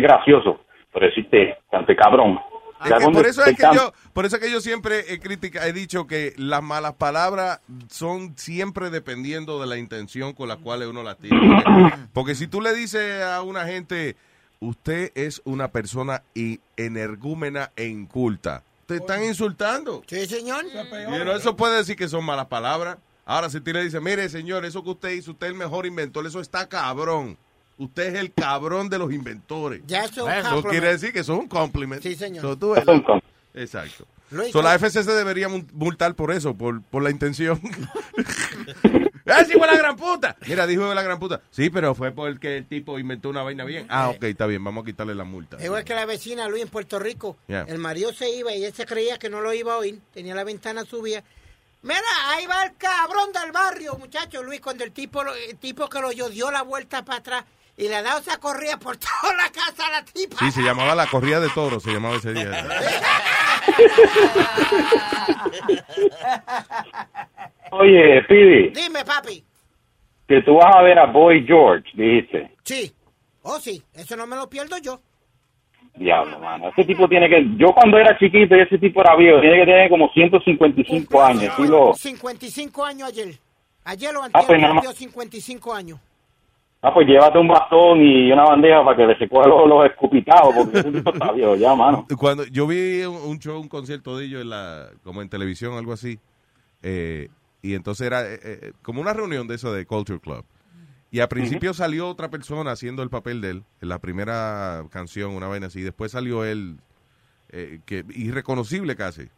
gracioso, pero decirte, cante cabrón. Que por eso es que yo, por eso es que yo siempre he critica, he dicho que las malas palabras son siempre dependiendo de la intención con la cual uno las tiene. Porque si tú le dices a una gente, usted es una persona energúmena e inculta, te están insultando. Sí, señor. Y uno, eso puede decir que son malas palabras. Ahora, si tú le dices, mire, señor, eso que usted hizo, usted es el mejor inventor, eso está cabrón. Usted es el cabrón de los inventores. Ya eso es un Eso compliment. quiere decir que eso es un compliment. Sí, señor. So, tú ves, Eso es un com- Exacto. Luis, So, la ¿cómo- FCC debería multar por eso, por, por la intención. ¡Ah, sí, fue la gran puta! Mira, dijo de la gran puta. Sí, pero fue porque el tipo inventó una vaina bien. Ah, ok, está bien, vamos a quitarle la multa. Igual que la vecina Luis en Puerto Rico. Yeah. El marido se iba y él se creía que no lo iba a oír. Tenía la ventana subida. Mira, ahí va el cabrón del barrio, muchacho Luis, cuando el tipo, el tipo que lo oyó dio la vuelta para atrás y le ha dado esa corrida por toda la casa a la tipa. Sí, se llamaba la corrida de toros, se llamaba ese día. Oye, Pidi, Dime, papi. que tú vas a ver a Boy George, dijiste. Sí. Oh, sí. Eso no me lo pierdo yo. Diablo, mano. Ese tipo tiene que... Yo cuando era chiquito y ese tipo era viejo, tiene que tener como 155 años. Sí lo... 55 años ayer. Ayer lo Ah, anterior pues más. cumplió 55 años. Ah, pues llévate un bastón y una bandeja para que le se coja los, los escupitados, porque tipo está viejo ya, mano. Cuando yo vi un, un show, un concierto de ellos en la, como en televisión, algo así, eh, y entonces era eh, eh, como una reunión de eso de Culture Club. Y al principio salió otra persona haciendo el papel de él, en la primera canción, una vaina así. Después salió él, eh, que irreconocible casi.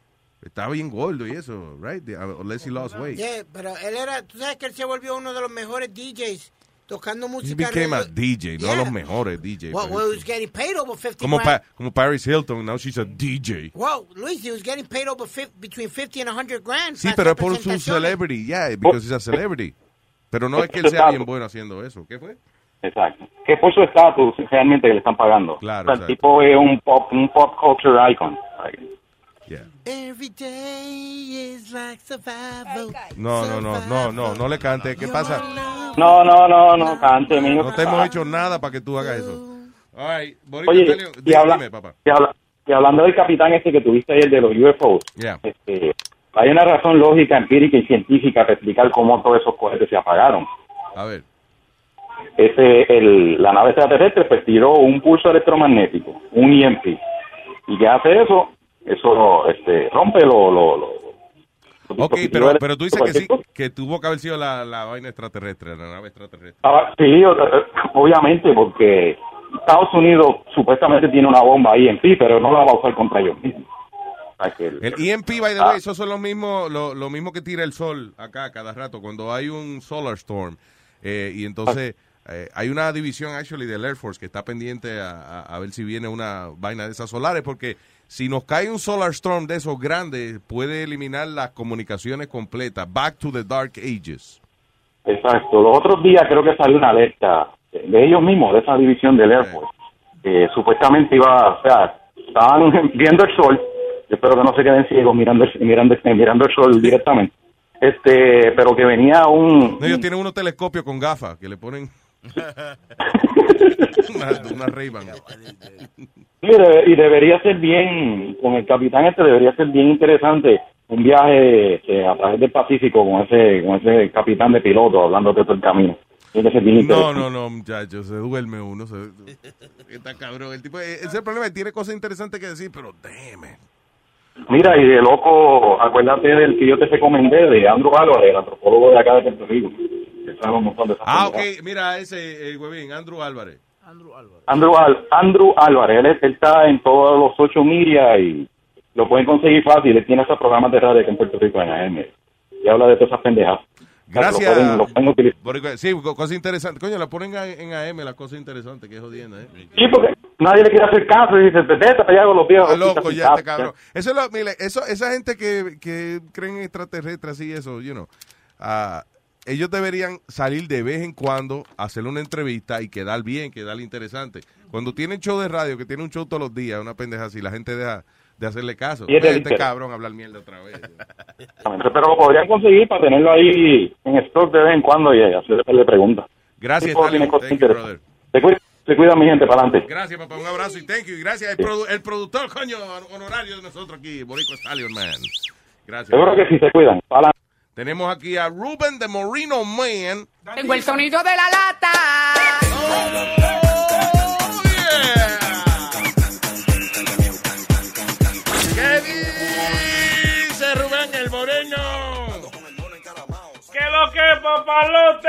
Estaba bien gordo y eso, right? The- uh, Unless he lost weight. Yeah, pero él era, tú sabes que él se volvió uno de los mejores DJs tocando He música. became a DJ, no Yeah. los mejores DJ. Well, pero- well, he was getting paid over 50 como, grand. Pa- como Paris Hilton, now she's a DJ. Well, Luis, he was getting paid over between 50 and 100 grand. Sí, pero es por su celebrity, yeah, because he's a celebrity. Pero no es que él sea bien bueno haciendo eso. ¿Qué fue? Exacto. Que por su estatus realmente que le están pagando. Claro, O sea, el tipo es un pop, un pop culture icon. Yeah. Every day is like survival. No, no, no, no, no, no le cante. ¿Qué pasa? No, no, no, no, cante, mijo. No te hemos hecho nada para que tú hagas eso. Right, Boricua Oye, y, dime, habla- dime, papá. y habla- y hablando del capitán este que tuviste ayer de los UFOs, Yeah. este, hay una razón lógica, empírica y científica para explicar cómo todos esos cohetes se apagaron. A ver. Ese, el, la nave extraterrestre pues tiró un pulso electromagnético, un EMP. ¿Y qué hace eso? Eso este, rompe lo, lo, lo- Ok, pero, pero tú dices que sí, que tuvo que haber sido la, la vaina extraterrestre, la nave extraterrestre. Ah, sí, obviamente, porque Estados Unidos supuestamente tiene una bomba EMP, pero no la va a usar contra ellos mismos. El- El EMP, by the Ah. way, esos son los mismos, lo, lo mismo que tira el sol acá cada rato, cuando hay un solar storm. eh, y entonces eh, hay una división, actually, del Air Force que está pendiente a, a- a ver si viene una vaina de esas solares, porque si nos cae un solar storm de esos grandes, puede eliminar las comunicaciones completas. Back to the Dark Ages. Exacto. Los otros días creo que salió una alerta de ellos mismos, de esa división del Air Force, supuestamente iba, o sea, estaban viendo el sol, yo espero que no se queden ciegos mirando el, mirando, mirando el sol directamente, este, pero que venía un... No, ellos tienen unos telescopios con gafas que le ponen una, y debería ser bien, con el capitán este debería ser bien interesante un viaje eh, a través del Pacífico con ese con ese capitán de piloto hablando de todo el camino. No, no, no, muchachos, se duerme uno. Se, está cabrón. El tipo, ese es el problema, tiene cosas interesantes que decir, pero déjeme. Mira, y de loco, acuérdate del que yo te recomendé, de Andrew Álvarez, el antropólogo de acá de Puerto Rico. Que sabe un montón de esas Ah, ok, mira ese, eh, huevín, Andrew Álvarez. Andrew, Al- Andrew Álvarez, él, es- él está en todos los ocho media y lo pueden conseguir fácil. Él tiene esos programas de radio aquí en Puerto Rico en AM. Y habla de todas esas pendejas. Gracias. Lo pueden- lo pueden Sí, co- cosas interesantes. Coño, la ponen en AM, las cosas interesantes, que es jodiendo, ¿eh? Sí, porque nadie le quiere hacer caso y dice, vete para allá con los viejos. Está loco ya este cabrón. Eso es lo, mire, eso, esa gente que, que creen en extraterrestres y eso, you know, ah, ellos deberían salir de vez en cuando, hacer una entrevista y quedar bien, quedar interesante. Cuando tienen show de radio, que tiene un show todos los días, una pendeja así, la gente deja de hacerle caso. Y este cabrón hablar mierda otra vez. Pero lo podrían conseguir para tenerlo ahí en stock de vez en cuando y hacerle preguntas. Gracias. Se cuida, mi gente para adelante. Gracias, papá. Un abrazo y thank you. Gracias al produ- el productor, coño, honorario de nosotros aquí, Boricua Stallion, man. Gracias. Seguro que sí se cuidan. Para adelante. Tenemos aquí a Ruben de Moreno Man. Tengo el sonido de la lata. ¿Qué dice Rubén el Moreno? ¿Qué lo que, papalote?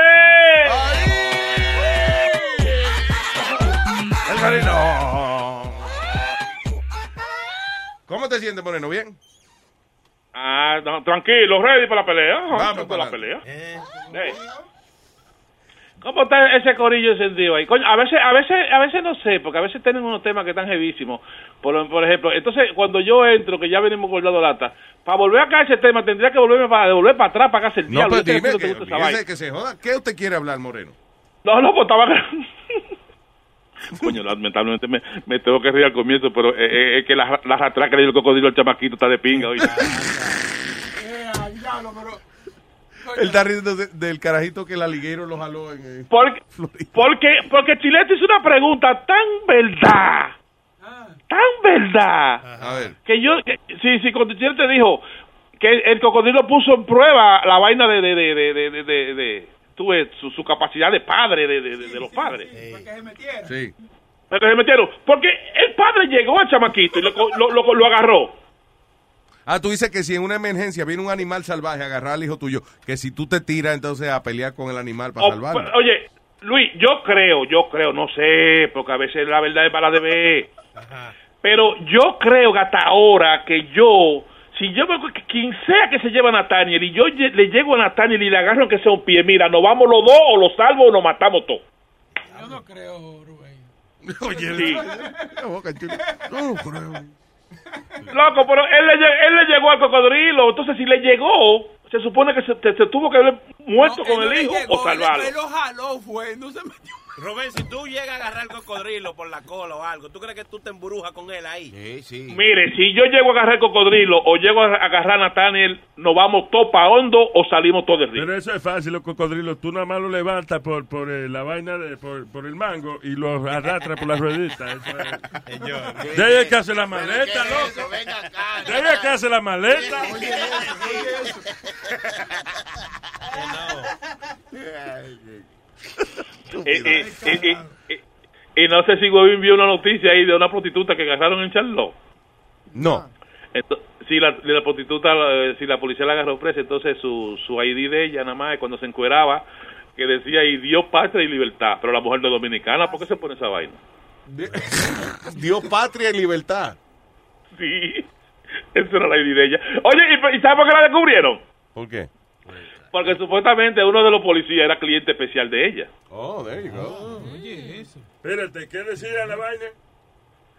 El Moreno. ¿Cómo te sientes, Moreno? ¿Bien? Ah, no, tranquilo, ready para la pelea. Vamos para la. Ey. ¿Cómo está ese corillo encendido ahí? Coño, a veces, a veces, a veces no sé, porque a veces tienen unos temas que están jevísimos. Por, por ejemplo, entonces cuando yo entro, que ya venimos guardando lata, para volver acá a ese tema tendría que volverme para devolver para atrás para acá el No, diablo. pero dime, no que se joda. ¿Qué usted quiere hablar, Moreno? No, no, pues estaba... Coño, lamentablemente me, me tengo que reír al comienzo, pero eh, eh, es que la, la ratraca y el cocodrilo al chamaquito está de pinga hoy. Él está riendo de- del carajito que el aliguero lo jaló en... eh, Porque, porque, porque Chilete hizo una pregunta tan verdad, tan verdad, A ver. que yo, que- sí, cuando Chilete dijo que el cocodrilo puso en prueba la vaina de, de, de, de, de, de, de- de- tú ves, su, su capacidad de padre, de, de, de- de los padres. Sí. Pero se metieron, porque el padre llegó al chamaquito y lo, lo, lo, lo agarró. Ah, tú dices que si en una emergencia viene un animal salvaje a agarrar al hijo tuyo, que si tú te tiras entonces a pelear con el animal para O- salvarlo. pues, Oye, Luis, yo creo, yo creo, no sé, porque a veces la verdad es para de ver. Pero yo creo que hasta ahora que yo, si yo veo que quien sea que se lleva a Nathaniel y yo le llego a Nathaniel y le agarro que sea un pie, mira, nos vamos los dos o lo salvo o nos matamos todos. Yo no creo, Rubén. Oye, Sí. No, creo. Loco, pero él le, él le llegó al cocodrilo, entonces si le llegó, se supone que se, te- se tuvo que haber muerto con el hijo o salvarlo. Él lo jaló, fue, no se metió. Rubén, si tú llegas a agarrar el cocodrilo por la cola o algo, ¿tú crees que tú te embrujas con él ahí? Sí, sí. Mire, si yo llego a agarrar el cocodrilo o llego a agarrar a Nathaniel, nos vamos topa hondo o salimos todos del río. Pero eso es fácil, los cocodrilos. Tú nada más lo levantas por, por eh, la vaina, de, por, por el mango y lo arrastras por la ruedita. Eso es. De ahí es que hace la maleta, loco. De ahí es que hace la maleta. Eh, eh, eh, eh, y no sé si Webin vio una noticia ahí de una prostituta que agarraron en Charlotte. No. Entonces, si la, la prostituta, eh, si la policía la agarró presa, entonces su, su ID de ella nada más es cuando se encueraba que decía y Dios, patria y libertad. Pero la mujer no dominicana, ¿por qué se pone esa vaina? Dios, patria y libertad. Sí, esa era la ID de ella. Oye, ¿y, y sabes por qué la descubrieron? ¿Por qué? Porque supuestamente uno de los policías era cliente especial de ella. Oh, there you go. Oye, eso. Espérate, ¿qué decía la vaina?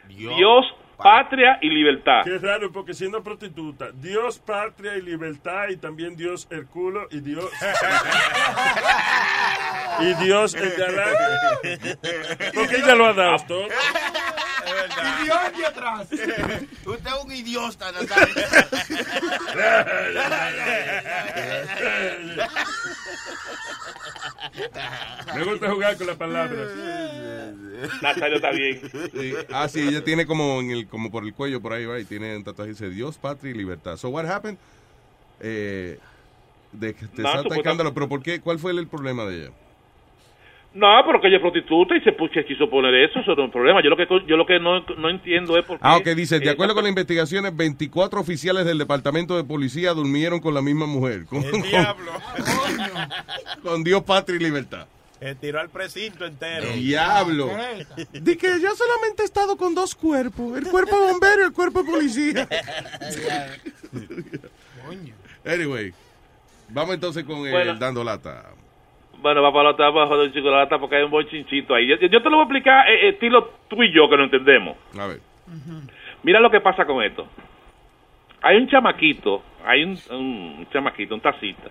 Dios, patria y libertad. Qué raro, porque siendo prostituta, Dios, patria y libertad, y también Dios el culo, y Dios. y Dios el galán. Porque ella lo ha dado todo. Idiota atrás. Usted es un idiota, Nazario. Me gusta jugar con las palabras. Nazario está bien. Sí. Ah, sí, ella tiene como en el, como por el cuello por ahí va y tiene un tatuaje dice Dios, patria y libertad. So what happened? Eh, de que te No, salta escándalo, pero ¿por qué? ¿Cuál fue el, el problema de ella? No, porque ella es prostituta y se puso, quiso poner eso, eso no es un problema. Yo lo que yo lo que no, no entiendo es por qué. Ah, ok, dice, de acuerdo con las investigaciones, 24 oficiales del departamento de policía durmieron con la misma mujer. Con, con- diablo. con Dios, patria y libertad. Se tiró al precinto entero. Diablo. Di que yo solamente he estado con dos cuerpos, el cuerpo bombero y el cuerpo policía. anyway, vamos entonces con el Bueno. dando lata. Bueno, va para la otra, abajo del chico de la lata porque hay un buen chinchito ahí. Yo, yo te lo voy a explicar, eh, eh, estilo tú y yo, que no entendemos. A ver. Mira lo que pasa con esto. Hay un chamaquito, hay un, un chamaquito, un tacita,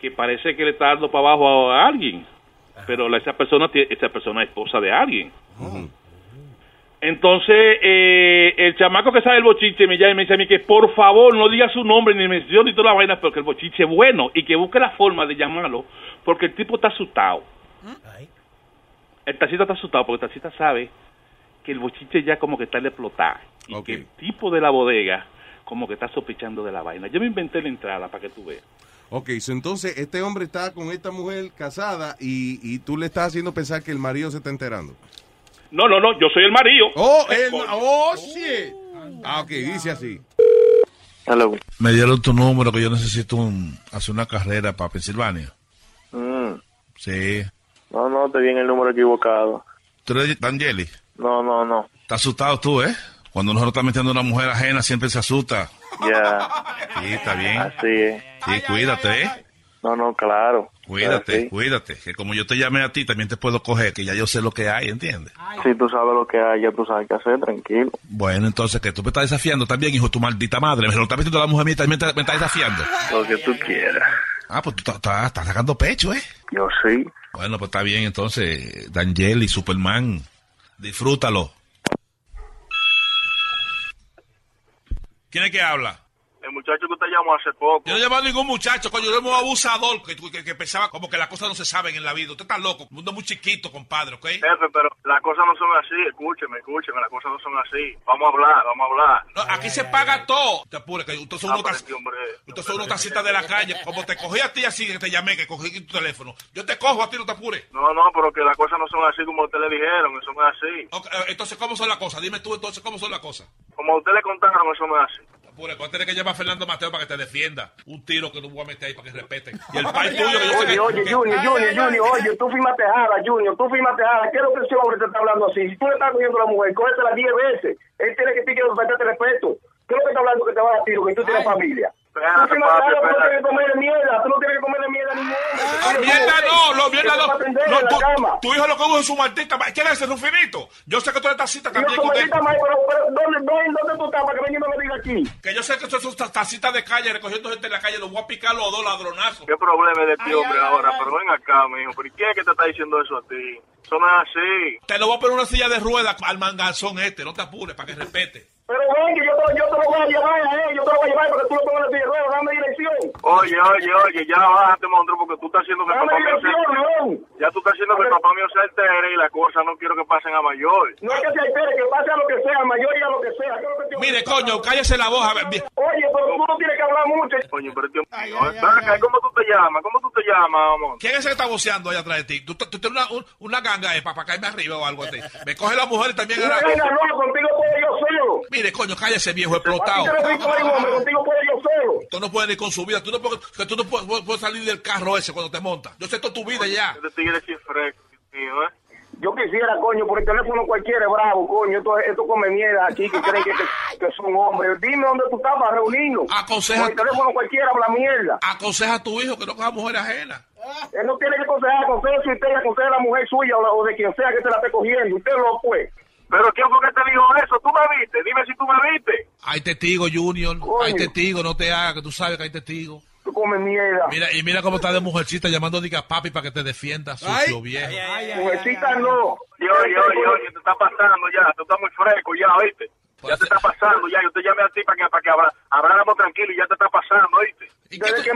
que parece que le está dando para abajo a, alguien. Pero la- esa persona esa persona es esposa de alguien. Entonces, eh, el chamaco que sabe el bochiche me llama y me dice a mí que por favor no diga su nombre ni mencione y toda la vaina, porque el bochiche es bueno y que busque la forma de llamarlo, porque el tipo está asustado. El tacita está asustado porque el tacita sabe que el bochiche ya como que está en explotar y que el tipo de la bodega como que está sospechando de la vaina. Yo me inventé la entrada para que tú veas. Ok, so entonces este hombre está con esta mujer casada y, y tú le estás haciendo pensar que el marido se está enterando. No, no, no, yo soy el marido. Oh, el, oh, shit. Ah, ok, dice así. Me dieron tu número que yo necesito un- hacer una carrera para Pensilvania. Mm, Sí. No, no, te vi en el número equivocado. ¿Tú eres Angeli? No, no, no. ¿Estás asustado tú, eh? Cuando lo está metiendo una mujer ajena siempre se asusta. Ya, Sí, está bien. así es. Sí, cuídate, eh. No, no, claro. Cuídate, Así. cuídate. Que como yo te llamé a ti, también te puedo coger, que ya yo sé lo que hay, ¿entiendes? Si tú sabes lo que hay, ya tú sabes qué hacer, tranquilo. Bueno, entonces, que tú me estás desafiando también, hijo tu maldita madre. Me lo está metiendo la mujer mía también te- me estás desafiando. Lo que tú quieras. Ah, pues tú estás- estás estás sacando pecho, ¿eh? Yo sí. Bueno, pues está bien, entonces, Dangel y Superman, disfrútalo. ¿Quién es que habla? El muchacho que usted llamó hace poco. Yo no he llamado a ningún muchacho, coño, yo era un abusador que, que, que pensaba como que las cosas no se saben en la vida. Usted está loco, un mundo muy chiquito, compadre, ¿ok? Jefe, pero las cosas no son así. Escúcheme, escúcheme, las cosas no son así. Vamos a hablar, vamos a hablar. No, aquí se paga todo. Te apures, que usted son Ah, unos pero tac- este hombre- usted son unos tacitas de la calle. Como te cogí a ti así, que te llamé, que cogí tu teléfono. Yo te cojo a ti, no te apures. No, no, pero que las cosas no son así como usted le dijeron. Eso no es así. Eh, entonces, ¿cómo son las cosas? Dime tú entonces, ¿cómo son las cosas? Como a usted le contaron, eso no es así. Apure, vas a tener que llamar a Fernando Mateo para que te defienda. Un tiro que no voy a meter ahí para que respeten. Y el pai tuyo que yo Oye, oye, Junior, Junior, Junior, oye, tú firmaste jala, Junior, tú firmaste jala. ¿Qué es lo que ese hombre te está hablando así? Si tú le estás cogiendo a la mujer, cógetela 10 veces. Él tiene que ti que faltarte respeto. ¿Qué es lo que está hablando que te va a tiro, que tú tienes familia? Tú no tienes que comer mierda, tú no tienes que comer mierda ni Ah, mierda no, lo mierda no. no tu, tu hijo lo usa es su maldita. ma- ¿Quién es ese Rufinito? Yo sé que tú eres tacita Yo también. soy maldita madre, pero, pero ¿dónde, dónde, ¿dónde tú estás para que venga y no me diga aquí? Que yo sé que tú eres ta- tacita de calle recogiendo gente en la calle. Los voy a picar los dos ladronazos. ¿Qué problema es de ti, hombre, ahora? Pero ven acá, mijo. ¿Pero quién es que te está diciendo eso a ti? Eso no es así. Te lo voy a poner una silla de ruedas al manganzón este. No te apures para que respete. Pero ven, que yo te, yo te lo voy a llevar, eh. Yo te lo voy a llevar para que tú lo pongas en de ruedas, dame dirección. Oye, oye, oye, ya bájate, monstruo, porque tú estás haciendo que el papá mío se... Ya tú estás haciendo que el papá mío se altere y la cosa no quiero que pasen a mayor. No es que se altere, que pase a lo que sea, a mayor y a lo que sea. ¿Qué es lo que te- Mire, coño, cállese la voz. a ver, bien. Oye, pero tú no tienes que hablar mucho. Coño, pero tío, ven acá, ¿cómo tú te llamas? ¿Cómo tú te llamas, amor? ¿Quién es ese que está voceando allá atrás de ti? ¿Tú, tú- tienes una, un- una ganga eh, para caerme arriba o algo así? Me coge la mujer y también... Una ganga no, contigo puedo yo solo. Mire, coño, cállese, viejo explotado. Te. Tú no puedes ni con su vida. Tú no puedes, que tú no puedes, puedes- puedes salir del carro ese cuando te montas. Yo sé toda tu vida ya. ¿eh? Yo quisiera, coño, por el teléfono cualquiera es bravo, coño. Esto, esto come mierda aquí que creen que, que, que son hombres. Dime dónde tú estás para reunirnos. Aconseja- Por el teléfono cualquiera habla mierda. Aconseja a tu hijo que no coja mujer ajena. Él no tiene que aconsejar, aconseja si usted aconseja a la mujer suya o, la- o de quien sea que se la esté cogiendo. Usted lo pues. Pero ¿quién fue que te dijo eso? ¿Tú me viste? Dime si tú me viste. Hay testigos, Junior. Hay testigos, no te hagas, que tú sabes que hay testigos. Tú comes mierda. Mira, y mira cómo está de mujercita llamando diga papi para que te defienda, sucio viejo. Mujercita no. Oye, oye, oye, oye, te está pasando ya. Tú estás muy fresco ya, ¿oíste? Ya te está pasando ya. Yo te llamé a ti para que, para que habláramos tranquilo y ya te está pasando, ¿oíste?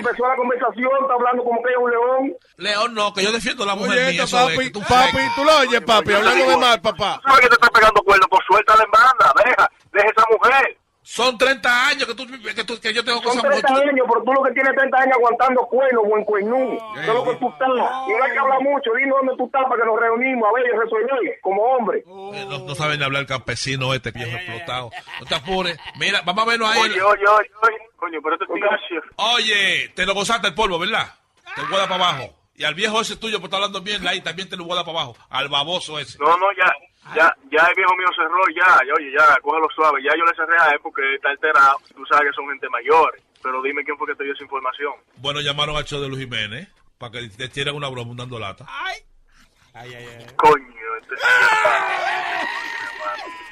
Empezó la conversación está hablando como que es un león. León, no, que yo defiendo a la mujer Oye, mía. esto, papi, es, tú papi, tú lo oyes, papi, hablando de mal, papá. ¿Sabes que te está pegando cuerno? Pues suéltala en banda. Deja, deja esa mujer. Son 30 años que, tú, que, tú- que yo tengo con Son esa mujer. 30 años, pero tú lo que tienes 30 años aguantando cuernos, buen cuernú. Es lo que tú estás. Y no hay que hablar mucho. Dime dónde tú estás para que nos reunimos a ver y resolver como hombre. Eh, No, no saben hablar el campesino este viejo explotado. No te apures. Mira, vamos a vernos ahí. Oye, oye, oye, oye. Coño, pero este tío es Oye, te lo gozaste el polvo, ¿verdad? Te lo para abajo. Y al viejo ese tuyo, por estar hablando bien, ahí también te lo voy a dar para abajo. Al baboso ese. No, no, ya, ya, ya el viejo mío cerró, ya, ya, oye, ya, cógelo suave. Ya yo le cerré a él porque está alterado. Tú sabes que son gente mayor. Pero dime quién fue que te dio esa información. Bueno, llamaron al show de Luis Jiménez para que le tiraran una broma un dando lata. Coño, este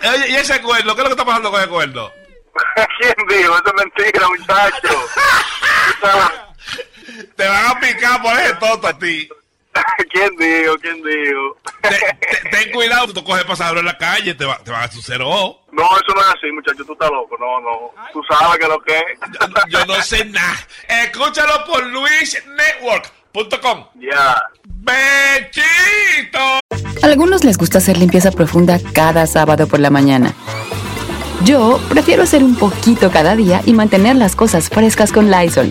Oye, ¿y ese cuerno? ¿Qué es lo que está pasando con ese cuerno? ¿Quién dijo? Eso es mentira, muchacho. Te van a picar por ese toto a ti. ¿Quién dijo? ¿Quién dijo? Ten cuidado, tú coges pasador en la calle, te, va, te van a hacer cero No, eso no es así, muchacho. Tú estás loco. No, no. Tú sabes que lo que es. Yo no sé nada. Escúchalo por luisnetwork.com. Ya. ¡Bechito! A algunos les gusta hacer limpieza profunda cada sábado por la mañana. Yo prefiero hacer un poquito cada día y mantener las cosas frescas con Lysol.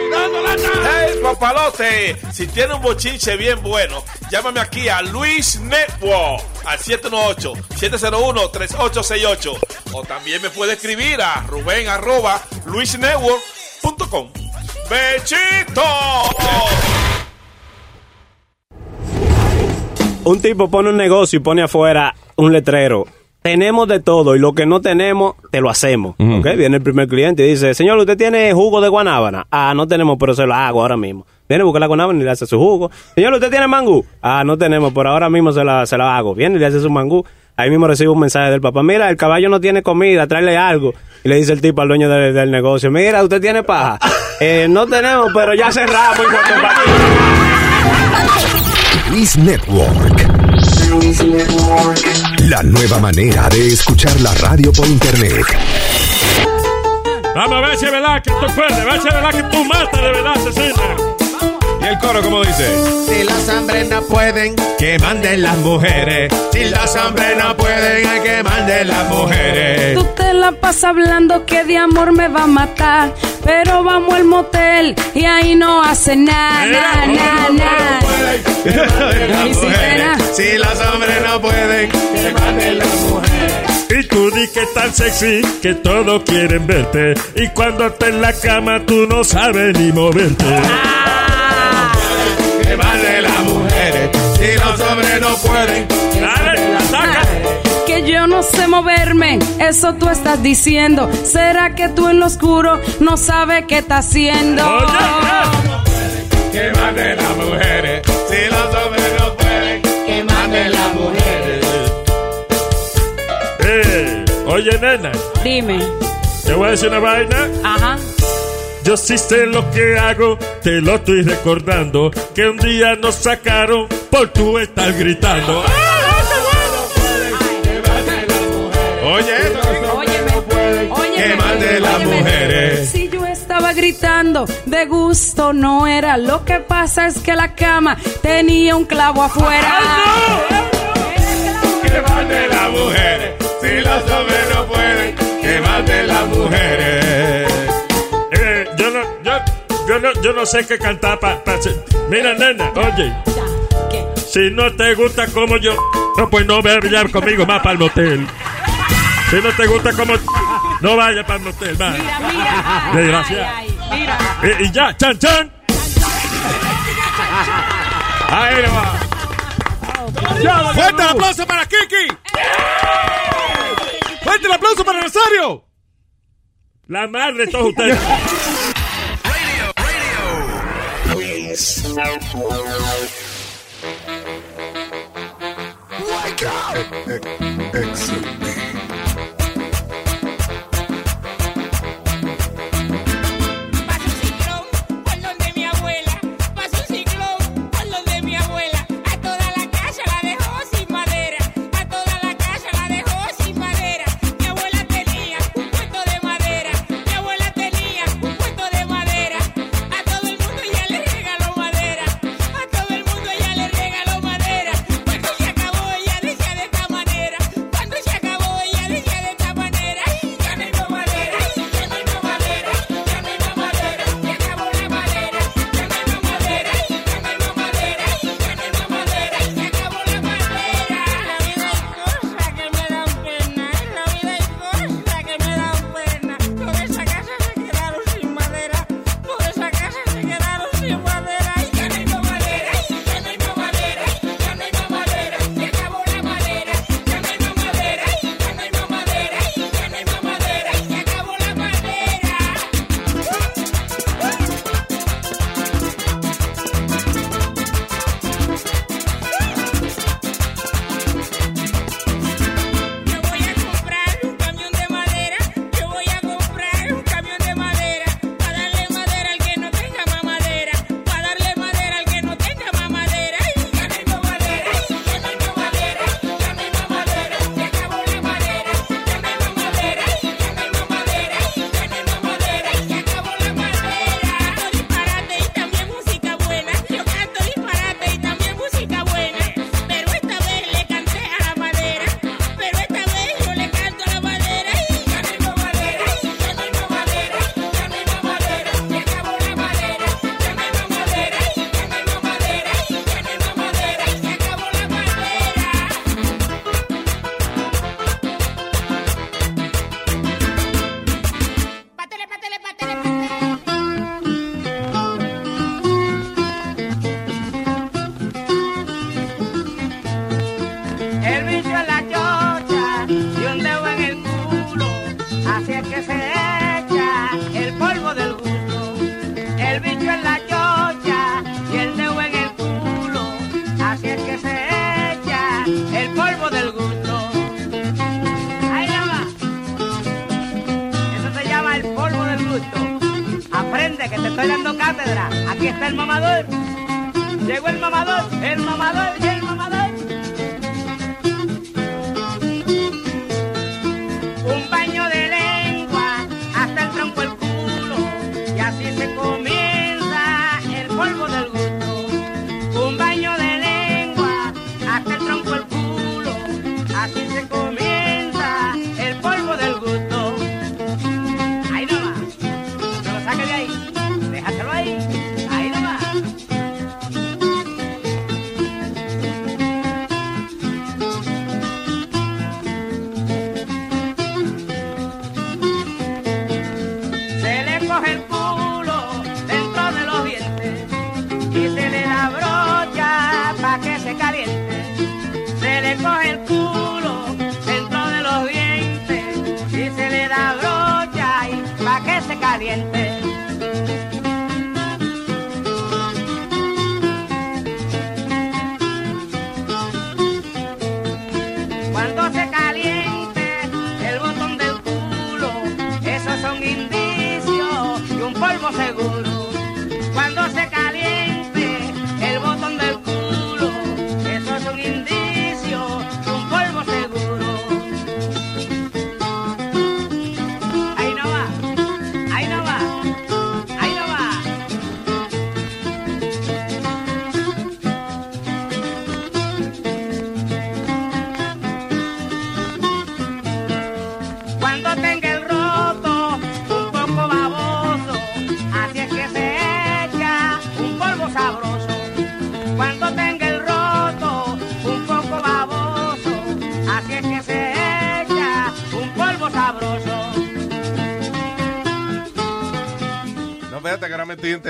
¡Hey, papalote! Si tiene un bochinche bien bueno, llámame aquí a Luis Network al 718-701-3868. O también me puede escribir a Rubén arroba luisnetwork.com. ¡Bechito! Un tipo pone un negocio y pone afuera un letrero. Tenemos de todo y lo que no tenemos, te lo hacemos. ¿ok? Viene el primer cliente y dice, señor, ¿usted tiene jugo de guanábana? Ah, no tenemos, pero se lo hago ahora mismo. Viene, busca la guanábana y le hace su jugo. Señor, ¿usted tiene mangú? Ah, no tenemos, pero ahora mismo se la, se la hago. Viene y le hace su mangú. Ahí mismo recibe un mensaje del papá. Mira, el caballo no tiene comida, tráele algo. Y le dice el tipo al dueño del, del negocio, mira, ¿usted tiene paja? Eh, no tenemos, pero ya cerramos. Luis Network. La nueva manera de escuchar la radio por internet. Vamos a ver si es verdad que tú puedes, a ver si es verdad que tú matas de verdad, asesina. Y el coro, ¿cómo dice? Si los hombres no pueden, que manden las mujeres. Si los hombres no pueden, hay que manden las mujeres. Tú te la pasas hablando que de amor me va a matar. Pero vamos al motel y ahí no hace nada, nada, nada, nada. Las Ni siquiera. Si los hombres no pueden, que manden las mujeres. Y tú di que tan sexy que todos quieren verte. Y cuando estás en la cama tú no sabes ni moverte. Que manden las mujeres. Si los hombres no pueden, que manden las mujeres. Que yo no sé moverme, eso tú estás diciendo. ¿Será que tú en lo oscuro no sabes qué está haciendo? Que manden las mujeres. Si los oye, nena, Dime. te voy a decir una vaina. Ajá. Yo sí sé lo que hago, te lo estoy recordando. Que un día nos sacaron por tú estar gritando. Oye, que manden las mujeres. Si yo estaba gritando, de gusto no era. Lo que pasa es que la cama tenía un clavo afuera. Que manden las mujeres. Si los hombres no pueden, que manden las mujeres. Eh, yo no, yo, yo no, yo no sé qué cantar para. Mira, nena, oye. Si no te gusta como yo, no, pues no vayas conmigo más para el motel. Si no te gusta como, no vayas para el motel, va. Desgraciado. Eh, y ya, chan, chan. Ahí va. ¡Fuerte el aplauso para Kiki! ¡Fuerte el aplauso para Rosario! La madre de todos ustedes. Por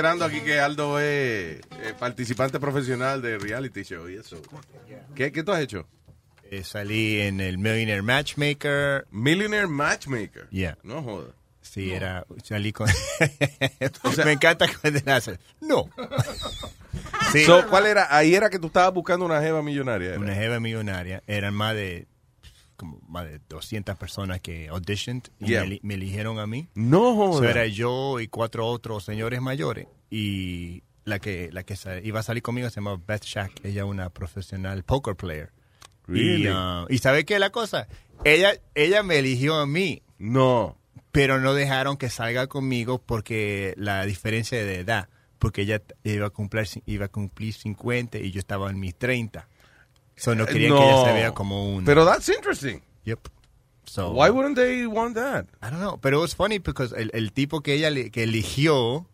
enterando aquí que Aldo es eh, participante profesional de reality show y eso. ¿Qué, qué tú has hecho? Eh, salí en el Millionaire Matchmaker. Millionaire Matchmaker. Yeah. No jodas. Sí, era. Salí con. me encanta cuando hace. No. Sí. So, ¿Cuál era? Ahí era que tú estabas buscando una jeva millonaria. ¿era? Una jeva millonaria. Eran más de. Como más de 200 personas que auditioned y Yeah. me, me eligieron a mí. No jodas. So, era yo y cuatro otros señores mayores. Y la que, la que iba a salir conmigo se llama Beth Shack. Ella es una profesional poker player. Really? Y, uh, ¿y sabe qué es la cosa? Ella, ella me eligió a mí. No. Pero no dejaron que salga conmigo porque la diferencia de edad. Porque ella iba a cumplir, iba a cumplir 50 y yo estaba en mis 30. So no querían que ella se vea como un... Pero that's interesting. Yep. So, Why wouldn't they want that? I don't know. Pero it was funny because el, el tipo que ella que eligió,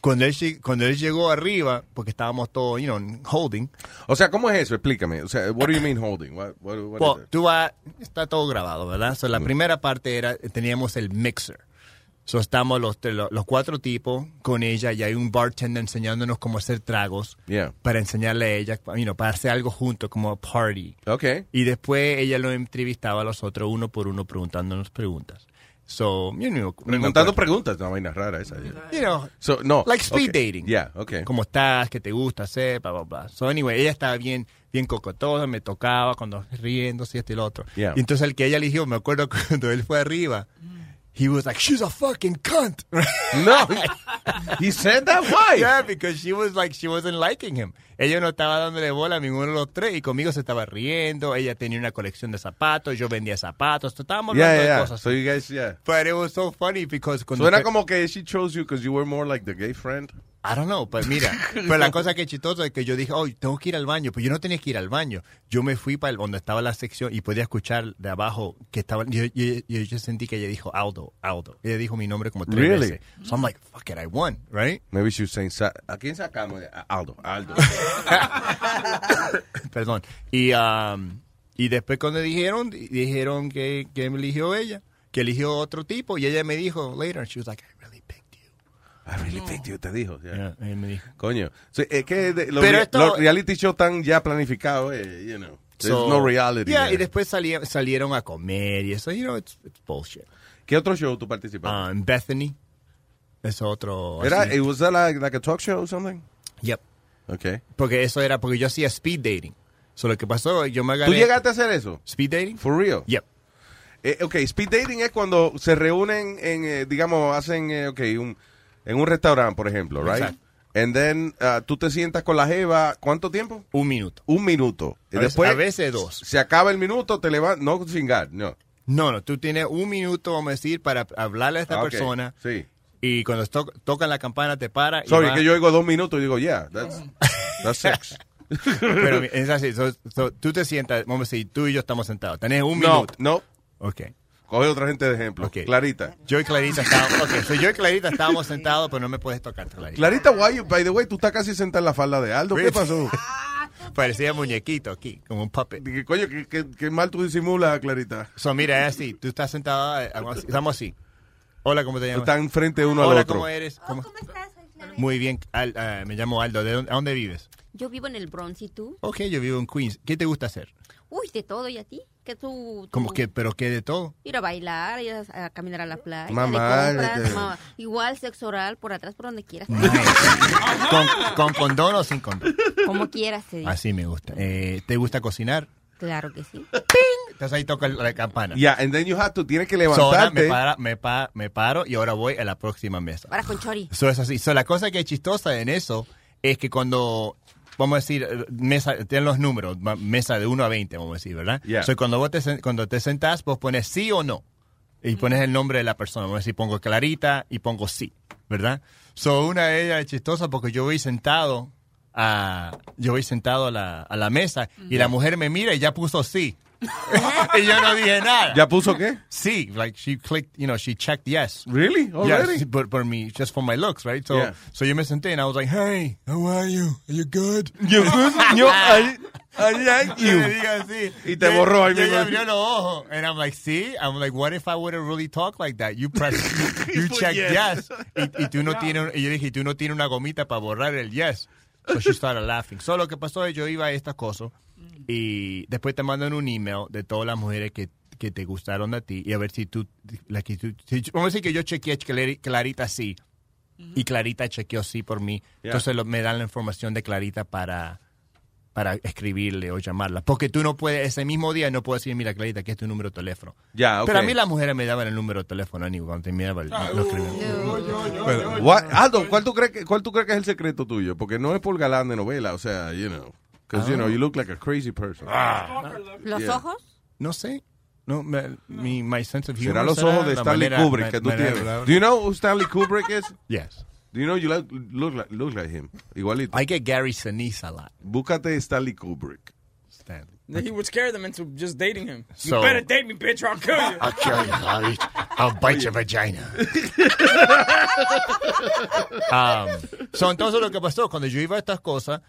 cuando él, cuando él llegó arriba, porque estábamos todos, you know, holding. O sea, ¿cómo es eso? Explícame. O sea, what do you mean holding? What, what, what is Well, it? tú vas, está todo grabado, ¿verdad? So, la primera parte era, teníamos el mixer. So, estamos los, los, cuatro tipos con ella y hay un bartender enseñándonos cómo hacer tragos Yeah. para enseñarle a ella, you know, para hacer algo junto como party. Okay. Y después ella lo entrevistaba a los otros uno por uno preguntándonos preguntas. So, you know, Preguntando preguntas, una vaina rara esa. You know, So, no. like speed okay. dating. Yeah, okay. ¿Cómo estás? ¿Qué te gusta hacer? Bla, bla, bla. So, anyway, ella estaba bien, bien cocotosa, me tocaba cuando riéndose, esto y lo otro. Yeah. Y entonces el que ella eligió, me acuerdo cuando él fue arriba, he was like, she's a fucking cunt. No. He said that? Why? Yeah, because she was like, she wasn't liking him. Ella no estaba dándole bola a ninguno de los tres y conmigo se estaba riendo. Ella tenía una colección de zapatos, yo vendía zapatos. Estábamos Yeah, hablando yeah, de cosas. So you guys, yeah. But it was so funny because cuando Suena usted- como que she chose you because you were more like the gay friend. I don't know, pues mira, pero la cosa que es chistosa es que yo dije, oh, tengo que ir al baño, pero yo no tenía que ir al baño. Yo me fui para el, donde estaba la sección y podía escuchar de abajo que estaba, yo, yo, sentí que ella dijo Aldo, Aldo. Ella dijo mi nombre como tres Really? veces. So I'm like, fuck it, I won, right? Maybe she was saying, sa- ¿a quién sacamos? Aldo, Aldo. Perdón. Y, um, y después cuando dijeron, dijeron que, que me eligió ella, que eligió otro tipo, y ella me dijo later, she was like, I really picked. I really picked you, te dijo. yeah. Yeah, me dijo. Coño. So, es que de- los, esto- los reality shows están ya planificados, eh, you know. There's So, no reality. Yeah, there. y después salieron, salieron a comer y eso, you know, it's, it's bullshit. ¿Qué otro show tú participaste? Ah, en Bethany. Es otro. Era, así. it was that like, like a talk show or something? Yep. Okay. Porque eso era porque yo hacía speed dating. So lo que pasó, yo me agarré. ¿Tú llegaste a hacer eso? Speed dating? For real? Yep. Eh, ok, speed dating es cuando se reúnen en, eh, digamos, hacen, eh, ok, un, en un restaurante, por ejemplo, right? Exacto. And then uh, tú te sientas con la jeva, ¿cuánto tiempo? Un minuto. Un minuto. Y A veces- después, a veces dos. Se acaba el minuto, te levantas, no chingar, no. No, no, tú tienes un minuto, vamos a decir, para hablarle a esta Ah, ok. persona. Sí. Y cuando to- tocan la campana, te para. y Sorry, va- que yo oigo dos minutos y digo, yeah, that's, that's sex. Pero es así. so- so, tú te sientas, vamos a decir, tú y yo estamos sentados. Tenés un No, minuto. no. Ok. Coge otra gente de ejemplo. Clarita. Yo y Clarita estábamos. Ok, so yo y Clarita estábamos sentados, pero no me puedes tocar, Clarita. Clarita, why you, by the way, tú estás casi sentada en la falda de Aldo. ¿Qué pasó? Parecía muñequito aquí, como un puppet. Que, coño, que mal tú disimulas, Clarita. So, mira, es así. Tú estás sentado, eh, estamos así. Hola, ¿cómo te llamas? Están frente uno al Hola, otro. ¿cómo eres? ¿Cómo? Muy bien. Al- eh, me llamo Aldo. ¿De dónde, ¿A dónde vives? Yo vivo en el Bronx y tú. Ok, yo vivo en Queens. ¿Qué te gusta hacer? Uy, de todo y a ti. Que tú, tú- Como que, pero que de todo. Ir a bailar, ir a, a caminar a la playa, Mamá, de compras, de- mamá. igual sexo oral por atrás, por donde quieras. Con, con condón o sin condón. Como quieras, te digo. Así me gusta. Eh, ¿Te gusta cocinar? Claro que sí. Entonces ahí toca la campana. Yeah, and then you have to, tienes que So, ahora levantarte. me, para- me, pa- me paro y ahora voy a la próxima mesa. Para con chori. Eso es así. So, la cosa que es chistosa en eso es que cuando, vamos a decir, eh, mesa, tienen los números, mesa de 1 a 20, vamos a decir, ¿verdad? Yeah. So, cuando, vos te, cuando te sentás, vos pones sí o no. Y pones el nombre de la persona. Vamos a decir, pongo Clarita y pongo sí, ¿verdad? So, una de ellas es chistosa porque yo voy sentado a, yo voy sentado a la, a la mesa y la mujer me mira y ya puso sí. y yo no dije nada. ¿Ya puso qué? Sí, like she clicked, you know, she checked yes. Really? Already? Yes, but for me, just for my looks, right? So, Yeah. so yo me senté and I was like, hey, how are you? Are you good? You good? Yo, I- I like you. Así. Y te borró ahí mismo. abrió los ojos. And I'm like, see? I'm like, what if I would have really talked like that? You press, you, you put check yes. yes. Y, y tú no tienes, y yo dije, tú no tienes una gomita para borrar el yes. So she started laughing. So lo que pasó es yo iba a estas cosas y después te mandan un email de todas las mujeres que, que te gustaron a ti y a ver si tú, la que tú si- vamos a decir que yo chequeé Clari- Clarita sí y Clarita chequeó sí por mí. Yeah. Entonces lo- me dan la información de Clarita para para escribirle o llamarla. Porque tú no puedes, ese mismo día no puedes decir, mira, Clarita, aquí es tu número de teléfono. Ya. Pero a mí las mujeres me daban el número de teléfono, ni cuando terminaba el- lo what- Aldo, ¿cuál tú, crees que, ¿cuál tú crees que es el secreto tuyo? Porque no es por galán de novela, o sea, you know. Because, you Ah. know, you look like a crazy person. ¿Los Yeah. ojos? No sé. No, me- mi my sense of humor Será los ojos de Stanley manera- Kubrick que tú tienes. Do you know who Stanley Kubrick is? Yes. Do you know you look, look, like, look like him? Igualito. I get Gary Sinise a lot. Búscate Stanley Kubrick. Stanley. He would scare them into just dating him. So- you better date me, bitch, or I'll kill you. I'll kill you, I'll eat- I'll bite your vagina. Um, so, entonces lo que pasó, cuando yo iba a estas cosas,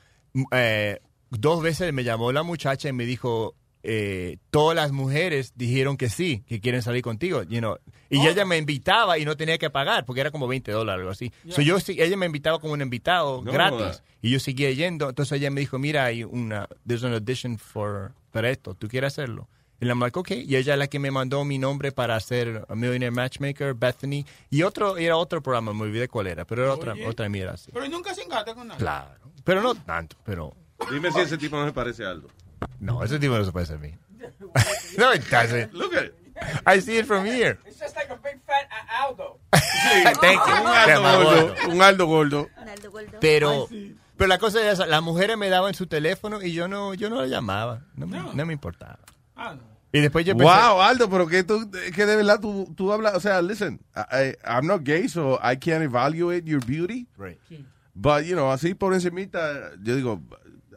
eh, dos veces me llamó la muchacha y me dijo, eh, todas las mujeres dijeron que sí, que quieren salir contigo. You know. Y ella me invitaba y no tenía que pagar, porque era como 20 dólares o algo así. So, yo, ella me invitaba como un invitado No gratis. jodas. Y yo seguía yendo. Entonces ella me dijo, mira, hay una, there's an audition for, para esto, ¿tú quieres hacerlo? Y I'm like, okay. Y ella es la que me mandó mi nombre para hacer a Millionaire Matchmaker, Bethany. Y otro, era otro programa, me olvidé cuál era, pero era otra, Oye. otra mierda así. Pero nunca cingaste con nada. Claro. Pero no tanto, pero... Dime si ese tipo no se parece a Aldo. No, ese tipo no se parece a mí. no, it doesn't. Look at it. I see it from here. It's just like a big fat Aldo. Thank you. Un Aldo Yeah, más gordo. gordo. Un Aldo gordo. Pero, pero la cosa es esa, las mujeres me daban su teléfono y yo no, yo no la llamaba. No me, no me importaba. Y después yo pensé, Wow, Aldo, pero que tú, que de verdad tú, tú hablas, o sea, listen, I- I'm not gay, so I can't evaluate your beauty. Right. But, you know, así por encimita, yo digo,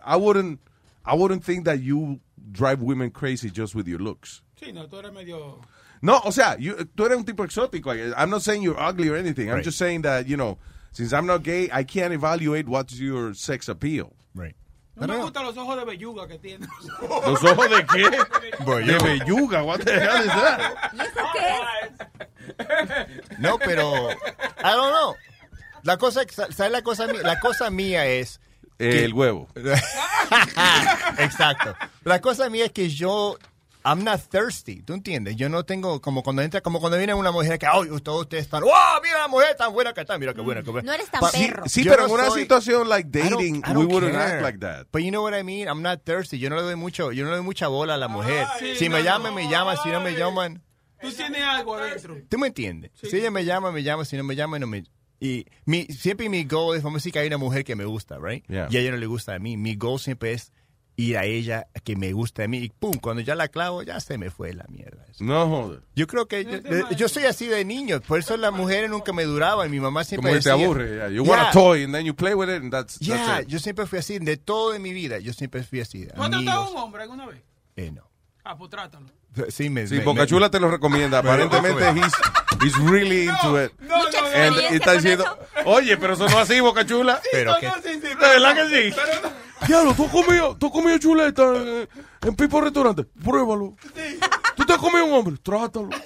I wouldn't, I wouldn't think that you drive women crazy just with your looks. Sí, no, tú eres medio... No, o sea, you, tú eres un tipo exótico. I'm not saying you're ugly or anything. I'm just saying that, you know, since I'm not gay, I can't evaluate what's your sex appeal. Right. No me gustan los ojos de belluga que tienes. ¿Los ojos de qué? Bueno, de yo- belluga, what the hell is that? No, pero I don't know. La cosa, ¿sabes la cosa mía? La cosa mía es El huevo. Exacto. La cosa mía es que yo I'm not thirsty, ¿tú entiendes? Yo no tengo como cuando entra como cuando viene una mujer que, "Ay, todos ustedes están, ¡wow! Mira la mujer tan buena que está, mira qué buena que buena." No eres tan Pa- perro. Sí, pero no en una soy- situación like I don't- dating, I we don't wouldn't care. act like that. But you know what I mean? I'm not thirsty. Yo no le doy mucho, yo no le doy mucha bola a la mujer. si me llaman, no, me llaman. Si no me llaman, Tú tienes algo adentro. ¿tú me entiendes? Si ella me llama, me llama. Si no me llama, no me. Y mi, siempre mi goal es, vamos a decir que hay una mujer que me gusta, right? Yeah. Y a ella no le gusta a mí. Mi goal siempre es ir a ella que me guste a mí. Y pum, cuando ya la clavo, ya se me fue la mierda. No joder. Yo creo que yo, de- yo soy así de niño, por eso las mujeres nunca me duraban. Mi mamá siempre Como que te decía- aburre. yeah. You want Yeah. a toy and then you play with it and that's, Yeah, that's it. yo siempre fui así, de todo en mi vida, yo siempre fui así. ¿Tú has tratado a un hombre alguna vez? Eh, no. Ah, pues trátalo. Sí, me, Sí, me- Boca me- Chula te lo recomienda. Aparentemente he's, he's really into it. No, no, no. And está diciendo, oye, pero eso no así, Boca Chula. Pero No, que no, sí, sí, ¿De verdad que sí? no. Diablo, tú has comido, tú has comido chuleta en, en Pipo Restaurante. Pruébalo. ¿Tú te has comido un hombre? Trátalo.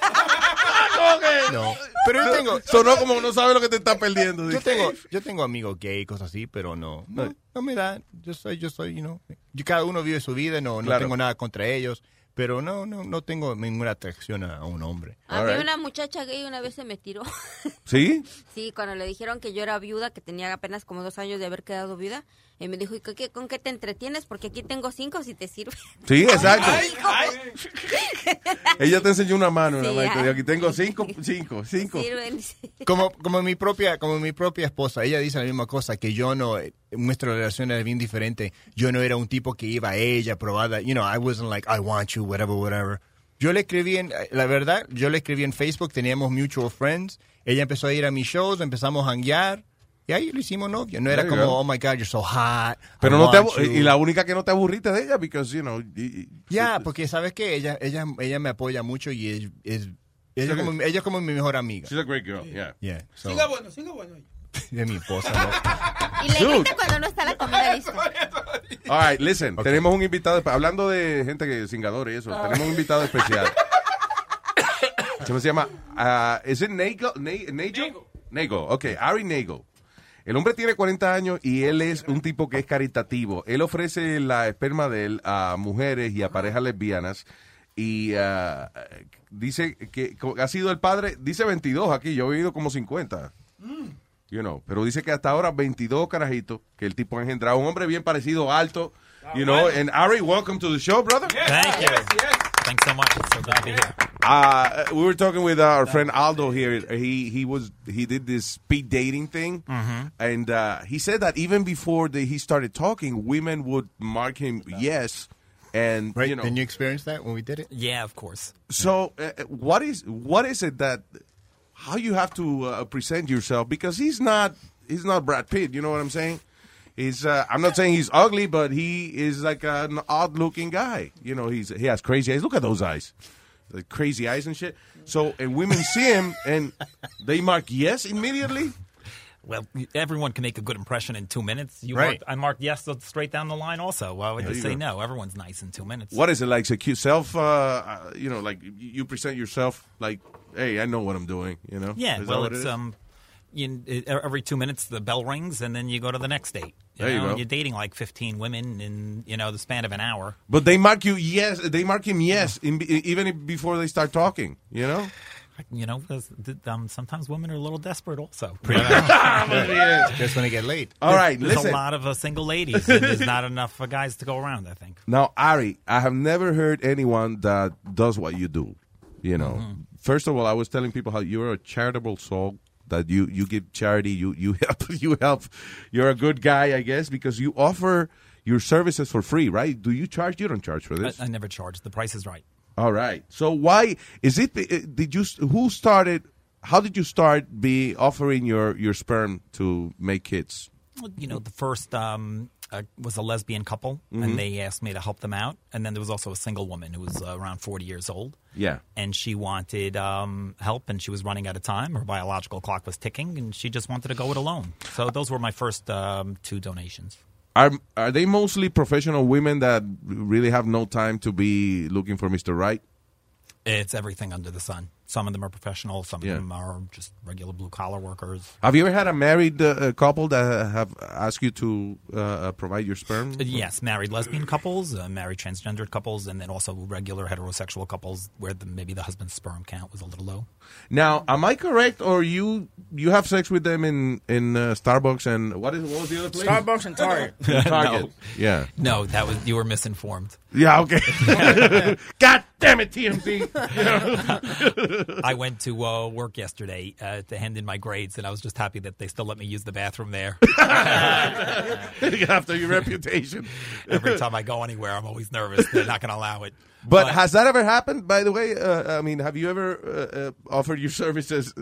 No. Pero yo tengo, Sonó como que no sabes lo que te estás perdiendo. yo tengo, yo tengo amigos gay, cosas así, pero no, no, no me da. Yo soy, yo soy, you know, yo, cada uno vive su vida, no, no Claro. tengo nada contra ellos, Pero no, no, no tengo ninguna atracción a, a un hombre. A mí una muchacha gay una vez se me tiró. ¿Sí? Sí, cuando le dijeron que yo era viuda, que tenía apenas como dos años de haber quedado viuda, y me dijo, ¿y con qué, con qué te entretienes? Porque aquí tengo cinco si te sirve. Sí, exacto. Ay, Ella te enseñó una mano, Sí, una maestra, y aquí tengo cinco, cinco, cinco. Sirven. Como, como mi propia, como mi propia esposa, ella dice la misma cosa, que yo no, eh, nuestra relación era bien diferente. Yo no era un tipo que iba a ella, probada, you know, I wasn't like, I want you, whatever, whatever. Yo le escribí en, eh, la verdad, yo le escribí en Facebook, teníamos mutual friends, ella empezó a ir a mis shows, empezamos a hanguear, y ahí lo hicimos novio. No era como, go. oh my God, you're so hot. I Pero no te you. y la única que no te aburriste de ella, because, you know, Ya, porque sabes que ella, ella, ella me apoya mucho y es, es ella, como, ella es como mi mejor amiga. She's a great girl, yeah. Yeah, so- Siga bueno, siga bueno. es mi esposa, ¿no? Y le Dude. grita cuando no está la comida lista. All right, listen, tenemos un invitado, hablando de gente que cingadores y eso, tenemos un invitado especial. Se me llama, uh, ¿es it Nagel? Na- Nagel? Nagel, ok, Ari Nagel. El hombre tiene 40 años y él es un tipo que es caritativo. Él ofrece la esperma de él a mujeres y a parejas lesbianas y uh, dice que ha sido el padre, dice 22 aquí, yo he oído como 50. You know, pero dice que hasta ahora 22 carajitos que el tipo ha engendrado. Un hombre bien parecido, alto. You know, and Ari, welcome to the show, brother. Thank you. Thanks so much. So glad to be here. Uh, we were talking with our friend Aldo here. He he was he did this speed dating thing, Mhm. and uh, he said that even before the, he started talking, women would mark him yes, and Right? you know. Didn't you experience that when we did it? Yeah, of course. So, uh, what is what is it that how you have to uh, present yourself? Because he's not he's not Brad Pitt. You know what I'm saying? He's uh, I'm not saying he's ugly, but he is like an odd looking guy. You know, he's he has crazy eyes. Look at those eyes, the crazy eyes and shit. So, and women see him and they mark yes immediately. Well, everyone can make a good impression in two minutes. You Right. marked, I marked yes straight down the line. Also, why would you you say go. no? Everyone's nice in two minutes. What is it like? Secure self, uh, uh, you know, like you present yourself like, hey, I know what I'm doing. You know? Yeah, Is well, it's um, you, every two minutes the bell rings, and then you go to the next date. You There you know, go. and You're dating like 15 women in you know the span of an hour. But they mark you yes. They mark him yes, in, even before they start talking. You know. You know, there's- um, sometimes women are a little desperate also. Just when they get late. All right, There's listen. a lot of uh, single ladies, and there's not enough uh, guys to go around. I think. Now, Ari, I have never heard anyone that does what you do. You know, Mm-hmm. first of all, I was telling people how you're a charitable soul. That you you give charity, you you help you help. You're a good guy, I guess, because you offer your services for free, right? Do you charge? You don't charge for this. I, I never charge. The price is right. All right. So why is it? uh, Did you? Who started? How did you start be offering your your sperm to make kids? you know, the first um, uh, was a lesbian couple, Mhm. and they asked me to help them out. And then there was also a single woman who was uh, around 40 years old. Yeah. And she wanted um, help, and she was running out of time. Her biological clock was ticking, and she just wanted to go it alone. So those were my first um, two donations. Are are they mostly professional women that really have no time to be looking for Mr. Right? It's everything under the sun. Some of them are professional, some Yeah. of them are just regular blue collar workers. Have you ever had a married uh, couple that have asked you to uh, provide your sperm? Uh, Yes, married lesbian couples, uh, married transgendered couples, and then also regular heterosexual couples where the, maybe the husband's sperm count was a little low. Now, am I correct, or you you have sex with them in in uh, Starbucks and what is what was the other place? Starbucks and Target. Target. No. Yeah. No, that was you were misinformed. Yeah. Okay. God damn it, TMZ. I went to uh, work yesterday uh, to hand in my grades, and I was just happy that they still let me use the bathroom there. After your reputation. Every time I go anywhere, I'm always nervous. They're not going to allow it. But, has that ever happened? By the way, uh, I mean, have you ever uh, uh, offered your services?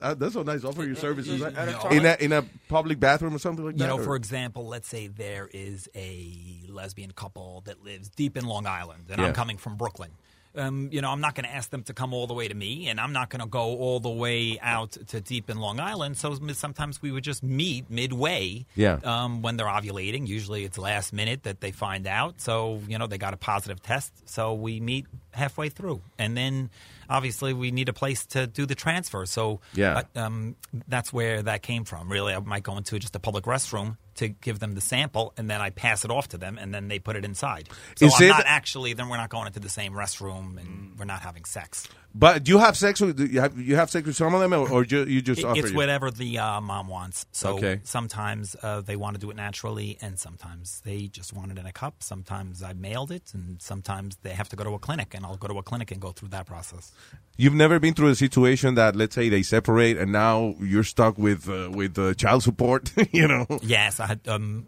Uh, that's so nice. Offer your services No. in a in a public bathroom or something like You that. You know, or- for example, let's say there is a lesbian couple that lives deep in Long Island, and Yeah. I'm coming from Brooklyn. Um, you know, I'm not going to ask them to come all the way to me, and I'm not going to go all the way out to deep in Long Island. So sometimes we would just meet midway. Yeah. Um, when they're ovulating, usually it's last minute that they find out. So you know they got a positive test, so we meet halfway through, and then obviously we need a place to do the transfer. So Yeah. uh, um, that's where that came from. Really, I might go into just a public restroom to give them the sample, and then I pass it off to them, and then they put it inside. So Is I'm it- not actually. Then we're not going into the same restroom, and mm. we're not having sex. But do you have sex with you have you have sex with some of them, or, or you, you just It- offer it's you? whatever the uh, mom wants. So Okay. sometimes uh, they want to do it naturally, and sometimes they just want it in a cup. Sometimes I mailed it, and sometimes they have to go to a clinic, and I'll go to a clinic and go through that process. You've never been through a situation that, let's say, they separate and now you're stuck with uh, with uh, child support. you know. Yes, I had um,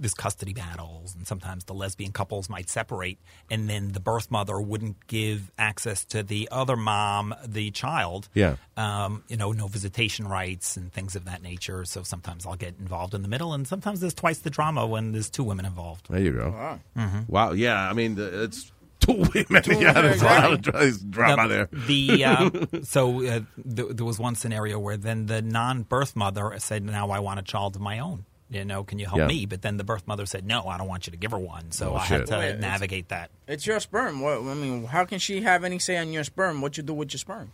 this custody battles, and sometimes the lesbian couples might separate, and then the birth mother wouldn't give access to the other mom, the child. Yeah. Um, you know, no visitation rights and things of that nature. So sometimes I'll get involved in the middle, and sometimes there's twice the drama when there's two women involved. There you go. Wow. Wow. Yeah. I mean, it's two women. Two yeah, women, there's a lot of exactly. dra- there's drama The- there. The uh, so uh, th- there was one scenario where then the non-birth mother said, "Now I want a child of my own. You know, can you help Yeah. me?" But then the birth mother said, "No, I don't want you to give her one." So Oh, I shit. had to Wait, it's- navigate that. It's your sperm. What, I mean, how can she have any say on your sperm? What you do with your sperm?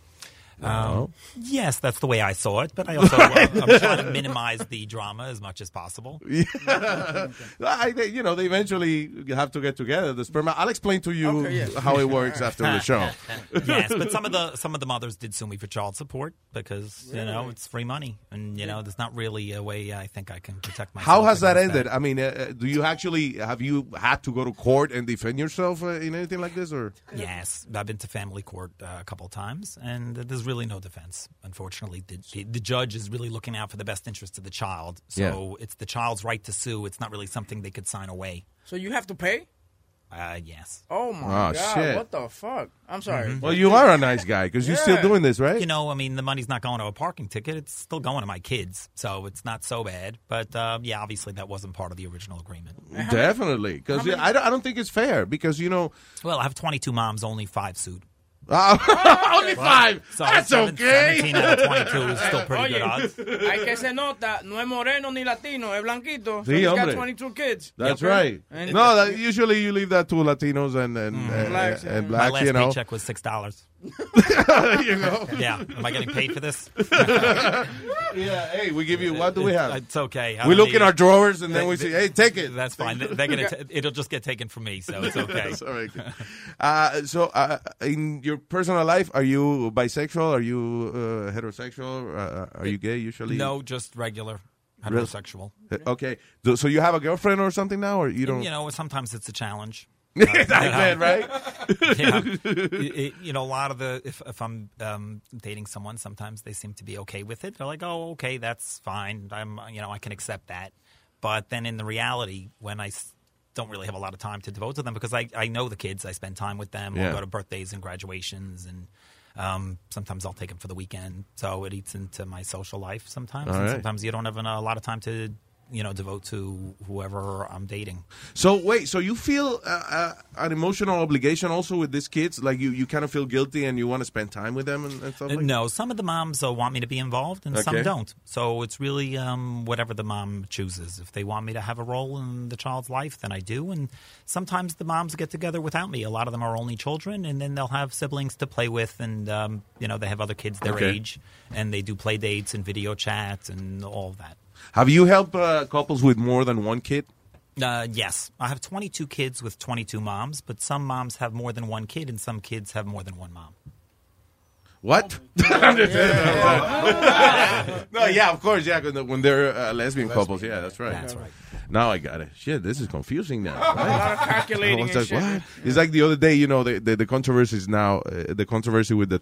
Um, yes, that's the way I saw it, but I also uh, I'm trying to minimize the drama as much as possible. I, they, you know, they eventually have to get together. The sperm. I'll explain to you Okay, yes. how it works after the show. yes, but some of the some of the mothers did sue me for child support because you know it's free money, and you know there's not really a way I think I can protect myself. How has that against ended? I mean, uh, do you actually have you had to go to court and defend yourself uh, in anything like this, or? Yes, I've been to family court uh, a couple of times, and there's really no defense. Unfortunately, the, the, the judge is really looking out for the best interest of the child. So it's the child's right to sue. It's not really something they could sign away. So you have to pay? Uh, yes. Oh my Oh, god! shit. What the fuck? I'm sorry. Well, you are a nice guy because you're still doing this, right? You know, I mean, the money's not going to a parking ticket. It's still going to my kids. So it's not so bad. But uh, yeah, obviously that wasn't part of the original agreement. Definitely, because I don't, I don't think it's fair. Because you know, Well, I have 22 moms, only five sued. only five. So That's seven- okay. 17 out of 22 is still pretty good Oye, odds. hay que se nota, no es moreno ni latino, es blanquito. so Sí, he's got 22 kids. That's Okay. right. And- no, that, usually you leave that to Latinos and and, and, Blacks, and yeah. blacks. My last you know, paycheck was six dollars. you go. Yeah, am I getting paid for this? yeah. Hey, we give you. What do we have? It's okay. I We look need in our drawers and then They- we say, "Hey, take it." That's fine. They're gonna. T- it'll just get taken from me, so it's okay. That's all right. Uh, so, uh, in your personal life, are you bisexual? Are you uh, heterosexual? Uh, are you gay usually? No, just regular heterosexual. Uh, Okay. So so you have a girlfriend or something now, or you don't? You know, sometimes it's a challenge. I bet, right? yeah. It- it- you know, a lot of the if if I'm um, dating someone, sometimes they seem to be okay with it. They're like, "Oh, okay, that's fine. I'm, you know, I can accept that." But then in the reality, when I don't really have a lot of time to devote to them because I, I know the kids, I spend time with them. Yeah. I'll go to birthdays and graduations, and um, sometimes I'll take them for the weekend. So it eats into my social life sometimes. All and right. sometimes you don't have a lot of time to, you know, devote to whoever I'm dating. So wait, so you feel uh, uh, an emotional obligation also with these kids? Like you, you kind of feel guilty and you want to spend time with them and, and stuff like no, some of the moms uh, want me to be involved, and Okay. some don't. So it's really um, whatever the mom chooses. If they want me to have a role in the child's life, then I do. And sometimes the moms get together without me. A lot of them are only children, and then they'll have siblings to play with, and um, you know they have other kids their Okay. age, and they do play dates and video chats and all that. Have you helped uh, couples with more than one kid? Uh, yes, I have 22 kids with 22 moms, but some moms have more than one kid, and some kids have more than one mom. What? no, yeah, of course, yeah. 'cause When they're uh, lesbian couples, yeah, that's right. That's right. Now I got it. Shit, this is confusing now. A lot of calculating and like, shit. what? It's like the other day, you know, the the, the controversy is now uh, the controversy with the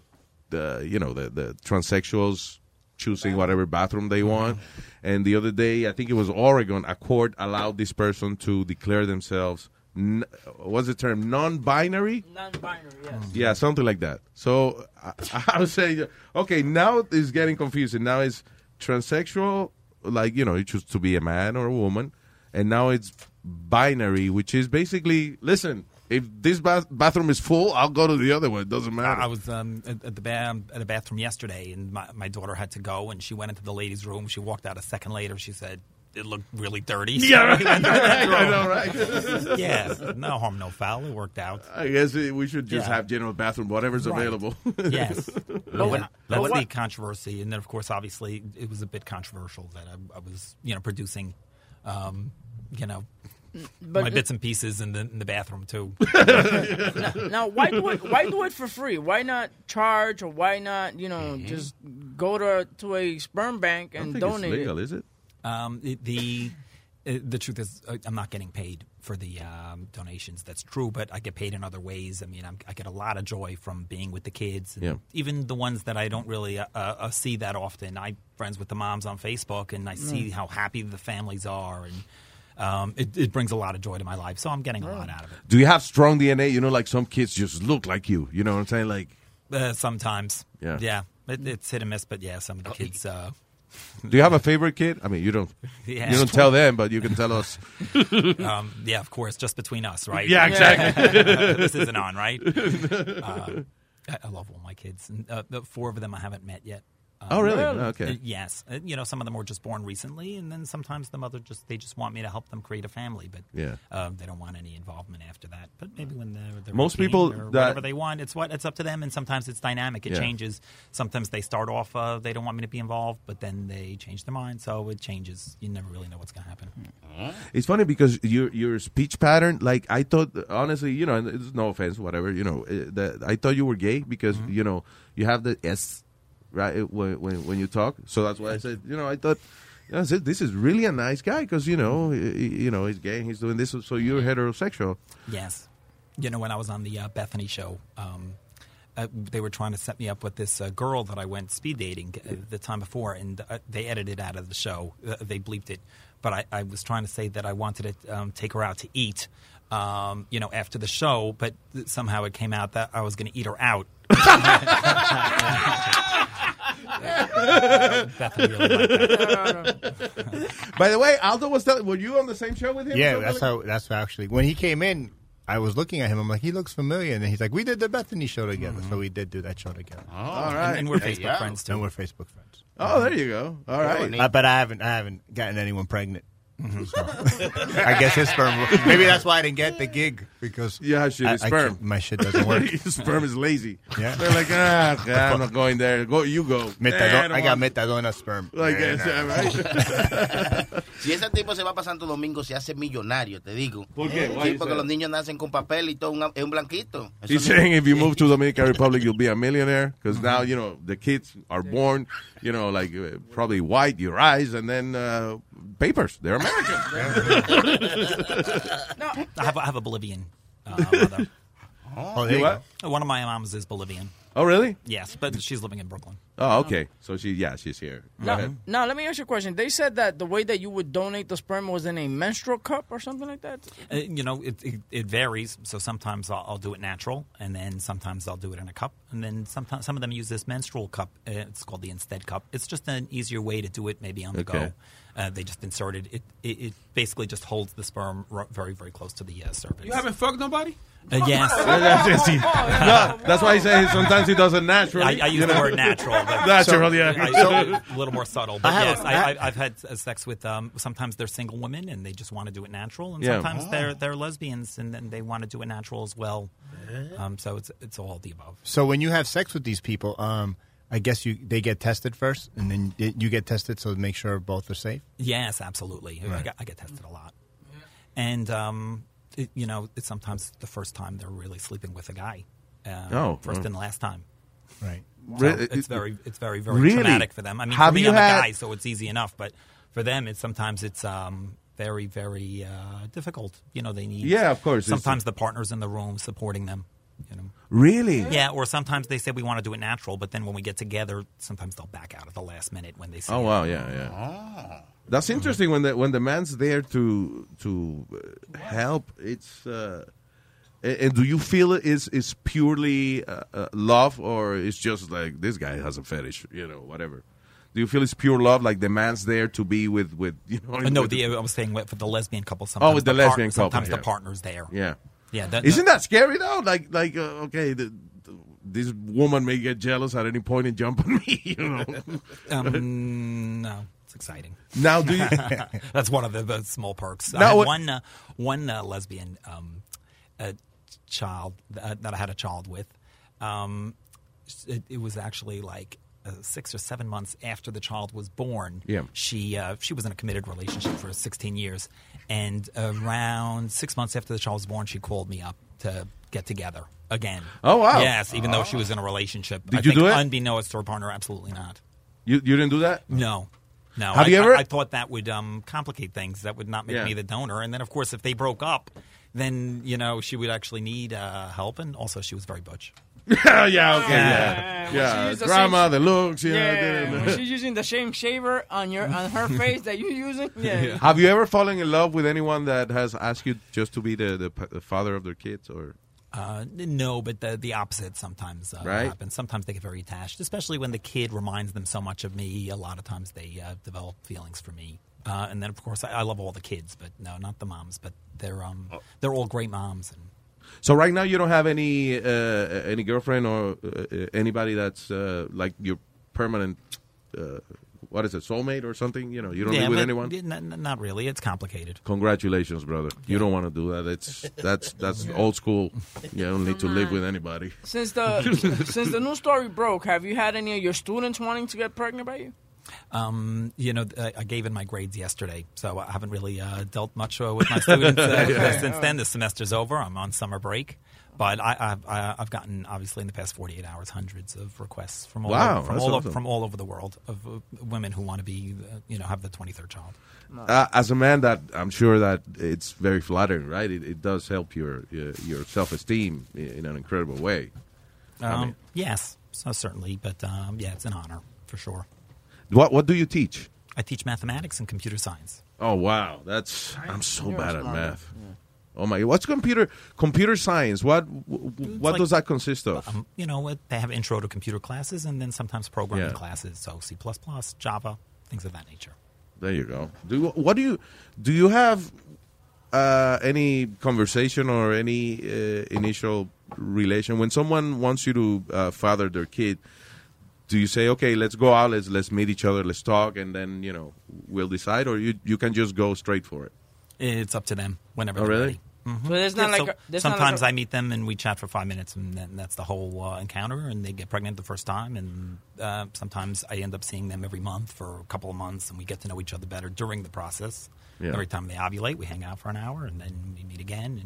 the you know the the transsexuals choosing whatever bathroom they want. And the other day, I think it was Oregon, a court allowed this person to declare themselves. N- what's the term? Non-binary. Non-binary, yes. Mm-hmm. Yeah, something like that. So I, I would say, okay, now it's getting confusing. Now it's transsexual, like you know, you choose to be a man or a woman, and now it's binary, which is basically, listen, if this bath- bathroom is full, I'll go to the other one. It doesn't matter. I was um, at, at the ba- at the bathroom yesterday, and my, my daughter had to go, and she went into the ladies' room. She walked out a second later. She said it looked really dirty. So Yeah, we went to the right. I know, right? yeah, no harm, no foul. It worked out. I guess we should just Yeah. have general bathroom, whatever's Right. available. yes, No, Yeah. but- that's but the controversy, and then of course, obviously, it was a bit controversial that I, I was, you know, producing um, you know, But- my bits and pieces in the in the bathroom too. now, now, why do it? Why do it for free? Why not charge, or why not, you know, just go to to a sperm bank and donate it? is it? Um, the the, uh, the truth is, uh, I'm not getting paid for the um, donations. That's true, but I get paid in other ways. I mean, I'm, I get a lot of joy from being with the kids, and Yeah. even the ones that I don't really uh, uh, see that often. I'm friends with the moms on Facebook, and I see Mm. how happy the families are, and um, it, it brings a lot of joy to my life. So I'm getting a lot out of it. Do you have strong DNA? You know, like some kids just look like you. You know what I'm saying? Like, Uh, sometimes, Yeah. yeah, it, it's hit and miss, but yeah, some of the kids. Uh, do you have a favorite kid? I mean, you don't. Yeah. You don't tell them, but you can tell us. um, yeah, of course, just between us, right? Yeah, exactly. this isn't on, right? Uh, I, I love all my kids. Uh, the four of them I haven't met yet. Um, Oh, really? Really? Okay. uh, yes. Uh, you know, some of them were just born recently, and then sometimes the mother just they just want me to help them create a family, but Yeah. um, they don't want any involvement after that. But maybe when they're, they're Most people that- whatever they want, it's what it's up to them, and sometimes it's dynamic. It Yeah. changes. Sometimes they start off uh, they don't want me to be involved, but then they change their mind, so it changes. You never really know what's going to happen. It's funny because your your speech pattern, like I thought, honestly, you know, and it's no offense, whatever, you know, uh, that I thought you were gay because Mm-hmm. you know you have the s right when when, when you talk. So that's why I said, you know, I thought. you know, I said, this is really a nice guy because you know, he- you know, he's gay. He's doing this, so you're heterosexual. Yes. You know, when I was on the uh, Bethany show, um, uh, they were trying to set me up with this uh, girl that I went speed dating uh, the time before, and uh, they edited it out of the show. Uh, they bleeped it. But I, I was trying to say that I wanted to um, take her out to eat, um, you know, after the show, but th- somehow it came out that I was going to eat her out. Bethany really liked that. By the way, Aldo was telling. Were you on the same show with him? Yeah, that's how. That's how actually when he came in, I was looking at him. I'm like, he looks familiar, and then he's like, we did the Bethany show together, so we did do that show together. Oh, all right. And, and we're Hey, Facebook yeah. friends too. And we're Facebook friends. Oh, there you go. All right. Uh, but I haven't. I haven't gotten anyone pregnant. So, I guess his sperm. Maybe that's why I didn't get the gig because You have shitty I- I sperm. can't- my shit doesn't work. Your sperm is lazy. Yeah. They're like, ah, okay, I'm not going there. Go, you go. Metadon- Eh, don't I got want- metadona sperm. Like, Yeah, it's, nah. right? Si ese tipo se va para Santo Domingo, se hace millonario, te digo. ¿Por qué? Sí, porque say los niños nacen con papel y todo un, es un blanquito. Eso He's no- saying if you move to the Dominican Republic, you'll be a millionaire because now you know the kids are born, you know, like uh, probably white, your eyes, and then uh, papers. They're American. I have, I have a Bolivian uh, mother. Oh, there you go. One of my moms is Bolivian. Oh, really? Yes, but she's living in Brooklyn. Oh, okay. So she, yeah, she's here. Go Now, ahead. now, let me ask you a question. They said that the way that you would donate the sperm was in a menstrual cup or something like that. Uh, you know, it, it, it varies. So sometimes I'll, I'll do it natural, and then sometimes I'll do it in a cup, and then sometimes some of them use this menstrual cup. Uh, it's called the Instead cup. It's just an easier way to do it, maybe on the Okay. go. Uh, they just insert it. It, it. it basically just holds the sperm ro- very, very close to the uh, cervix. You haven't fucked nobody? Uh, yes. no, that's why he says sometimes he does it naturally. I, I use you the word natural. But Natural, yeah. I- a little more subtle. But I yes, a- I, I- I, I've had uh, sex with. Um, sometimes they're single women and they just want to do it natural, and Yeah. sometimes they're they're lesbians and then they want to do it natural as well. Um, so it's it's all the above. So when you have sex with these people, um, I guess you they get tested first, and then you get tested so to make sure both are safe. Yes, absolutely. I, get, I get tested a lot, and um, it, you know, it's sometimes the first time they're really sleeping with a guy. Uh, Oh, first oh. and last time. Right. So Re- it's very, it's very, very Really? traumatic for them. I mean, Have for me, you I'm had- a guy, so it's easy enough. But for them, it's sometimes it's um, very, very uh, difficult. You know, they need. Yeah, of course, it's- Sometimes the partner's in the room supporting them. You know. Really? Yeah, or sometimes they say we want to do it natural, but then when we get together, sometimes they'll back out at the last minute when they see. Oh it. wow, yeah, yeah. That's interesting when the when the man's there to to uh, help. It's uh, and, and do you feel it is is purely uh, uh, love or it's just like this guy has a fetish, you know, whatever. Do you feel it's pure love, like the man's there to be with with you know? Uh, no, with the, I was saying with- for the lesbian couple. Sometimes oh, with the, part- lesbian couple. Sometimes yeah. the partner's there. Yeah, Yeah, that- Isn't that scary though? Like like uh, okay, the, the- this woman may get jealous at any point and jump on me. You know. Um, no, it's exciting. Now, do you- That's one of the, the small perks. I Now, what- one uh, one uh, lesbian um, child uh, that I had a child with. Um, it, it was actually like uh, six or seven months after the child was born. Yeah. She uh, she was in a committed relationship for 16 years, and around six months after the child was born, she called me up to get together again. Oh, wow. Yes, even though she was in a relationship. Did I you think do it? Unbeknownst to her partner, absolutely not. You you didn't do that? No. No. Have I, you ever- I, I thought that would um, complicate things. That would not make Yeah. me the donor. And then, of course, if they broke up, then you know she would actually need uh, help. And also, she was very butch. Yeah, yeah, okay, Yeah. yeah, yeah. she the Grandma, the looks, you Yeah, know. when she's using the same shaver on your on her face that you're using. Yeah. Have you ever fallen in love with anyone that has asked you just to be the, the, the father of their kids, or Uh, no, but the the opposite sometimes uh, Right. happens. Sometimes they get very attached, especially when the kid reminds them so much of me. A lot of times they uh, develop feelings for me. Uh, and then, of course, I, I love all the kids, but no, not the moms. But they're um, they're all great moms. And So right now you don't have any uh, any girlfriend or uh, anybody that's uh, like your permanent uh, what is it soulmate or something? You know, you don't yeah, live with anyone. yeah, n- n- not really. It's complicated. Congratulations, brother. You don't want to do that. It's that's that's old school. You don't need to live with anybody. Since the since the news story broke, have you had any of your students wanting to get pregnant by you? Um, you know, I I gave in my grades yesterday, so I haven't really uh, dealt much uh, with my students uh, Yeah. since then. The semester's over. I'm on summer break. But I, I've, I- I've gotten, obviously, in the past 48 hours, hundreds of requests from all, Wow, over, from, all awesome. over, from all over the world of uh, women who want to be, uh, you know, have the 23rd child. Uh, as a man, that I'm sure that it's very flattering, right? It, it does help your your, your self esteem in an incredible way. I Um, mean- yes, so certainly. But um, yeah, it's an honor for sure. What what do you teach? I teach mathematics and computer science. Oh wow, that's I'm so bad at smart. math. Oh my, what's computer computer science? What what like- does that consist of? Um, you know, it- they have intro to computer classes and then sometimes programming Yeah. classes. So C++, Java, things of that nature. There you go. Do you- what do you do? You have uh, any conversation or any uh, initial relation when someone wants you to uh, father their kid? Do you say, okay, let's go out, let's let's meet each other, let's talk, and then you know we'll decide, or you you can just go straight for it? It's up to them whenever Oh, they're really? ready. Mhm. So there's not Yeah, like so a- there's not like sometimes a- I meet them and we chat for five minutes, and then that's the whole uh, encounter. And they get pregnant the first time, and uh, sometimes I end up seeing them every month for a couple of months, and we get to know each other better during the process. Yeah. Every time they ovulate, we hang out for an hour, and then we meet again.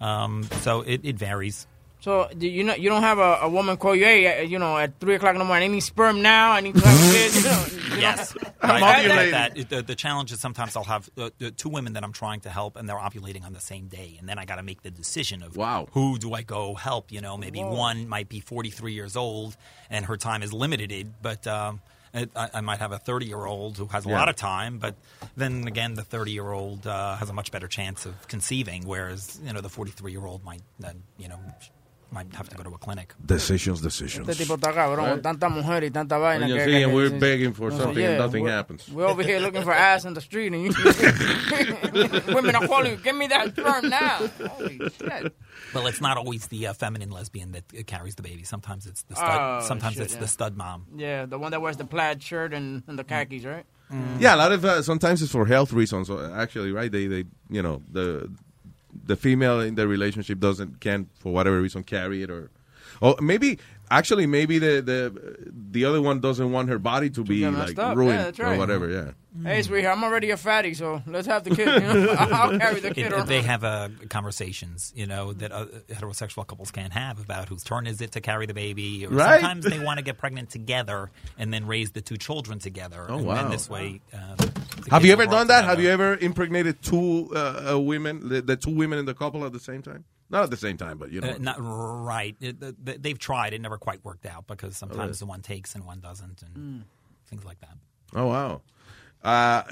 And um, so it, it varies. So do you know you don't have a, a woman call you, hey, uh, you know, at three o'clock in the morning, I need sperm now. I need to have a. You know, you Yes, know? I, Have I that? get that. The, the challenge is sometimes I'll have uh, uh, two women that I'm trying to help, and they're ovulating on the same day, and then I got to make the decision of wow. who do I go help. You know, maybe Whoa. one might be 43 years old, and her time is limited, but. Um, I, I might have a 30 year old who has a Yeah. lot of time, but then again, the 30 year old uh, has a much better chance of conceiving, whereas you know the 43 year old might, uh, you know, might have to go to a clinic. Decisions, decisions. Este tipo está cabrón, Right. tanta mujer y tanta vaina. And you que- see, que- and we're begging for no sé, something and nothing we're- happens. We're over here looking for ass in the street, and you women are calling, give me that sperm now. Holy shit. Well, it's not always the uh, feminine lesbian that uh, carries the baby. Sometimes it's the stud. Oh, sometimes shit, it's yeah. the stud mom. Yeah, the one that wears the plaid shirt and, and the khakis, right? Yeah, a lot of uh, sometimes it's for health reasons. uh, Actually, right? They they you know the the female in the relationship doesn't can for whatever reason carry it or or maybe actually maybe the the the other one doesn't want her body to be get like messed up. ruined Yeah, that's or whatever. Yeah. Hey, sweetheart, I'm already a fatty, so let's have the kid. You know? I'll carry the kid It- around. they have uh, conversations, you know, that uh, heterosexual couples can't have about whose turn is it to carry the baby. Or Right. Sometimes they want to get pregnant together and then raise the two children together. Oh, and wow. then this way, uh, Have you ever done that? together. Have you ever impregnated two uh, uh, women, the, the two women in the couple at the same time? Not at the same time, but you know. Uh, not right. It, the, the, they've tried. It never quite worked out because sometimes really? the one takes and one doesn't, and things like that. Oh wow. Uh,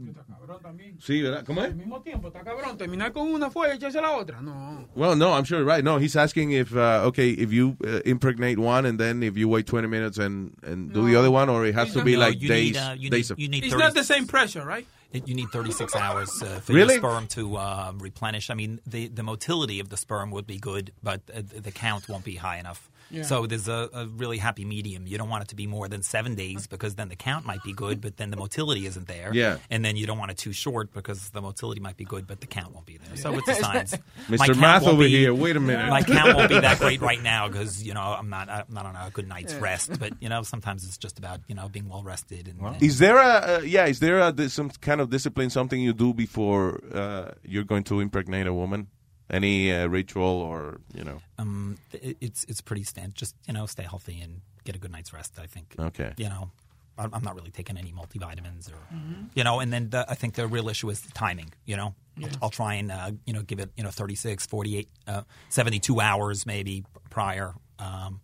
Cabrón también. sí, ¿verdad? ¿Cómo es? Al mismo tiempo, está cabrón. Terminar con una fue y echarse la otra. No. Well, no, I'm sure you're right. No, he's asking if uh, okay, if you uh, impregnate one and then if you wait 20 minutes and and do the other one, or it has to be No, like days. Need, uh, you days need, of- you need It's 30 not the same pressure, right? It, you need 36 hours uh, for Really? your sperm to uh, replenish. I mean, the, the motility of the sperm would be good, but uh, the count won't be high enough. Yeah. So there's a, a really happy medium. You don't want it to be more than seven days because then the count might be good, but then the motility isn't there. Yeah. And then you don't want it too short because the motility might be good, but the count won't be there. So it's a science. Mr. Math won't over be- here, wait a minute. My count won't be that great right now because you know I'm not I'm not on a good night's Yeah. rest. But you know sometimes it's just about you know being well rested and, and Is there a uh, yeah? Is there a some kind of discipline? Something you do before uh, you're going to impregnate a woman? Any uh, ritual or you know? um, it, it's it's pretty standard. Just you know, stay healthy and get a good night's rest. I think. Okay. You know, I'm I'm not really taking any multivitamins or Mhm. you know. And then the, I think the real issue is the timing. You know, Yeah. I'll, I'll try and uh, you know give it you know 36, 48, uh, 72 hours maybe prior. Um,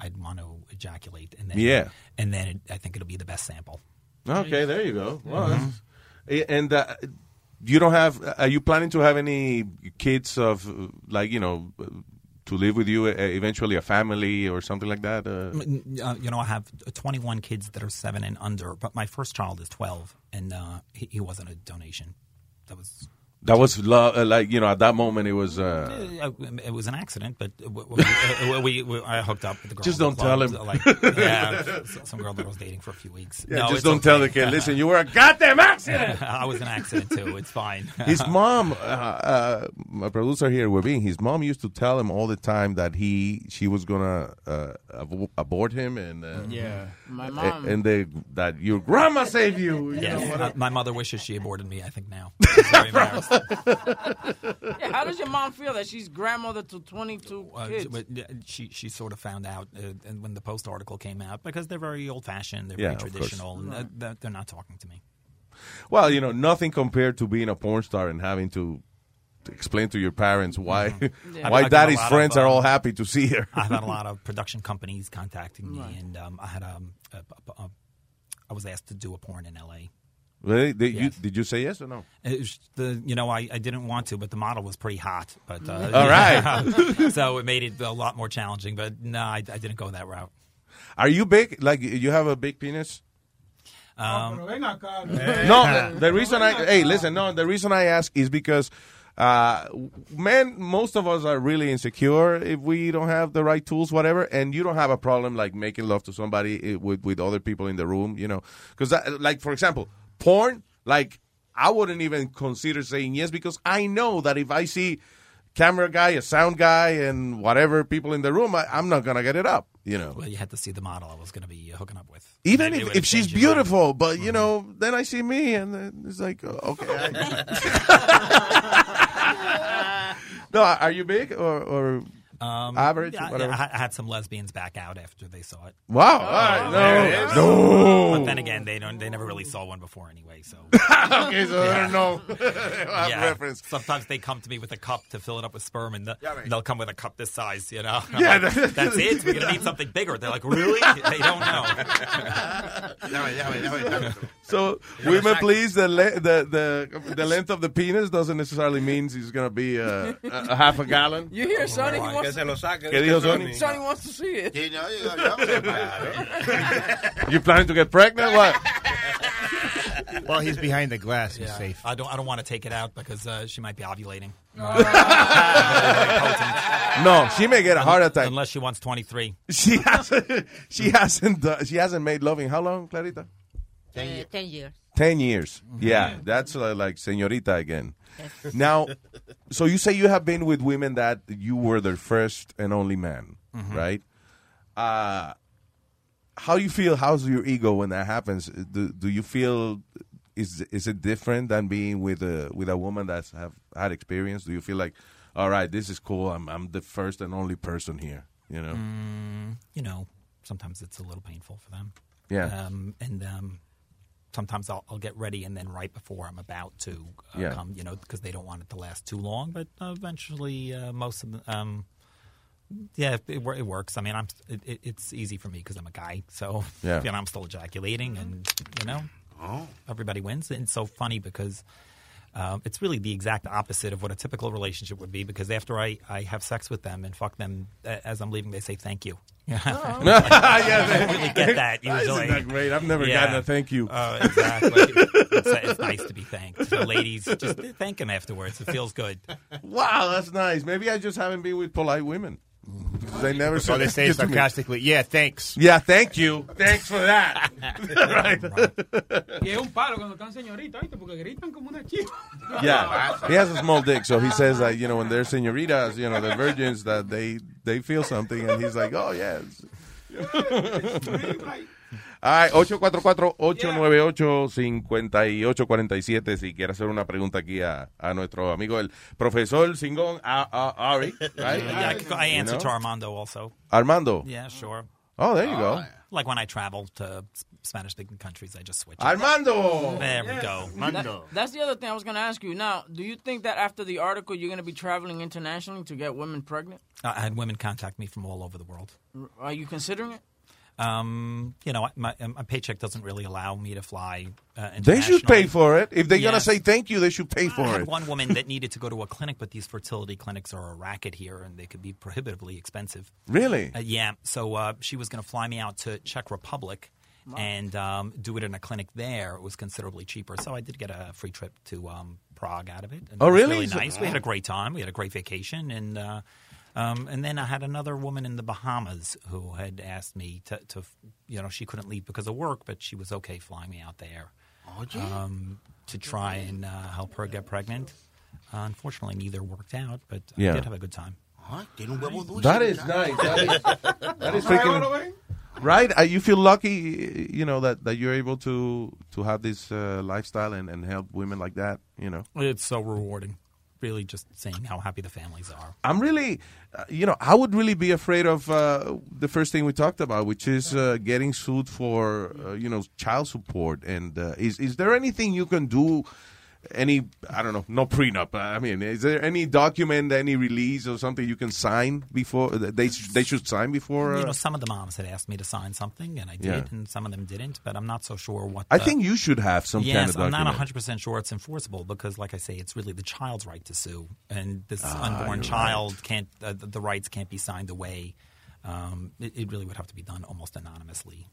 I'd want to ejaculate and then Yeah. and then it, I think it'll be the best sample. Okay, there you go. Well, Mhm. eh, and uh, you don't have? Are you planning to have any kids of like you know to live with you? Uh, eventually, a family or something like that? Uh, uh, you know, I have 21 kids that are seven and under, but my first child is 12, and uh, he, he wasn't a donation. That was that was lo- uh, like you know at that moment it was. Uh, uh, it was an accident, but w- w- we, we, we, I hooked up with the girl. Just don't the tell him. Like, yeah, some girl that I was dating for a few weeks. Yeah, No, just don't tell the kid. Listen, you were a goddamn accident. I was an accident too. It's fine. his mom, uh, uh, my producer here, Webin, his mom used to tell him all the time that he, she was gonna uh, ab- abort him, and uh, Yeah. My mom- and they that your grandma saved you. you Yes, know, uh, my mother wishes she aborted me. I think now. She's very embarrassed. Yeah, how does your mom feel that she's grandmother to 22 Uh, kids? uh, she she sort of found out uh, and when the Post article came out because they're very old fashioned, they're Yeah, very traditional, and uh, they're, they're not talking to me. Well, you know, nothing compared to being a porn star and having to, to explain to your parents why I've- why I've daddy's friends of, are all um, happy to see her. I've had a lot of production companies contacting me, Right. and um, I had um, a, a, a, I was asked to do a porn in L.A. Really? Did, you, did you say yes or no? It was the you know I, I didn't want to, but the model was pretty hot. But uh, All right. so it made it a lot more challenging. But no, I, I didn't go that route. Are you big? Like you have a big penis? Um, Pero ven acá. No, the reason I hey listen, no, the reason I ask is because uh men most of us are really insecure if we don't have the right tools whatever and you don't have a problem like making love to somebody eh, with with other people in the room you know because like for example porn like i wouldn't even consider saying yes because i know that if i see camera guy a sound guy and whatever people in the room I, i'm not gonna get it up you know well, you had to see the model I was going to be uh, hooking up with. even if, if she's changed your mind. beautiful, but you mm-hmm. know, then I see me and then it's like, oh, okay. I- no, are you big or, or Um, average? yeah, whatever. yeah, I, I had some lesbians back out after they saw it. Wow, all right, no, There it is. no. But then again, they don't. They never really saw one before anyway. So Okay, so I don't know. I have reference. Sometimes they come to me with a cup to fill it up with sperm, and, the, Yeah, right. they'll come with a cup this size. You know. I'm Yeah, like, that- that's it. We're gonna need something bigger. They're like, really? They don't know. So, women, please, the, le- the the the length of the penis doesn't necessarily mean he's going to be uh, a, a half a gallon. You hear Sonny? He wants, Que se lo saque. ¿Qué dijo Sonny? Sonny wants to see it. You planning to get pregnant? What? Well, he's behind the glass. He's Yeah. safe. I don't. I don't want to take it out because uh, she might be ovulating. No, she may get a heart attack. Unless she wants 23. She hasn't. She hasn't. done- she hasn't made love in how long, Clarita? Uh, Ten years. Ten years. Yeah, that's uh, like señorita again. Now, so you say you have been with women that you were their first and only man, Mhm. right? Uh, how you feel? How's your ego when that happens? Do, do you feel is is it different than being with a with a woman that's have had experience? Do you feel like, all right, this is cool. I'm I'm the first and only person here. You know. Mm, you know, sometimes it's a little painful for them. Yeah. Um, and um, sometimes I'll, I'll get ready, and then right before I'm about to uh, Yeah. come, you know, because they don't want it to last too long. But uh, eventually, uh, most of the. Um, yeah, it, it works. I mean, I'm it, it, it's easy for me because I'm a guy, so Yeah. you know I'm still ejaculating, and you know, everybody wins. And it's so funny because um, it's really the exact opposite of what a typical relationship would be. Because after I, I have sex with them and fuck them, uh, as I'm leaving, they say thank you. Yeah, Oh. I Yeah, don't really get that Isn't usually. that great? I've never Yeah. gotten a thank you. Uh, exactly. it's, it's nice to be thanked. So ladies, just thank him afterwards. It feels good. Wow, that's nice. Maybe I just haven't been with polite women. They never So they say Just a sarcastically, yeah, thanks. Yeah, thank you. Thanks for that. Y es un palo cuando están señoritas. Porque gritan como una chiva. Yeah, he has a small dick, so he says that you know when they're senoritas, you know, the virgins, that they they feel something, and he's like, oh yeah. All right, 844-898-5847 si quiere hacer una pregunta aquí a, a nuestro amigo el profesor Singón a, a- Ari, right? Yeah, I, could go- I You answer know? to Armando also. Armando. Yeah, sure. Oh, there you go. Like when I travel to Spanish speaking countries, I just switch. it. Armando! There we go. That- that's the other thing I was going to ask you. Now, do you think that after the article, you're going to be traveling internationally to get women pregnant? Uh, I had women contact me from all over the world. Are you considering it? Um, you know, my, my paycheck doesn't really allow me to fly. Uh, They should pay for it. If they're gonna say thank you, they should pay I for had it. one woman that needed to go to a clinic, but these fertility clinics are a racket here, and they could be prohibitively expensive. Really? Uh, yeah. So uh, she was going to fly me out to Czech Republic and um, do it in a clinic there. It was considerably cheaper. So I did get a free trip to um, Prague out of it. And Oh, it was really? Really So- nice. We had a great time. We had a great vacation, and uh, um, and then I had another woman in the Bahamas who had asked me to, to, you know, she couldn't leave because of work, but she was okay flying me out there um, to try and uh, help her get pregnant. Uh, unfortunately, neither worked out, but Yeah. I did have a good time. Ay, tiene un huevo dulce. That is nice. That is, that is freaking right. Uh, you feel lucky, you know, that, that you're able to to have this uh, lifestyle and, and help women like that. You know, It's so rewarding. Really, just saying how happy the families are. I'm really, uh, you know, I would really be afraid of uh, the first thing we talked about, which is uh, getting sued for, uh, you know, child support. And uh, is is there anything you can do? Any, I don't know, no prenup. I mean, is there any document, any release or something you can sign before they they should sign before? you Uh, know, some of the moms had asked me to sign something, and I did, Yeah. and some of them didn't. But I'm not so sure what. I think you should have some yes, kind of I'm not 100 percent sure it's enforceable because, like I say, it's really the child's right to sue, and this Ah, unborn child can't. Uh, the, the rights can't be signed away. Um, it, it really would have to be done almost anonymously.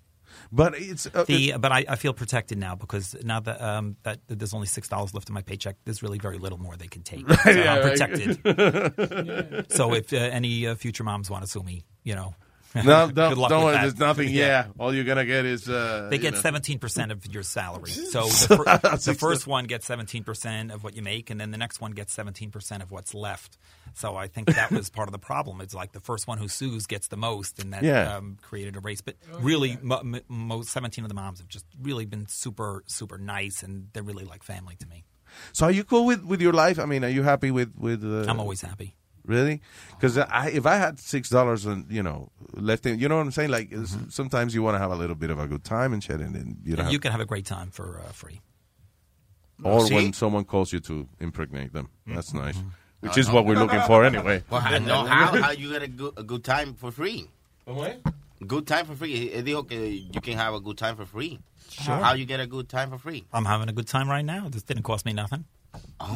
But it's uh, the but I, I feel protected now because now that um, that, that there's only six dollars left in my paycheck, there's really very little more they can take. So Yeah, I'm right. protected. so if uh, any uh, future moms want to sue me, you know, No, good don't, don't worry. that. There's nothing. Yeah. all you're gonna get is uh, They get seventeen percent of your salary. So the, fir- the Six- first one gets seventeen percent of what you make, and then the next one gets seventeen percent of what's left. So I think that was part of the problem. It's like the first one who sues gets the most, and that Yeah. um, created a race. But really, mo- m- most seventeen of the moms have just really been super, super nice, and they're really like family to me. So are you cool with, with your life? I mean, are you happy with with? Uh, I'm always happy. Really? Because I, if I had six dollars and you know left in, you know what I'm saying? Like it's- mm-hmm. sometimes you want to have a little bit of a good time and shit, and then you don't you have, can have a great time for uh, free. or See? when someone calls you to impregnate them. Mm-hmm. That's nice. Mm-hmm. Which No, is no. what we're looking for anyway. Well, I know how, how you get a good, a good time for free. What? Good time for free. Él dijo que you can have a good time for free. Sure. How you get a good time for free? I'm having a good time right now. This didn't cost me nothing.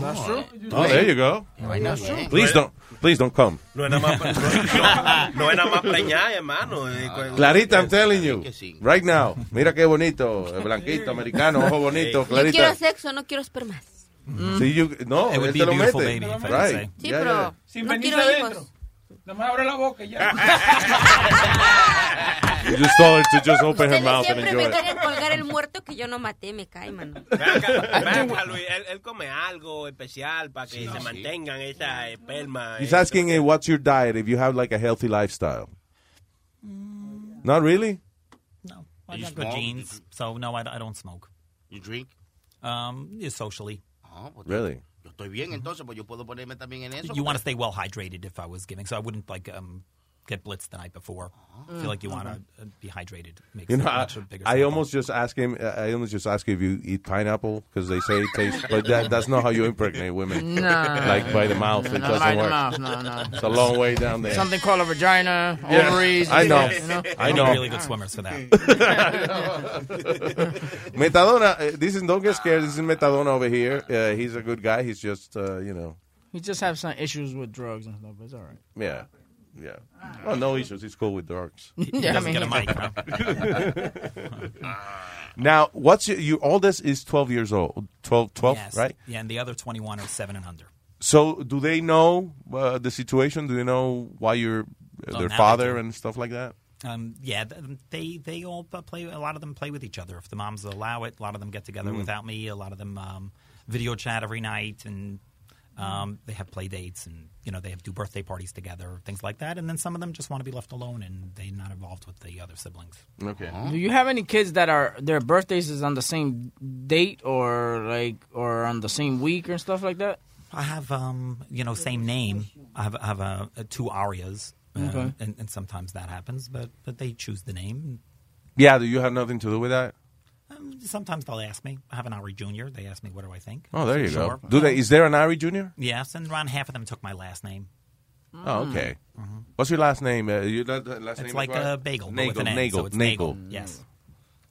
That's true. Oh, there you go. True. Please don't, please don't come. No es nada más, no, es nada más preñar, hermano. Eh, cu- Clarita, I'm telling you, right now. Mira qué bonito, blanquito, americano, ojo bonito, Yo quiero Clarita. sexo, no quiero espermas. Sí, you, no, It would él be te a lo beautiful mete. baby, right. Sí, Yeah, pero yeah. Sin no quiero hijos. Nada más abre la boca y ya. You just told her to just open her mouth and siempre enjoy me it. quieren colgar el muerto que yo no maté, me cae, mano. Ven acá, ven acá, Luis, él, él come algo especial para que se mantengan esa esperma. He's asking eh, what's your diet if you have like a healthy lifestyle. Not really. No, I You got good smoke? genes, so no, I, I don't smoke. You drink? Um, yeah, socially. Pues, Really? Estoy bien, entonces, pues yo puedo ponerme también en eso. You want to stay well hydrated if I was giving, so I wouldn't like um get blitzed the night before. I feel like you want to uh, be hydrated. Makes You know, it I, much bigger I almost just ask him. I almost just ask if you eat pineapple because they say it tastes, but that, that's not how you impregnate women. No. like by the mouth, it Not doesn't by the work. mouth, no, no. It's a long way down there. Something called a vagina, Yeah, ovaries. I know. You know? I know. really good swimmers for that. Metadona. uh, This is don't get scared. This is Metadona over here. Uh, he's a good guy. He's just uh, you know He just have some issues with drugs and stuff, but it's all right. yeah yeah. Well, no issues. He's cool with drugs. He Yeah, I doesn't mean- get a mic. Now, what's your, your oldest is 12 years old. 12, 12 yes. right? Yeah, and the other 21 are seven and under. So, do they know uh, the situation? Do they know why you're Oh, their now they father do. and stuff like that? Um, yeah, th- they they all uh, play. A lot of them play with each other if the moms allow it. A lot of them get together Mm. without me. A lot of them um, video chat every night, and um, they have play dates, and you know they have do birthday parties together, things like that. And then some of them just want to be left alone, and they're not involved with the other siblings. Okay. Do you have any kids that are their birthdays is on the same date or like or on the same week or stuff like that? I have, um, you know, same name. I have, I have uh, uh, two arias, uh, Okay. and, and sometimes that happens, but but they choose the name. Yeah, do you have nothing to do with that? Sometimes they'll ask me. I have an Ari Junior. They ask me, "What do I think?" Oh, there you Sure. go. Do they? Is there an Ari Jr.? Yes, and around half of them took my last name. Oh, okay. What's your last name? Uh, your last Mm-hmm. It's name like is a bagel, but Nagel. with an N, Nagel. so it's Nagel. Nagel, yes.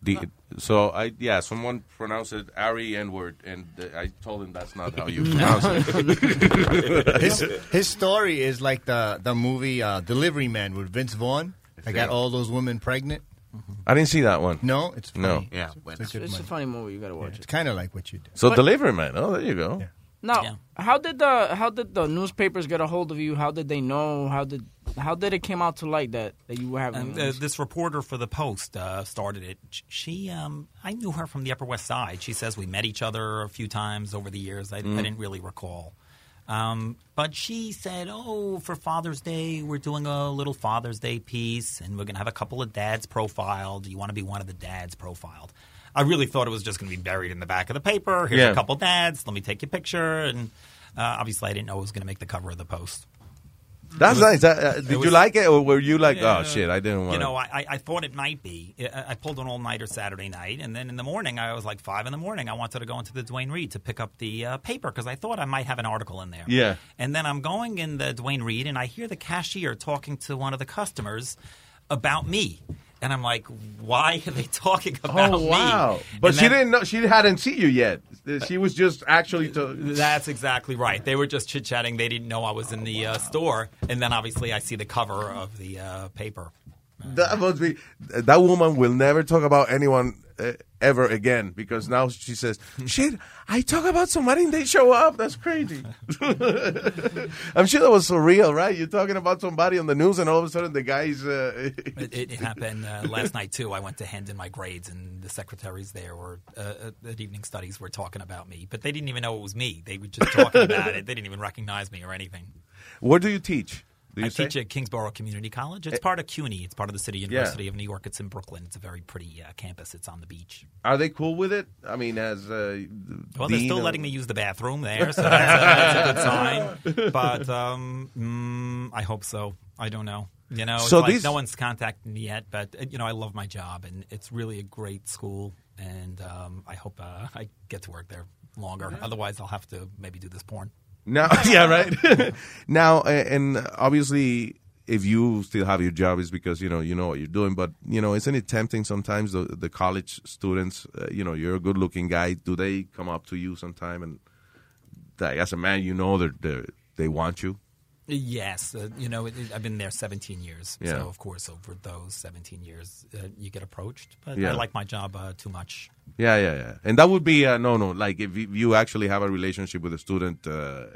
The, so I yeah, someone pronounced it Ari N word, and uh, I told him that's not how you pronounce it. his, his story is like the the movie uh, Delivery Man with Vince Vaughn. I got all those women pregnant. I didn't see that one. No, it's funny. No. Yeah, it's, It's, a good it's a movie. funny movie. You gotta watch It's kind of like what you do. So delivery man. Oh, there you go. Now, how did the how did the newspapers get a hold of you? How did they know? How did how did it came out to light that, that you were having? And, uh, this reporter for the Post uh, started it. She, um, I knew her from the Upper West Side. She says we met each other a few times over the years. I, Mm. I didn't really recall. Um, but she said, "Oh, for Father's Day, we're doing a little Father's Day piece, and we're going to have a couple of dads profiled. Do you want to be one of the dads profiled?" I really thought it was just going to be buried in the back of the paper. Here's Yeah. a couple dads. Let me take your picture. And uh, obviously, I didn't know it was going to make the cover of the Post. That's was- nice. Uh, did you like it, or were you like, Yeah. oh shit, I didn't want You know, I, I- I thought it might be. I, I pulled an all nighter Saturday night, and then in the morning, I was like five in the morning. I wanted to go into the Dwayne Reed to pick up the uh, paper because I thought I might have an article in there. Yeah. And then I'm going in the Dwayne Reed, and I hear the cashier talking to one of the customers about me. And I'm like, why are they talking about Oh me? wow! But And she then- didn't know. She hadn't seen you yet. She was just actually. To, That's exactly right. They were just chit chatting. They didn't know I was in the uh, store. And then obviously I see the cover of the uh, paper. That must be. That woman will never talk about anyone uh, ever again because now she says, "Shit, I talk about somebody and they show up. That's crazy." I'm sure that was surreal, right? You're talking about somebody on the news and all of a sudden the guy's. Uh, It, it happened uh, last night too. I went to hand in my grades, and the secretaries there were uh, at evening studies were talking about me, but they didn't even know it was me. They were just talking about it. They didn't even recognize me or anything. Where do you teach? I say? teach at Kingsborough Community College. It's part of CUNY. It's part of the City Yeah. University of New York. It's in Brooklyn. It's a very pretty uh, campus. It's on the beach. Are they cool with it? I mean, as uh, Well, they're still of- letting me use the bathroom there, so that's a, that's a good sign. But um, mm, I hope so. I don't know. You know, So like these- no one's contacted me yet, but uh, you know, I love my job, and it's really a great school, and um, I hope uh, I get to work there longer. Otherwise, I'll have to maybe do this porn. Now, yeah, right. now, and obviously, if you still have your job, is because you know you know what you're doing. But you know, isn't it tempting sometimes the the college students? Uh, you know, you're a good looking guy. Do they come up to you sometime and, like, as a man, you know they they want you? Yes, uh, you know, it, it- I've been there 17 years, Yeah. so of course, over those 17 years, uh, you get approached. But Yeah. I like my job uh, too much. Yeah, yeah, yeah. And that would be uh, no, no. Like if you- actually have a relationship with a student. Uh,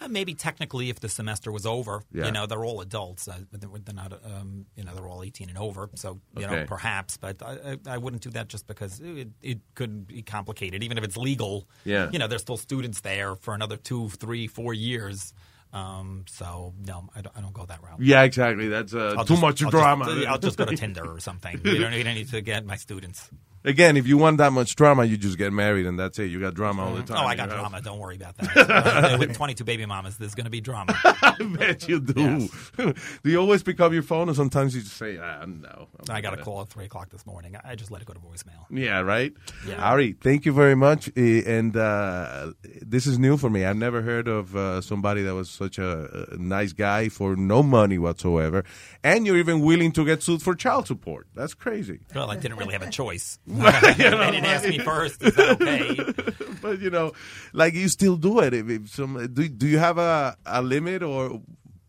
Uh, maybe technically, if the semester was over, Yeah. you know, they're all adults. Uh, they're, not, um, you know, they're all 18 and over. So, you Okay. know, perhaps. But I, I, I wouldn't do that just because it, it could be complicated. Even if it's legal, Yeah. you know, there's still students there for another two, three, four years. Um, so, no, I don't, I don't go that route. yeah, exactly. That's uh, too just- much I'll drama. Just, I'll just go to Tinder or something. You don't, you don't need to get my students. Again, if you want that much drama, you just get married and that's it. You got drama all the time. Oh, I got house. drama. Don't worry about that. Uh, with 22 baby mamas, there's going to be drama. I bet you do. do you always pick up your phone, or sometimes you just say, "Ah, no"? I got a call at 3 o'clock this morning. I just let it go to voicemail. Yeah, right. Yeah. Ari, thank you very much. And uh, this is new for me. I've never heard of uh, somebody that was such a, a nice guy for no money whatsoever, and you're even willing to get sued for child support. That's crazy. Well, I didn't really have a choice. You know, they didn't ask me first. Is that okay? but you know, like you still do it. If, if some, do, do you have a, a limit, or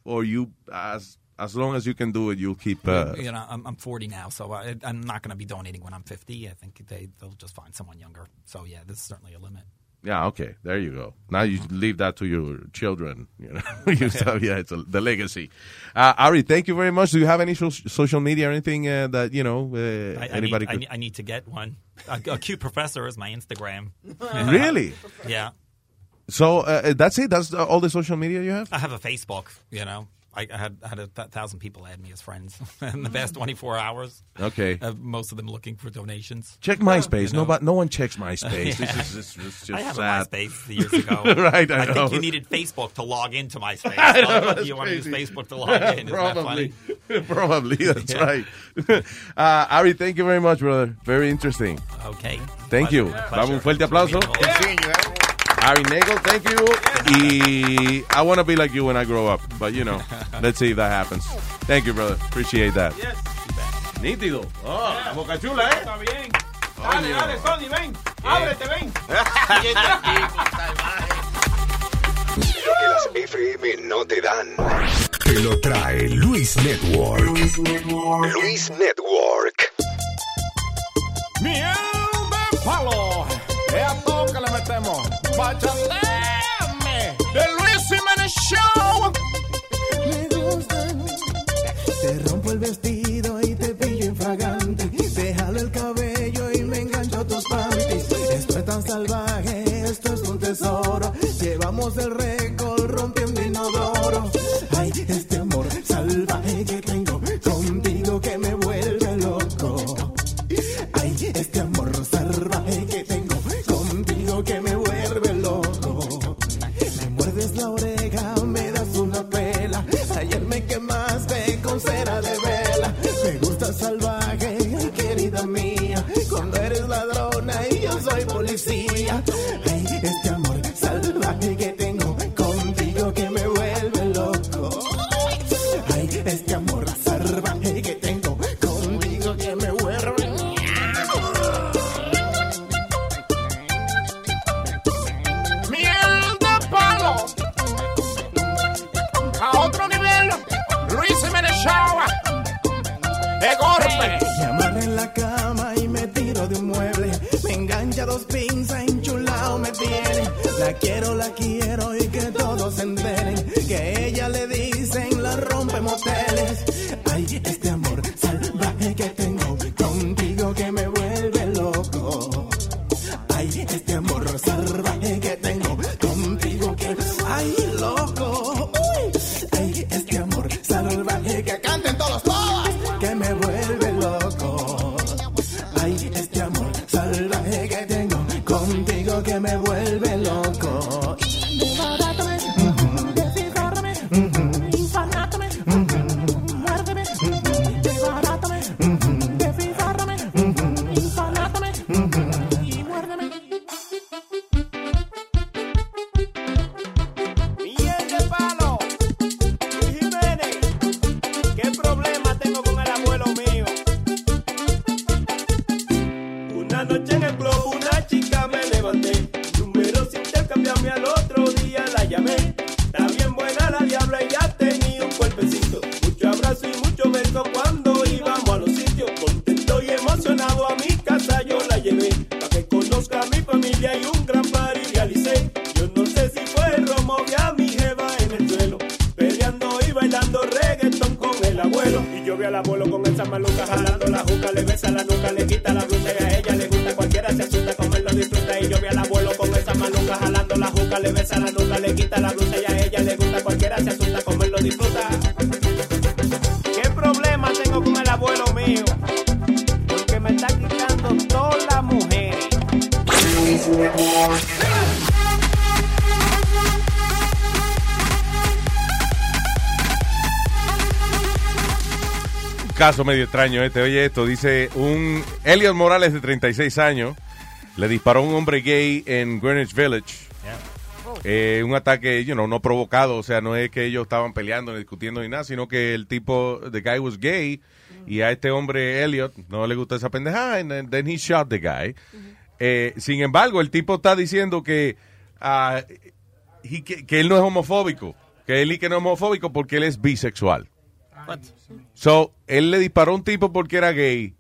or you as as long as you can do it, you'll keep. Uh, you know, I'm, I'm 40 now, so I, I'm not going to be donating when I'm 50. I think they they'll just find someone younger. So yeah, this is certainly a limit. Yeah, okay. There you go. Now you leave that to your children. You know, you tell, yeah, it's a, the legacy. Uh, Ari, thank you very much. Do you have any so- social media or anything uh, that you know uh, I, I anybody need, I, could? need, I need to get one. A, a cute professor is my Instagram. Really? Yeah. So uh, that's it. That's all the social media you have. I have a Facebook. You know, I, I had had a th- thousand people add me as friends in the past 24 hours. Okay. Uh, most of them looking for donations. Check MySpace. You know? Nobody, no one checks MySpace. Yeah. This is this, this is just I sad. a MySpace years ago. right, I, know. think you needed Facebook to log into MySpace. I know, you want to use. Facebook to log in? Isn't that Probably. Probably, that's Yeah. right. uh, Ari, thank you very much, brother. Very interesting. Okay. Thank you. Pleasure. Dame un fuerte aplauso. Ari Nagel, thank you. Y I want to be like you when I grow up, but you know, let's see if that happens. Thank you, brother. Appreciate that. Nítido. Oh, la boca chula, ¿eh? Está bien. Dale, dale, Sony, ven. Ábrete, ven. Lo que las FM no te dan. Te lo trae Luis Network. Luis Network. Miel de palo. Es a todo que le metemos. Bachateame. De Luis Jiménez Show. Me gustan. Te rompo el vestido y te pillo infragante. Te jalo el cabello y me engancho a tus panties. Esto es tan salvaje, esto es un tesoro. Llevamos el récord caso medio extraño este. Oye, esto dice un Elliot Morales de 36 años le disparó a un hombre gay en Greenwich Village. Eh, un ataque, you know, no provocado, o sea, no es que ellos estaban peleando ni discutiendo ni nada, sino que el tipo, the guy was gay y a este hombre Elliot no le gusta esa pendejada, and then- then he shot the guy. Eh, sin embargo, el tipo está diciendo que, ah, he- que, que él no es homofóbico, que él y que no es homofóbico porque él es bisexual. So, él le disparó a un tipo porque era gay,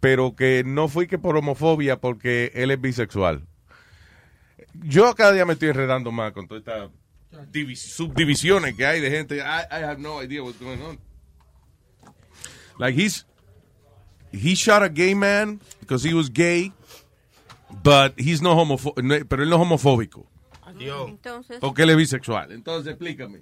pero que no fue que por homofobia porque él es bisexual. yo cada día me estoy enredando más con todas estas divis- subdivisiones que hay de gente. I, I have no idea what's going on. Like he's he shot a gay man because he was gay, but he's no homofo no- pero él no es homofóbico. Entonces, Porque él es bisexual. Entonces explícame.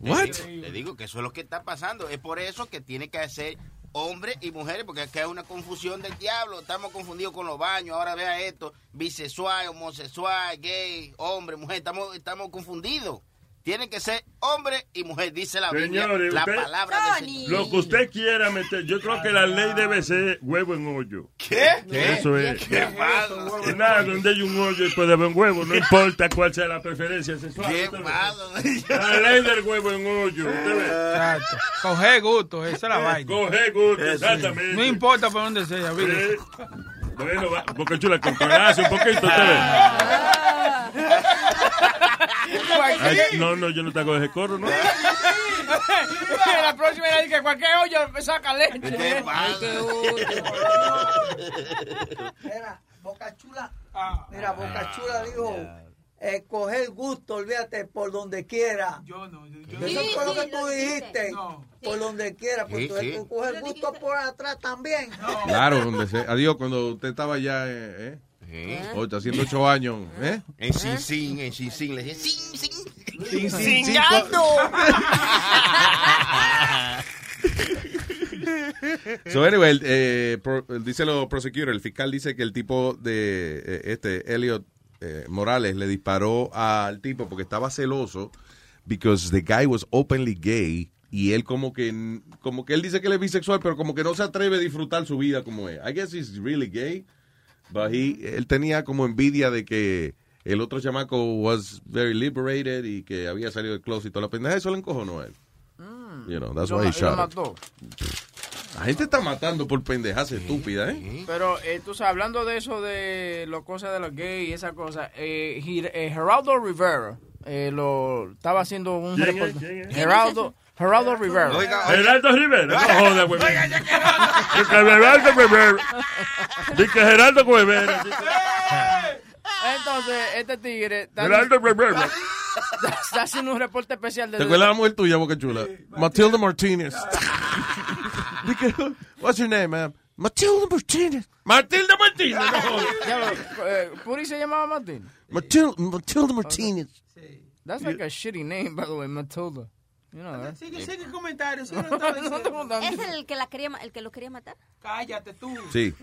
Le What? digo, le digo que eso es lo que está pasando. Es por eso que tiene que ser hombres y mujeres, porque acá hay una confusión del diablo. Estamos confundidos con los baños. Ahora vea esto: bisexual, homosexual, gay, hombre, mujer. Estamos, estamos confundidos. Tiene que ser hombre y mujer, dice la Biblia. Señores, La usted- palabra del Señor. Lo que usted quiera meter, yo creo que la ley debe ser huevo en hoyo. ¿Qué? Eso es. ¿Qué pasa? Que Nada, donde hay un hoyo puede haber un huevo, no importa cuál sea la preferencia sexual. ¿Qué pasa? La ley del huevo en hoyo. Usted ve. Exacto. Coger gusto, esa es la vaina. coger gusto, exactamente. No importa por dónde sea, mire. Bueno, va, Boca Chula, controlarse un poquito, usted ve. Ay, no, no, yo no te hago ese coro, ¿no? la próxima era que cualquier hoyo me saca leche. ¿Qué pasa? Mira, Boca Chula, mira, Boca Chula dijo, eh, coger gusto, olvídate, por donde quiera. Yo no, Eso Sí, fue lo sí, que tú lo dijiste, por donde quiera, pues Sí, tú, sí. tú coger gusto por atrás también. Claro, donde sea. Adiós, cuando usted estaba ya, eh, ¿eh? Hoy está haciendo ocho años, ¿eh? En Sin Sin, en Sin Sin, le dije Sin Sin. Sin, sin, Singando. So anyway, el, eh, pro- dice lo prosecutor, el fiscal dice que el tipo de eh, este Elliot eh, Morales le disparó al tipo porque estaba celoso because the guy was openly gay y él como que como que él dice que él es bisexual pero como que no se atreve a disfrutar su vida como es. I guess he's really gay, but he, él tenía como envidia de que el otro chamaco was very liberated y que había salido del closet y toda la pendeja, eso le encojonó a él. You know, that's why he shot mató. La gente está matando por pendejas estúpidas, ¿eh? Pero eh, tú sabes, hablando de eso, de las cosas de los gays y esa cosa, eh, eh, Geraldo Rivera eh, lo estaba haciendo un ¿Quién es? reportaje. ¿Quién es? Geraldo, Geraldo Rivera. Gerardo Rivera, no joda, güey. Dice Gerardo Rivera. Dice Gerardo Rivera. Entonces, este tigre está, Gerardo Rivera. está haciendo un reporte especial de ¿Te acuerdas la mujer tuya, Boca Chula? Matilda Martínez. Dije, What's your name, ma'am? Matilda Martínez. Matilda Martínez, no jodas. Eh, Puri se llamaba Martín. Matilda, Matilda Martínez. That's like a shitty name, by the way, Matilda. You know that. Sigue, sigue sigue No, no te contando. ¿Es el que, la quería, el que lo quería matar? Cállate tú. Sí.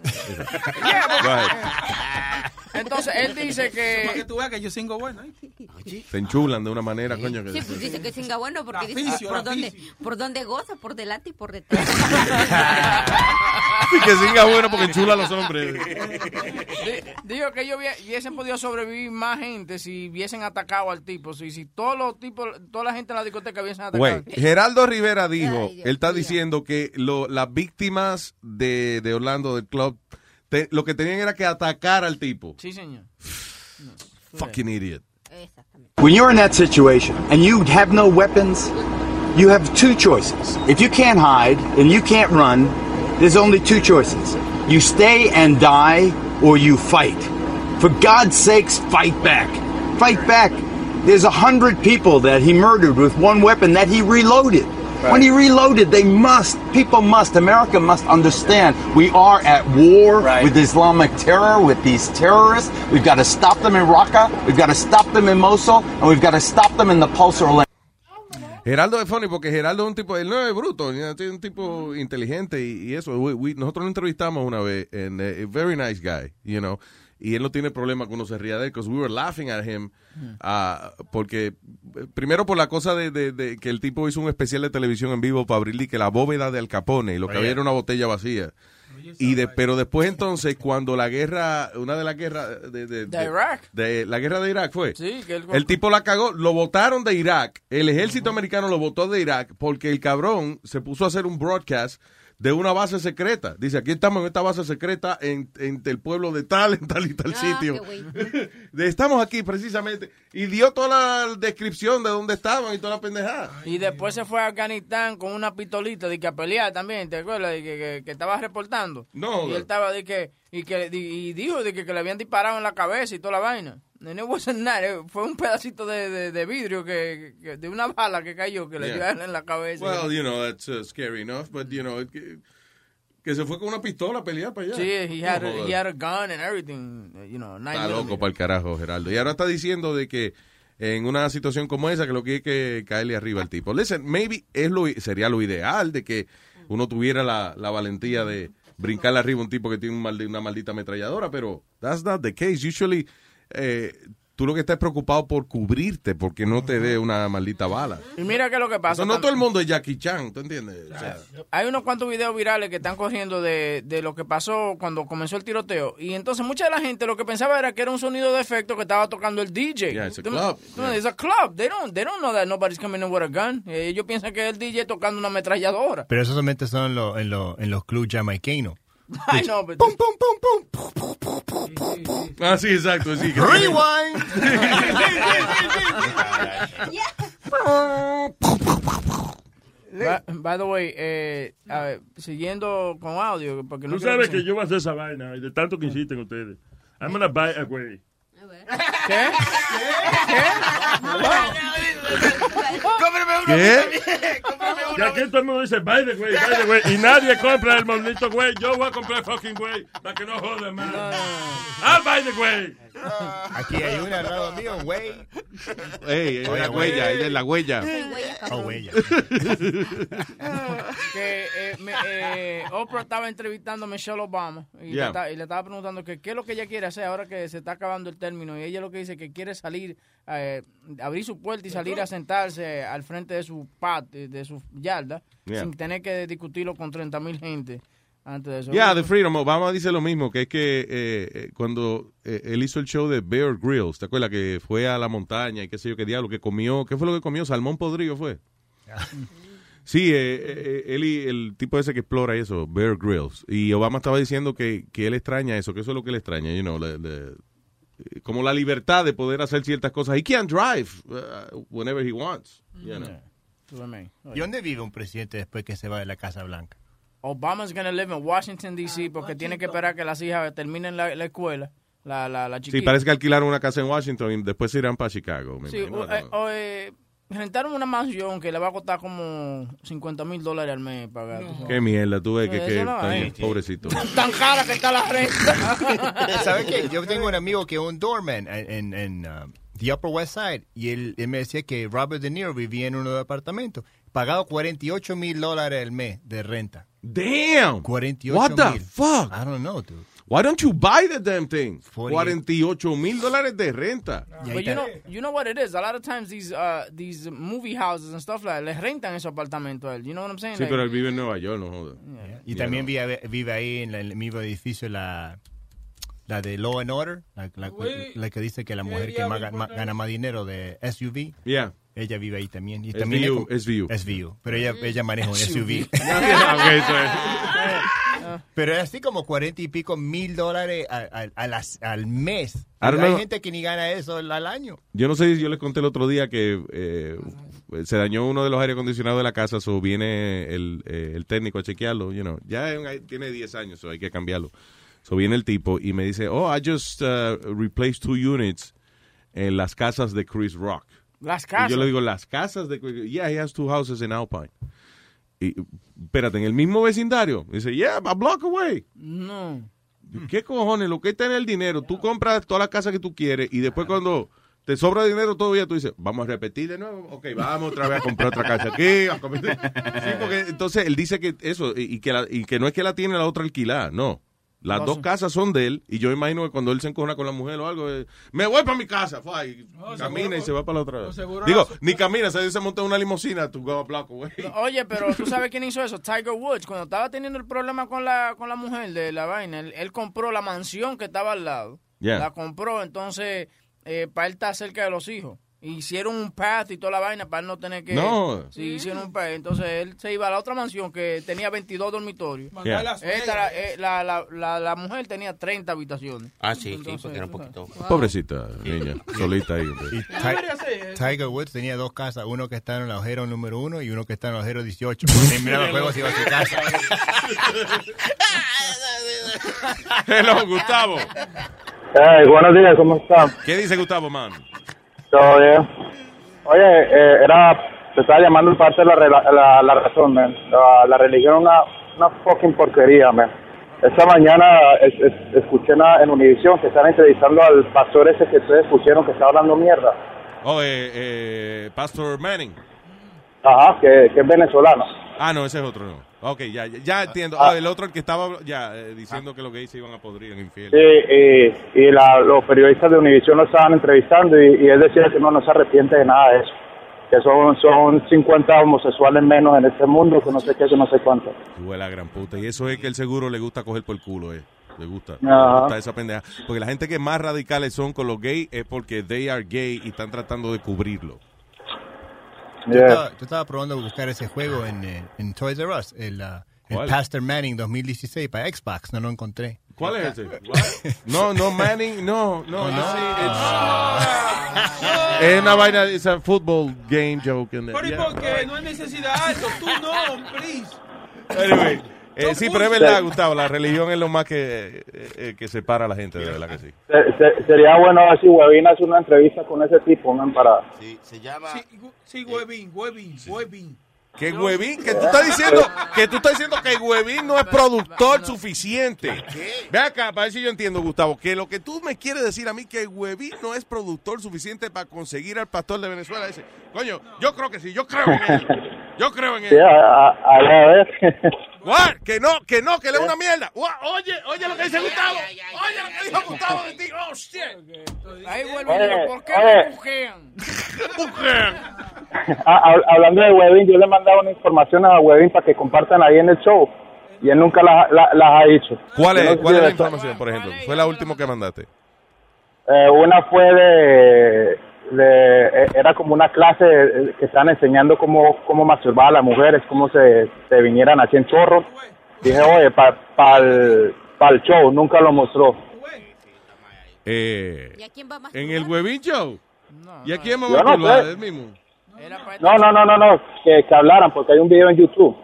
Yeah. Entonces, él dice Para que que... tú veas que yo singo bueno. ¿eh? Se enchulan de una manera, coño. Sí, Que... pues dice que singa bueno porque dice Raficio, por dónde, por dónde goza, por delante y por detrás. Sí, que singa bueno porque enchula a los hombres. Di- Digo que ellos hubie- hubiesen podido sobrevivir más gente si hubiesen atacado al tipo. Si, si todos los tipos, toda la gente en la discoteca hubiesen atacado. Güey. Geraldo Rivera dijo, Ay, Dios él está diciendo que lo- las víctimas de, de Orlando del club, te- lo que tenían era que atacar al tipo. Sí, señor. Fucking idiot. When you're in that situation and you have no weapons, you have two choices. If you can't hide and you can't run, there's only two choices. You stay and die or you fight. For God's sakes, fight back. Fight back. There's a hundred people that he murdered with one weapon that he reloaded. When he reloaded, they must, people must, America must understand we are at war with Islamic terror, with these terrorists. We've got to stop them in Raqqa, we've got to stop them in Mosul, and we've got to stop them in the Pulsar land. Geraldo es funny porque Geraldo es un tipo, él no es bruto, es un tipo inteligente y, y eso. We- we- nosotros lo entrevistamos una vez, and uh, a very nice guy, you know. Y él no tiene problema cuando se ría de él, because we were laughing at him, ah, porque eh, primero por la cosa de, de- de que el tipo hizo un especial de televisión en vivo para abrirle que la bóveda de Al Capone y lo que había era una botella vacía. Y de, pero después entonces cuando la guerra, una de las guerras de, de- De Irak. de la guerra de Irak fue. Sí, que. El tipo la cagó, lo votaron de Irak. El ejército americano lo votó de Irak porque el cabrón se puso a hacer un broadcast de una base secreta. Dice, aquí estamos en esta base secreta en, en el pueblo de tal, en tal y tal Ah, sitio. estamos aquí precisamente. Y dio toda la descripción de dónde estaban y toda la pendejada. Y después se fue a Afganistán con una pistolita de que a pelear también, ¿te acuerdas? De que, que, que estaba reportando. No, Y él estaba de que, y que, y dijo de que, que le habían disparado en la cabeza y toda la vaina. And it wasn't that, fue un pedacito de, de, de vidrio que, que- de una bala que cayó que le dio en la cabeza. Well, you know, that's uh, scary enough, but, you know, que, que se fue con una pistola a pelear para allá. Sí, he had, No a, he had a gun and everything, you know, Está loco para el carajo, Geraldo. Y ahora está diciendo de que en una situación como esa, que lo que hay que caerle arriba al tipo. Listen, maybe es lo, sería lo ideal de que uno tuviera la, la valentía de brincarle arriba a un tipo que tiene un maldi- una maldita ametralladora, pero that's not the case. Usually, eh, tú lo que estás preocupado por cubrirte porque no te dé una maldita bala. Y mira qué es lo que pasa. No tam- todo el mundo es Jackie Chan, ¿tú entiendes? O sea, Hay unos cuantos videos virales que están corriendo de, de lo que pasó cuando comenzó el tiroteo. Y entonces mucha de la gente lo que pensaba era que era un sonido de efecto que estaba tocando el DJ. Yeah, it's a club. tú- Yeah. It's a club. They don't, they don't know that nobody's coming in with a gun. Ellos piensan que es el DJ tocando una ametralladora. Pero eso solamente son en, los- en, los- en los clubs jamaicanos. Ay, no, pero- Ah, sí, exacto. Sí. Rewind. By, by the way, eh, a ver, siguiendo con audio, porque no Tú sabes que yo voy a hacer esa vaina y de tanto que insisten ustedes. I'm gonna buy a güey. ¿Qué? ¿Qué? Ya que todo el mundo dice, the güey, the güey, y nadie compra el maldito güey, yo voy a comprar fucking güey, para que no jodan más. I'll buy the güey. Aquí hay una al lado mío, güey. Ey, la huella, ella es la huella. Oh, huella. que eh, me- eh, Oprah estaba entrevistando a Michelle Obama y, Yeah. le, está- y le estaba preguntando que qué es lo que ella quiere hacer ahora que se está acabando el término y ella lo que dice que quiere salir, eh, abrir su puerta y salir a sentarse al frente de su patio, de su yarda, Yeah. sin tener que discutirlo con 30 mil gente antes de eso. Yeah, The Freedom. Obama dice lo mismo, que es que eh, eh, cuando eh, él hizo el show de Bear Grylls, ¿te acuerdas? Que fue a la montaña y qué sé yo qué diablo, que comió, ¿qué fue lo que comió? Salmón podrido fue. Sí, eh, eh, él y el tipo ese que explora eso, Bear Grylls. Y Obama estaba diciendo que, que él extraña eso, que eso es lo que él extraña, you know, le- le- eh, como la libertad de poder hacer ciertas cosas. He can drive uh, whenever he wants, you know. ¿Y dónde vive un presidente después que se va de la Casa Blanca? Obama's gonna live in Washington D.C. porque tiene que esperar que las hijas terminen la, la escuela, la, la, la Sí, chiquita. parece que alquilaron una casa en Washington y después se irán para Chicago. me Sí, imagino. o, eh, o, eh, rentaron una mansión que le va a costar como 50 mil dólares al mes pagar. sabes. Qué mierda, tú ves que, que no tan- pobrecito. Tan cara que está la renta. ¿Sabes qué? Yo tengo un amigo que es un doorman en, en, en, uh, the Upper West Side y él, él me decía que Robert De Niro vivía en uno de los apartamentos, pagado 48 mil dólares al mes de renta. Damn. 48 What the mil. fuck? I don't know, dude. Why don't you buy the damn thing? 48. 48 mil dólares de renta. But you know, you know what it is. A lot of times these uh, these movie houses and stuff like les rentan esos apartamentos a él. You know what I'm saying? Sí, Like- pero él vive en Nueva York, no joda. Y también no. vive, vive ahí en la- el mismo edificio la, la de Law and Order, la, la- la que dice que la ¿qué mujer que más- gana más dinero de SUV. Yeah. Ella vive ahí también. Y SVU, también es- SVU. SVU. Pero ella, ella maneja un SUV. Es. Pero es así como cuarenta y pico mil dólares a- a- a las- al mes. Hay gente que ni gana eso al al año. Yo no sé si yo les conté el otro día que eh, se dañó uno de los aire acondicionados de la casa, so viene el, eh, el técnico a chequearlo, you know. Ya es tiene 10 años, so hay que cambiarlo. So viene el tipo y me dice, oh, I just uh, replaced two units en las casas de Chris Rock. Las Y casas. yo le digo, las casas de Chris Yeah, he has two houses in Alpine. Y, espérate, en el mismo vecindario. Dice, yeah, a block away. No. ¿Qué cojones? Lo que es tener el dinero, tú compras toda la casa que tú quieres y después cuando te sobra dinero todavía tú dices, vamos a repetir de nuevo. Ok, vamos otra vez a comprar otra casa aquí. a comer". Sí, porque entonces él dice que eso, y y que, la- y que no es que la tiene la otra alquilada, no. Las No, dos sí. casas son de él y yo imagino que cuando él se encojona con la mujer o algo, eh, me voy para mi casa, fue, y camina seguro- y se va para la otra. Digo, la- ni camina, se se monta una limusina, tú go block away. Oye, pero tú sabes quién hizo eso, Tiger Woods, cuando estaba teniendo el problema con la con la mujer de la vaina, él, él compró la mansión que estaba al lado. Yeah. La compró, entonces, eh, para él estar cerca de los hijos. Hicieron un path y toda la vaina para él no tener que... No. Sí, hicieron un path. Entonces él se iba a la otra mansión que tenía 22 dormitorios. Yeah. Esta, la, eh, la, la, la, la mujer tenía 30 habitaciones. Ah, sí, sí, Entonces, porque era un poquito. Pobrecita niña, solita ahí. Y Ti- Tiger Woods tenía dos casas, uno que está en el agujero número uno y uno que está en el agujero 18. Cuando terminaba el juego se iba a su casa. Hello, Gustavo. Hey, buenos días, ¿cómo están? ¿Qué dice Gustavo, man? ¿Todo bien? Oye, eh, era, te estaba llamando en parte la, la, la razón, man. La, la religión es una, una fucking porquería, man. Esta mañana es- es- escuché en, en Univision que están entrevistando al pastor ese que ustedes pusieron que estaba hablando mierda. Oh, eh, eh, Pastor Manning. Ajá, que, que es venezolano. Ah, no, ese es otro, no. Ok, ya, ya, ya entiendo. Ah. Ah, el otro, el que estaba ya eh, diciendo que los gays se iban a podrir en infierno. Sí, y, y la- los periodistas de Univision lo estaban entrevistando y, y él decía que no, no se arrepiente de nada de eso. Que son, son 50 homosexuales menos en este mundo, que no sé qué, que no sé cuánto. Tú, la gran puta. Y eso es que el seguro le gusta coger por el culo, eh. Le gusta. Le gusta esa pendeja. Porque la gente que más radicales son con los gays es porque they are gay y están tratando de cubrirlo. Yo, estaba, yo estaba probando buscar ese juego en, eh, en Toys R Us, el, ah, el. Pastor Manning 2016 para Xbox, no lo encontré. ¿Cuál es ese? No, no, Manning, no, no. Oh, no. ese Es, es una vaina, es un football game joke. in there. Pero ¿y Yeah. por qué? No hay necesidad de eso. Tú no, please. Anyway, eh, sí, pero es verdad, Gustavo, la religión es lo más que, eh, eh, que separa a la gente, de verdad que sí. Se- se- sería bueno ver si Webin hace una entrevista con ese tipo, man, para... se llama... Sí, Webin, Webin, Webin. Que Huevín, que tú estás diciendo que tú estás diciendo que Huevín no es productor suficiente. Ve acá, para ver si yo entiendo, Gustavo, que lo que tú me quieres decir a mí que Huevín no es productor suficiente para conseguir al pastor de Venezuela ese. Coño, yo creo que sí, yo creo en él. Yo creo en Sí, él. a, a- a ver. What? Que no, que no, que le es una mierda. What? Oye, oye lo que dice Gustavo. Oye lo que dijo Gustavo de ti. Oh, shit. Ahí vuelve. ¿Por qué me bujean? Ah, hab- hablando de Webin, yo le he mandado una información a Webin para que compartan ahí en el show. Y él nunca las las ha dicho. ¿Cuál no es, sé cuál si es la información, por ejemplo? Fue la última que mandaste. Eh, una fue de, de- eh, era como una clase eh, que estaban enseñando cómo, cómo masturbar a las mujeres, cómo se, se vinieran así en chorros. Dije, oye, para el, el show, nunca lo mostró. Eh, ¿En el Huevín Show? ¿Y a quién va a no. No, no, no, no, no, que, que hablaran, porque hay un video en YouTube.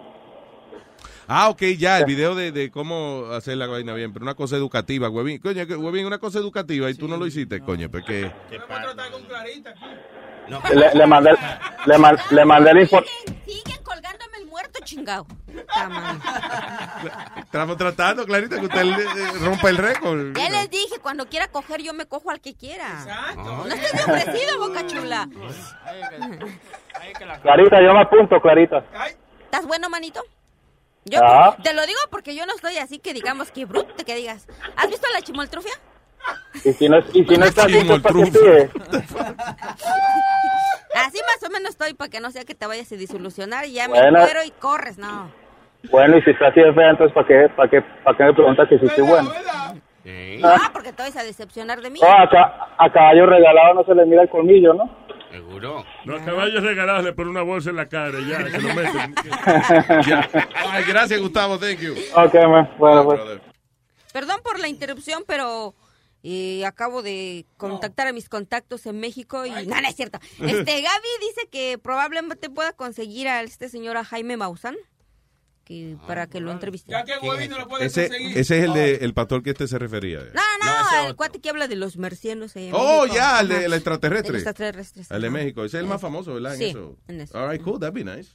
Ah, ok, ya, el video de, de cómo hacer la vaina bien, pero una cosa educativa, Huevín. Coño, que Huevín, una cosa educativa y tú no lo hiciste, coño, porque... Le, le mandé, le, man- le mandé la información. Siguen colgándome el muerto chingado. Estamos tratando, Clarita, que usted eh, rompa el récord. Ya les dije, cuando quiera coger, yo me cojo al que quiera. No estoy de ofrecido, boca chula. Clarita, yo me apunto, Clarita. ¿Estás bueno, manito? Yo Ah. te lo digo porque yo no estoy así que digamos que bruto que digas. ¿Has visto la chimoltrufia? Y si no, y si no está así, pues. Así más o menos estoy para que no sea que te vayas a disolucionar y ya Bueno. me muero y corres, no. Bueno, y si está así de fea, entonces ¿para qué, para qué, para qué me preguntas que si estoy bueno? Ah, porque te vas a decepcionar de mí. Oh, a, ca- a caballo regalado no se le mira el colmillo, ¿no? Seguro. Los caballos regalados le ponen una bolsa en la cara ya, se lo meten. Ya. Ay, gracias, Gustavo, thank you. Ok, man. bueno, pues. Perdón por la interrupción, pero eh, acabo de contactar a mis contactos en México y no, no es cierto. Este Gaby dice que probablemente pueda conseguir a este señor a Jaime Maussan que para que lo entreviste. Ya que Webin no lo puede Ese, conseguir. ese es el de el pastor que este se refería. No, no, el cuate que habla de los marcianos. ahí en Oh, México. ya, el el extraterrestre. De los extraterrestres. El de. México. Ese es el más famoso, ¿verdad? Sí, en eso. en eso. All right, cool, that'd be nice.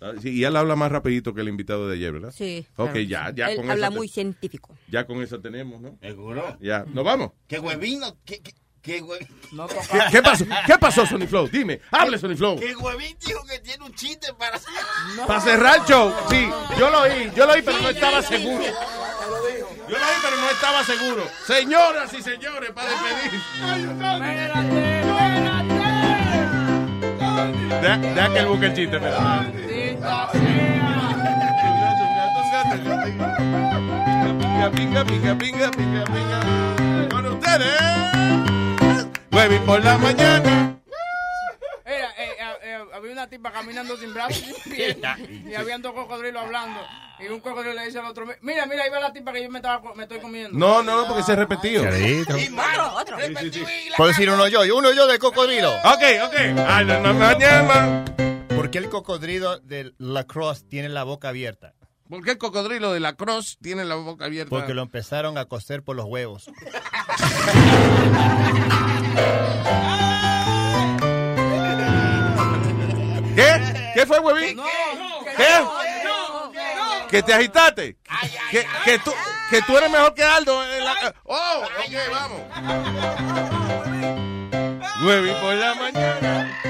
Ah, sí, y él habla más rapidito que el invitado de ayer, ¿verdad? Sí. Ok, claro. ya, ya Él con habla muy científico. Ya con eso tenemos, ¿no? Seguro. Ya, ¿nos vamos? ¿Qué huevín? no- ¿Qué, qué, qué huevín? ¿Qué, qué pasó? ¿Qué pasó, Sony Flow? Dime, hable, Sony Flow. ¿Qué huevín dijo que tiene un chiste para hacer? Para cerrar el show, sí, yo lo oí, yo lo oí, pero no estaba seguro. Yo lo oí, pero no estaba seguro. Señoras y señores, para despedir. Deja, deja que él busque el chiste, espera. Pinga, pinga, pinga, pinga, pinga, pinga. Con ustedes. Huevín por la mañana. Era, eh, eh, eh, había una tipa caminando sin brazos y sin pies y habían dos cocodrilos hablando y un cocodrilo le dice al otro mira mira ahí va la tipa que yo me, estaba, me estoy comiendo No, no, porque se ha repetido. Otro, otro. ¿Puedo decir uno yo? Uno yo de cocodrilo. Ok, ok. Ay, no, no, mañana. ¿Por qué el cocodrilo de Lacrosse tiene la boca abierta? ¿Por qué el cocodrilo de la Cross tiene la boca abierta? Porque lo empezaron a coser por los huevos. ¿Qué? ¿Qué fue, huevín? ¿Qué? ¿Que te agitaste? ¿Que, que tú, que tú eres mejor que Aldo. en la- Oh, ok, vamos. Huevín por la mañana.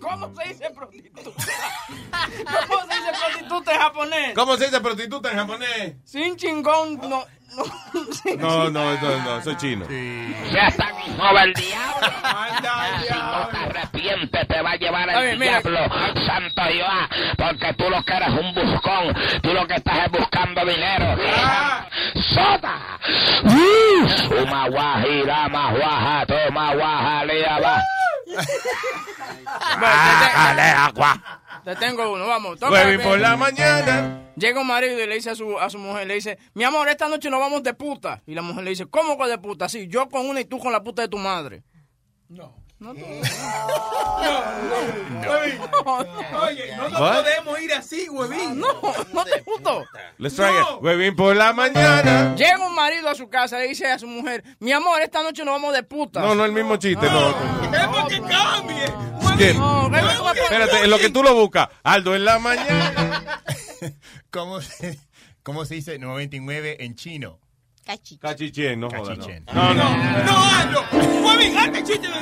¿Cómo se dice prostituta? ¿Cómo se dice prostituta en japonés? ¿Cómo se dice prostituta en japonés? Sin chingón, no. no No, no, no, soy chino. Ya está mismo el diablo. Si no te arrepientes, te va a llevar el mira. diablo, santo Jehová, porque tú lo que eres un buscón, tú lo que estás es buscando dinero. ¡Sota! Suma guajira, más guaja, toma guaja, lea, va. Dale agua. Te tengo uno, vamos. toca por la mañana. Llega un marido y le dice a su, a su mujer, le dice, mi amor, esta noche nos vamos de puta. Y la mujer le dice, ¿cómo que de puta? Sí, yo con una y tú con la puta de tu madre. Oye, no nos What? podemos ir así, huevín. No, no te gustó. Let's try it. Huevín por la mañana. Llega un marido a su casa y le dice a su mujer, mi amor, esta noche nos vamos de puta. No, no el mismo chiste, no. Queremos que cambie. No, no, Espérate, en lo que tú lo buscas. Aldo en la mañana. ¿Cómo se, ¿Cómo se dice 99 en chino? Cachichén, no jodas. no. No, no. No, Aldo. Huevín,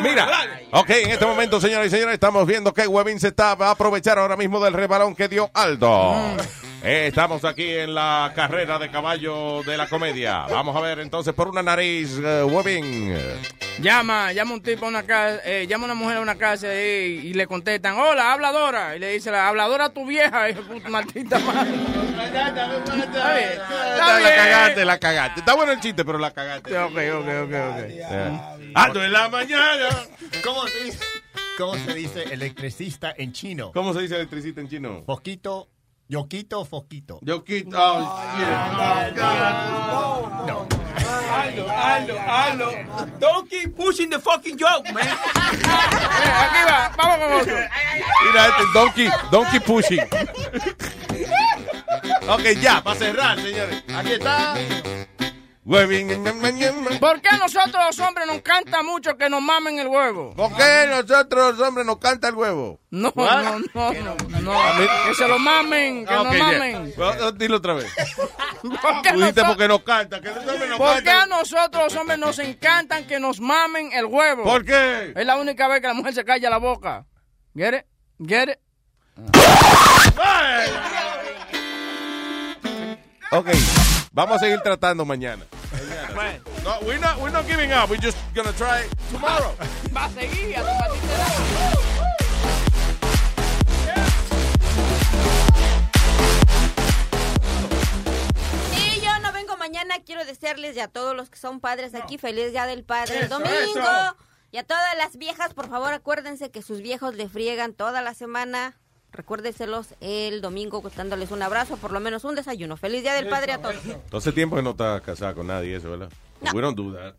Mira, ok, en este momento, señoras y señores, estamos viendo que Webin se está va a aprovechar ahora mismo del rebalón que dio Aldo. Eh, estamos aquí en la carrera de caballo de la comedia. Vamos a ver entonces por una nariz, eh, Webin. Llama, llama un tipo a una casa, eh, llama una mujer a una casa y, y le contestan, hola, habladora. Y le dice, la habladora tu vieja, maldita madre. Está bien, está La cagaste, la cagaste. Está bueno el chiste, pero la cagaste. Ok, ok, ok, ok. Eh. Aldo en la mañana. ¿Cómo se dice, cómo se dice electricista en chino? ¿Cómo se dice electricista en chino? Foquito, yoquito, foquito. Yo quito. oh, No. Aldo, Aldo, Aldo. Don't keep pushing the fucking joke, man. Aquí va, vamos con otro. Mira este donkey, donkey pushing. ok, ya, para cerrar, señores. Aquí está. ¿Por qué a nosotros los hombres nos encanta mucho que nos mamen el huevo? ¿Por qué nosotros los hombres nos canta el huevo? No, no, no, no, no. Que se lo mamen, que Ah, nos mamen. Well, Dilo otra vez. ¿Por qué, porque nos canta. Que los hombres nos por qué a nosotros los hombres nos encantan que nos mamen el huevo? ¿Por qué? Es la única vez que la mujer se calla la boca. Get it? Get it? Ok, vamos a seguir tratando mañana. No, we're not, we're not giving up. We're just gonna try tomorrow. Va a seguir a tu mañana. Quiero desearles y a todos los que son padres aquí feliz día del padre el domingo. eso. Y a todas las viejas, por favor, acuérdense que sus viejos le friegan toda la semana. Recuérdenselos el domingo dándoles un abrazo, por lo menos un desayuno. Feliz día del padre a todos. Entonces tiempo que no estás casada con nadie eso, ¿verdad? We don't do that.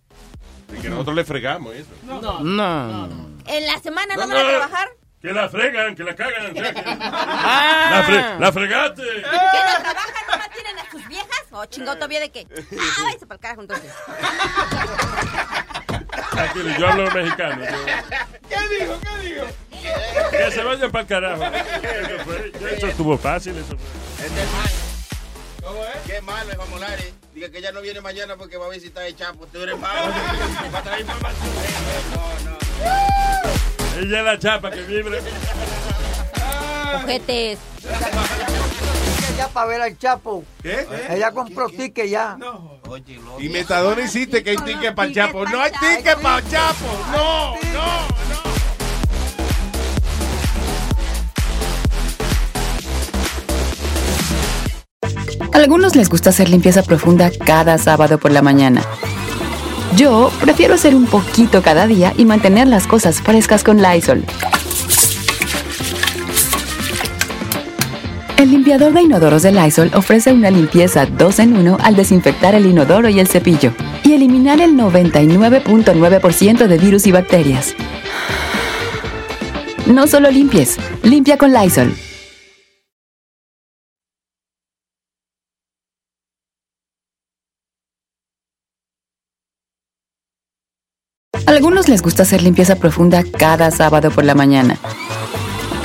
Y que nosotros le fregamos eso. No. No. En la semana no No, van a no. trabajar. Que la fregan, que la cagan. que- Ah. La, fre- la fregaste. ¿Que no trabajan? ¿No más tienen a sus viejas? ¿O chingado todavía de qué? Ah, váyase para el carajo entonces. Tranquilo, yo hablo mexicano. yo- ¿Qué dijo? ¿Qué dijo? Que se vayan para el carajo. Eso, fue- eso estuvo fácil. Eso fue. Este es malo. Qué malo es Mamolari. Diga que ella no viene mañana porque va a visitar el Chapo. Tú eres malo. Va a traer información. No, no. Ella es la chapa que vibre. Ojetes. Ya para ver al Chapo. ¿Qué? Ella compró ticket ya. Y Metadona hiciste que hay ticket para el Chapo. No hay ticket para el Chapo. No, no. A algunos les gusta hacer limpieza profunda cada sábado por la mañana. Yo prefiero hacer un poquito cada día y mantener las cosas frescas con Lysol. El limpiador de inodoros de Lysol ofrece una limpieza 2 en 1 al desinfectar el inodoro y el cepillo y eliminar el 99.9% de virus y bacterias. No solo limpies, limpia con Lysol. algunos les gusta hacer limpieza profunda cada sábado por la mañana.